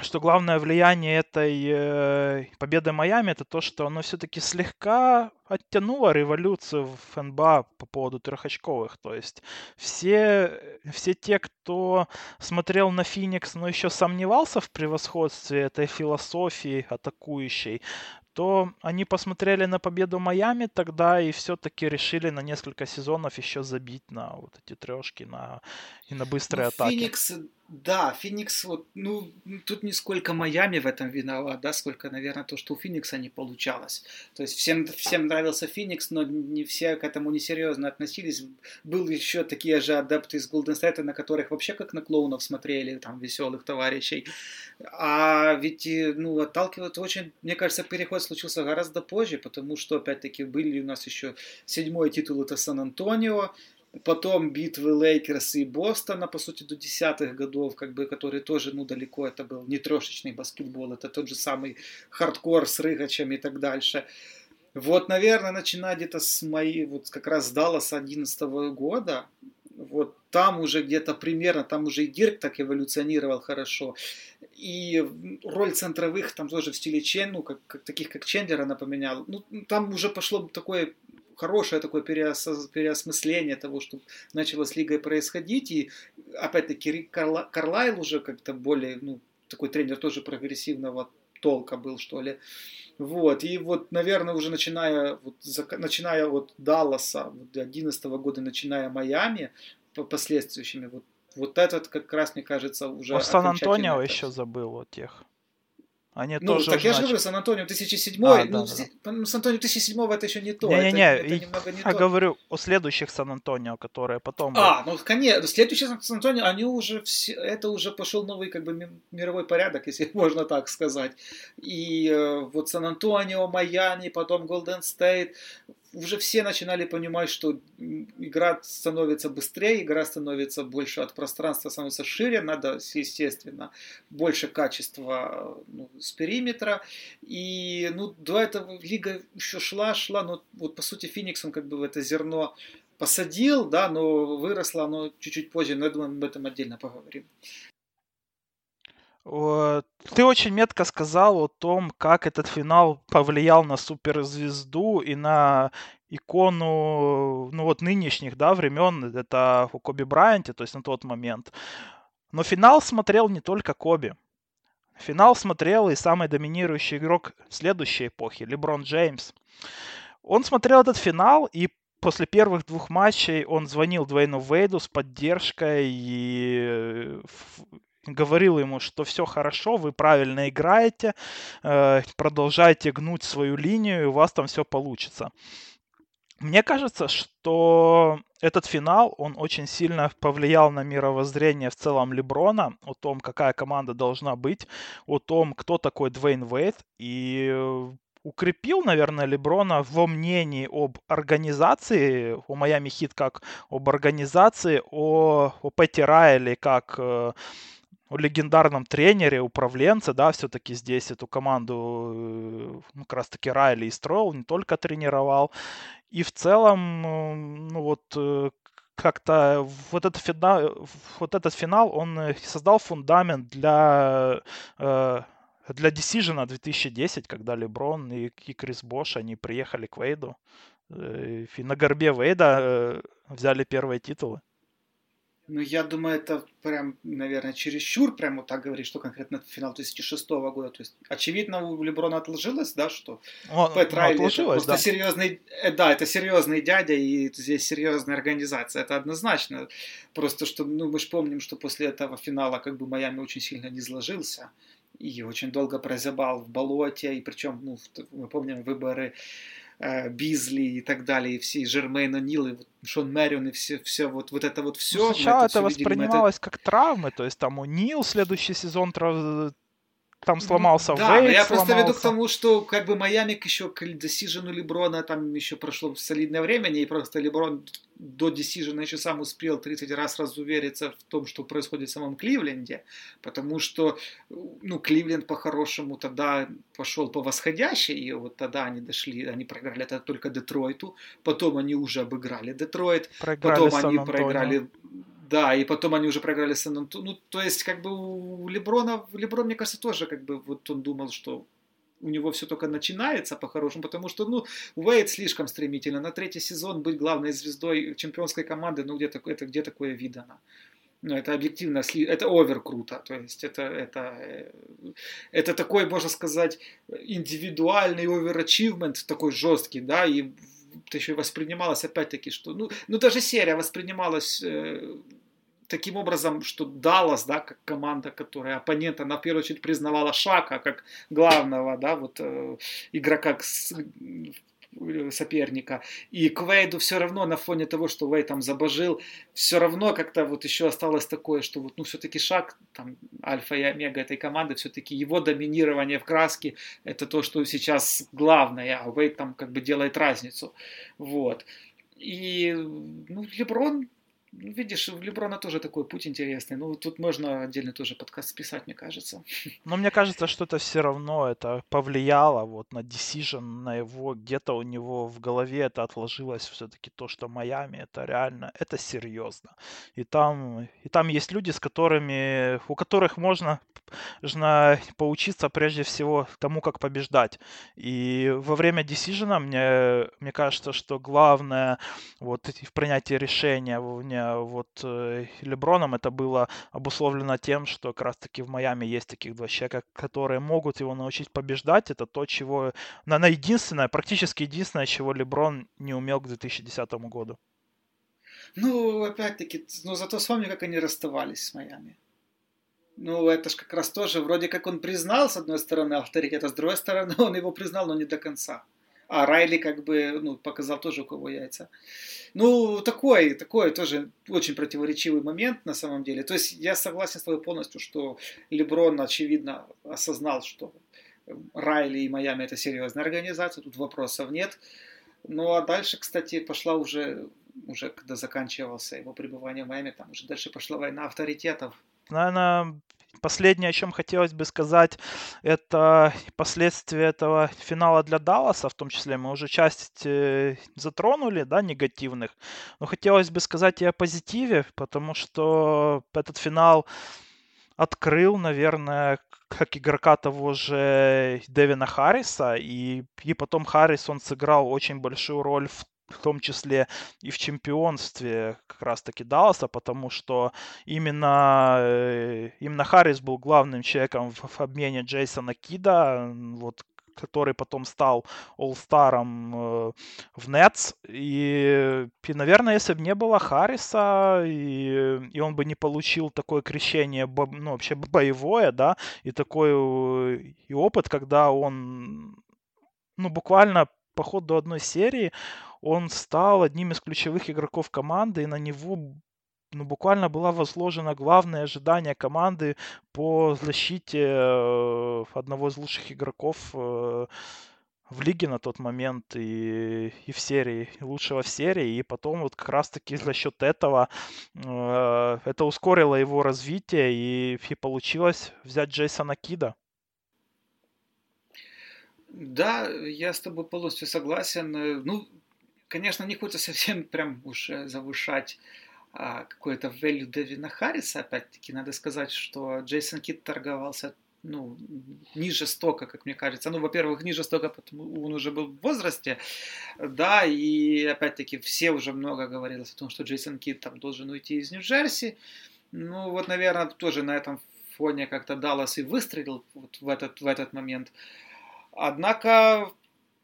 что главное влияние этой э, победы Майами это то, что оно все-таки слегка оттянуло революцию в НБА по поводу трехочковых. То есть все, все те, кто смотрел на Феникс, но еще сомневался в превосходстве этой философии атакующей, то они посмотрели на победу Майами тогда и все-таки решили на несколько сезонов еще забить на вот эти трешки на, и на быстрые ну, атаки. Феникс да, Феникс, вот, ну, тут не сколько Майами в этом виноват, да, сколько, наверное, то, что у Феникса не получалось. То есть всем, всем нравился Феникс, но не все к этому несерьезно относились. Был еще такие же адепты из Голден Стейта, на которых вообще как на клоунов смотрели, там, веселых товарищей. А ведь, ну, отталкивать очень, мне кажется, переход случился гораздо позже, потому что, опять-таки, были у нас еще седьмой титул, это Сан-Антонио, Потом битвы Лейкерс и Бостона, по сути, до десятых годов, как бы, которые тоже, ну, далеко это был не трешечный баскетбол, это тот же самый хардкор с рыгачами и так дальше. Вот, наверное, начиная где-то с моей, вот как раз с Далласа 11 года, вот там уже где-то примерно, там уже и Дирк так эволюционировал хорошо. И роль центровых там тоже в стиле Чен, ну, как, как, таких как Чендлера она поменяла. Ну, там уже пошло такое хорошее такое переос, переосмысление того, что начало с лигой происходить. И опять-таки Карла, Карлайл уже как-то более, ну, такой тренер тоже прогрессивного толка был, что ли. Вот, и вот, наверное, уже начиная, вот, начиная от Далласа, вот, 2011 года, начиная Майами, по последующими, вот, вот этот как раз, мне кажется, уже... Сан-Антонио еще забыл вот тех. Они ну, тоже так я же говорю, Сан-Антонио 2007, а, ну, да, да. ну, Сан-Антонио 2007 это еще не то. Не-не-не, это, это немного не я то. говорю о следующих Сан-Антонио, которые потом... А, ну, конечно, следующие Сан-Антонио, они уже все, это уже пошел новый как бы мировой порядок, если можно так сказать. И э, вот Сан-Антонио, Майами, потом Голден Стейт, уже все начинали понимать, что игра становится быстрее, игра становится больше от пространства, становится шире, надо, естественно, больше качества ну, с периметра. И ну, до этого лига еще шла, шла, но вот по сути Феникс, он как бы в это зерно посадил, да, но выросло оно чуть-чуть позже, но я думаю, мы об этом отдельно поговорим. Ты очень метко сказал о том, как этот финал повлиял на суперзвезду и на икону, ну вот нынешних, да, времен, это у Коби Брайанте, то есть на тот момент. Но финал смотрел не только Коби. Финал смотрел и самый доминирующий игрок следующей эпохи, Леброн Джеймс. Он смотрел этот финал, и после первых двух матчей он звонил Двейну Вейду с поддержкой и говорил ему, что все хорошо, вы правильно играете, э, продолжайте гнуть свою линию, и у вас там все получится. Мне кажется, что этот финал, он очень сильно повлиял на мировоззрение в целом Леброна, о том, какая команда должна быть, о том, кто такой Двейн Вейт, и укрепил, наверное, Леброна во мнении об организации, о Майами Хит как об организации, о, о Петти Райли как э, о легендарном тренере, управленце, да, все-таки здесь эту команду ну, как раз-таки Райли и строил, не только тренировал. И в целом, ну вот, э, как-то вот этот финал, вот этот финал, он э, создал фундамент для для Decision 2010, когда Леброн и, и Крис Бош, они приехали к Вейду. И на горбе Вейда взяли первые титулы. Ну, я думаю, это прям, наверное, чересчур прямо вот так говорить, что конкретно финал 2006 года. То есть, очевидно, у Леброна отложилось, да, что Он, Пэт ну, Райли это да. серьезный, э, да, это серьезный дядя, и здесь серьезная организация, это однозначно. Просто, что, ну, мы же помним, что после этого финала как бы Майами очень сильно не сложился и очень долго прозябал в болоте, и причем, ну, мы помним выборы Бизли и так далее, и все, Жермейн О'Нил, и вот Шон Мэрион, и все, все вот, вот это вот все. Сначала это, это воспринималось видели, как травмы, то есть там О'Нил следующий сезон трав... там сломался да, Вейт, я сломался. просто веду к тому, что как бы Майами еще к десижену Леброна там еще прошло солидное время, и просто Леброн до десижена еще сам успел 30 раз разувериться в том, что происходит в самом Кливленде, потому что, ну, Кливленд по-хорошему тогда пошел по восходящей, и вот тогда они дошли, они проиграли это только Детройту, потом они уже обыграли Детройт, проиграли потом они проиграли да, и потом они уже проиграли сан. Ну, то есть, как бы у Леброна, Леброн, мне кажется, тоже, как бы, вот он думал, что у него все только начинается по-хорошему, потому что, ну, Уэйд слишком стремительно. На третий сезон быть главной звездой чемпионской команды, ну, где, то это, где такое видано? Ну, это объективно, это овер круто. То есть это, это, э, это такой, можно сказать, индивидуальный оверачивмент, такой жесткий, да, и это еще воспринималось опять-таки, что, ну, ну даже серия воспринималась э, таким образом, что Даллас, да, как команда, которая оппонента, на первую очередь признавала Шака как главного, да, вот э, игрока с, соперника. И Квейду все равно на фоне того, что Вей там забожил, все равно как-то вот еще осталось такое, что вот, ну, все-таки шаг, там, альфа и омега этой команды, все-таки его доминирование в краске, это то, что сейчас главное, а Вейд там как бы делает разницу. Вот. И, ну, Леброн, видишь, у Леброна тоже такой путь интересный. Ну, тут можно отдельно тоже подкаст списать, мне кажется. Но мне кажется, что это все равно это повлияло вот на decision, на его, где-то у него в голове это отложилось все-таки то, что Майами это реально, это серьезно. И там, и там есть люди, с которыми, у которых можно нужно поучиться прежде всего тому, как побеждать. И во время decision мне, мне кажется, что главное вот в принятии решения мне вот э, Леброном это было обусловлено тем, что как раз таки в Майами есть таких два человека, которые могут его научить побеждать. Это то, чего, наверное, единственное, практически единственное, чего Леброн не умел к 2010 году. Ну, опять-таки, ну зато вспомни, как они расставались с Майами. Ну, это же как раз тоже, вроде как он признал, с одной стороны, авторитет, а с другой стороны, он его признал, но не до конца. А Райли как бы ну, показал тоже, у кого яйца. Ну, такой, такой тоже очень противоречивый момент на самом деле. То есть я согласен с тобой полностью, что Леброн, очевидно, осознал, что Райли и Майами это серьезная организация, тут вопросов нет. Ну а дальше, кстати, пошла уже, уже когда заканчивался его пребывание в Майами, там уже дальше пошла война авторитетов. Наверное, последнее, о чем хотелось бы сказать, это последствия этого финала для Далласа, в том числе. Мы уже часть э, затронули, да, негативных, но хотелось бы сказать и о позитиве, потому что этот финал открыл, наверное, как игрока того же Дэвина Харриса, и, и потом Харрис, он сыграл очень большую роль в в том числе и в чемпионстве как раз-таки Далласа, потому что именно, э, именно Харрис был главным человеком в, в обмене Джейсона Кида, вот который потом стал All-Старом э, в Нетс. И, и, наверное, если бы не было Харриса, и, и он бы не получил такое крещение, ну, вообще боевое, да, и такой э, и опыт, когда он, ну, буквально по ходу одной серии он стал одним из ключевых игроков команды, и на него ну, буквально была возложена главное ожидание команды по защите э, одного из лучших игроков э, в лиге на тот момент и, и в серии, лучшего в серии, и потом вот как раз-таки за счет этого э, это ускорило его развитие, и, и получилось взять Джейсона Кида. Да, я с тобой полностью согласен. Ну, конечно, не хочется совсем прям уж э, завышать а, какой-то value Дэвина Харриса. Опять-таки, надо сказать, что Джейсон Кит торговался ну, ниже стока, как мне кажется. Ну, во-первых, ниже стока, потому он уже был в возрасте, да, и опять-таки все уже много говорилось о том, что Джейсон Кит там должен уйти из Нью-Джерси. Ну, вот, наверное, тоже на этом фоне как-то Даллас и выстрелил вот в этот, в этот момент. Однако,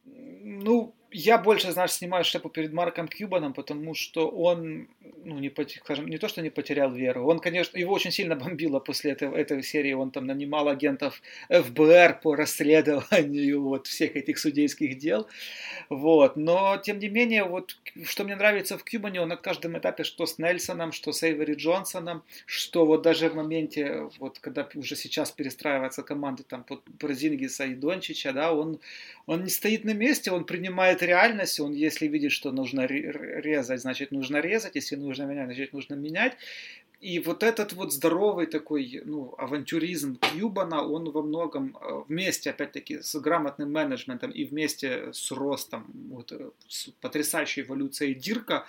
ну, я больше, знаешь, снимаю шляпу перед Марком Кьюбаном, потому что он, ну, не, скажем, не то, что не потерял веру, он, конечно, его очень сильно бомбило после этой, этой серии, он там нанимал агентов ФБР по расследованию вот всех этих судейских дел, вот, но, тем не менее, вот, что мне нравится в Кьюбане, он на каждом этапе, что с Нельсоном, что с Эйвери Джонсоном, что вот даже в моменте, вот, когда уже сейчас перестраивается команда там под Бразингиса и Дончича, да, он, он не стоит на месте, он принимает меняет реальность, он если видит, что нужно резать, значит нужно резать, если нужно менять, значит нужно менять. И вот этот вот здоровый такой ну, авантюризм Кьюбана, он во многом э, вместе, опять-таки, с грамотным менеджментом и вместе с ростом, вот, э, с потрясающей эволюцией Дирка,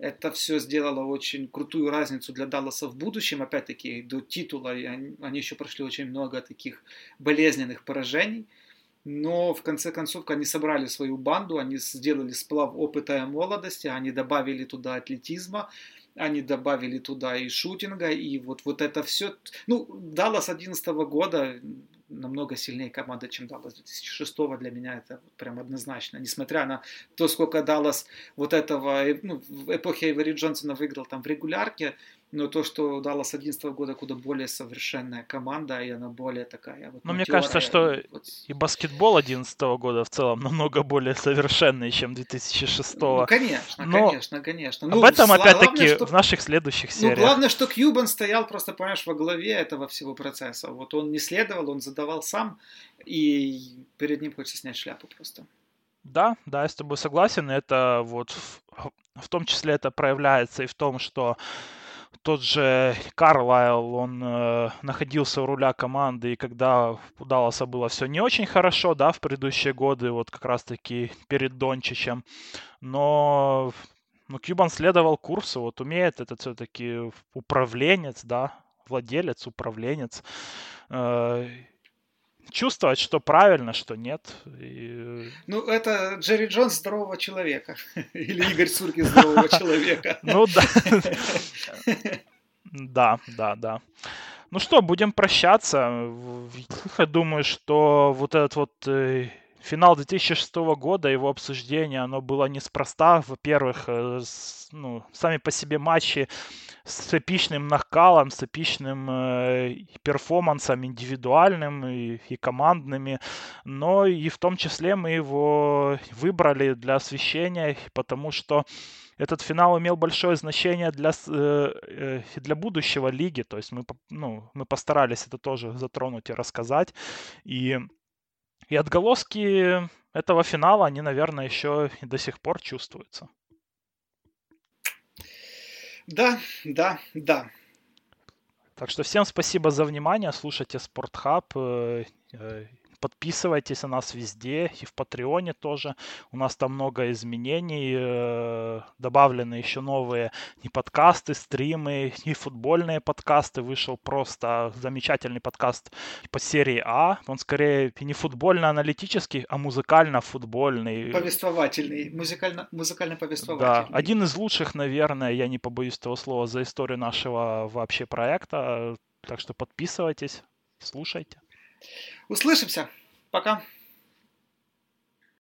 это все сделало очень крутую разницу для Далласа в будущем. Опять-таки, до титула они еще прошли очень много таких болезненных поражений но в конце концов они собрали свою банду, они сделали сплав опыта и молодости, они добавили туда атлетизма, они добавили туда и шутинга, и вот, вот это все. Ну, Даллас 2011 года намного сильнее команда, чем Даллас 2006 для меня это прям однозначно. Несмотря на то, сколько Даллас вот этого, ну, в эпохе Эвери Джонсона выиграл там в регулярке, но то, что Даллас 11 года куда более совершенная команда, и она более такая. Вот, Но мне кажется, что вот... и баскетбол 11 года в целом намного более совершенный, чем 2006. Ну, конечно, Но конечно, конечно. Ну, об этом опять-таки что... в наших следующих сериях. Ну, главное, что Кьюбан стоял просто, понимаешь, во главе этого всего процесса. Вот он не следовал, он задавал сам, и перед ним хочется снять шляпу просто. Да, да, я с тобой согласен. Это вот в, в том числе это проявляется и в том, что тот же Карлайл, он э, находился у руля команды, и когда у Далласа было все не очень хорошо, да, в предыдущие годы, вот как раз-таки перед Дончичем, но ну, Кьюбан следовал курсу, вот умеет это все-таки управленец, да, владелец, управленец. Э, чувствовать, что правильно, что нет. И... Ну, это Джерри Джонс здорового человека. Или Игорь Сурки здорового человека. Ну да. Да, да, да. Ну что, будем прощаться. Я думаю, что вот этот вот э, финал 2006 года, его обсуждение, оно было неспроста. Во-первых, э, ну, сами по себе матчи с эпичным накалом, с эпичным э, перформансом индивидуальным и, и командными, но и в том числе мы его выбрали для освещения, потому что этот финал имел большое значение для, э, э, для будущего лиги, то есть мы, ну, мы постарались это тоже затронуть и рассказать, и, и отголоски этого финала, они, наверное, еще и до сих пор чувствуются. Да, да, да. Так что всем спасибо за внимание. Слушайте Спортхаб. Подписывайтесь на нас везде, и в Патреоне тоже. У нас там много изменений. Э, добавлены еще новые и подкасты, стримы, и футбольные подкасты. Вышел просто замечательный подкаст по серии А. Он скорее не футбольно-аналитический, а музыкально-футбольный. Повествовательный. Музыкально, музыкально-повествовательный. Да, один из лучших, наверное, я не побоюсь этого слова, за историю нашего вообще проекта. Так что подписывайтесь, слушайте. Услышимся. Пока.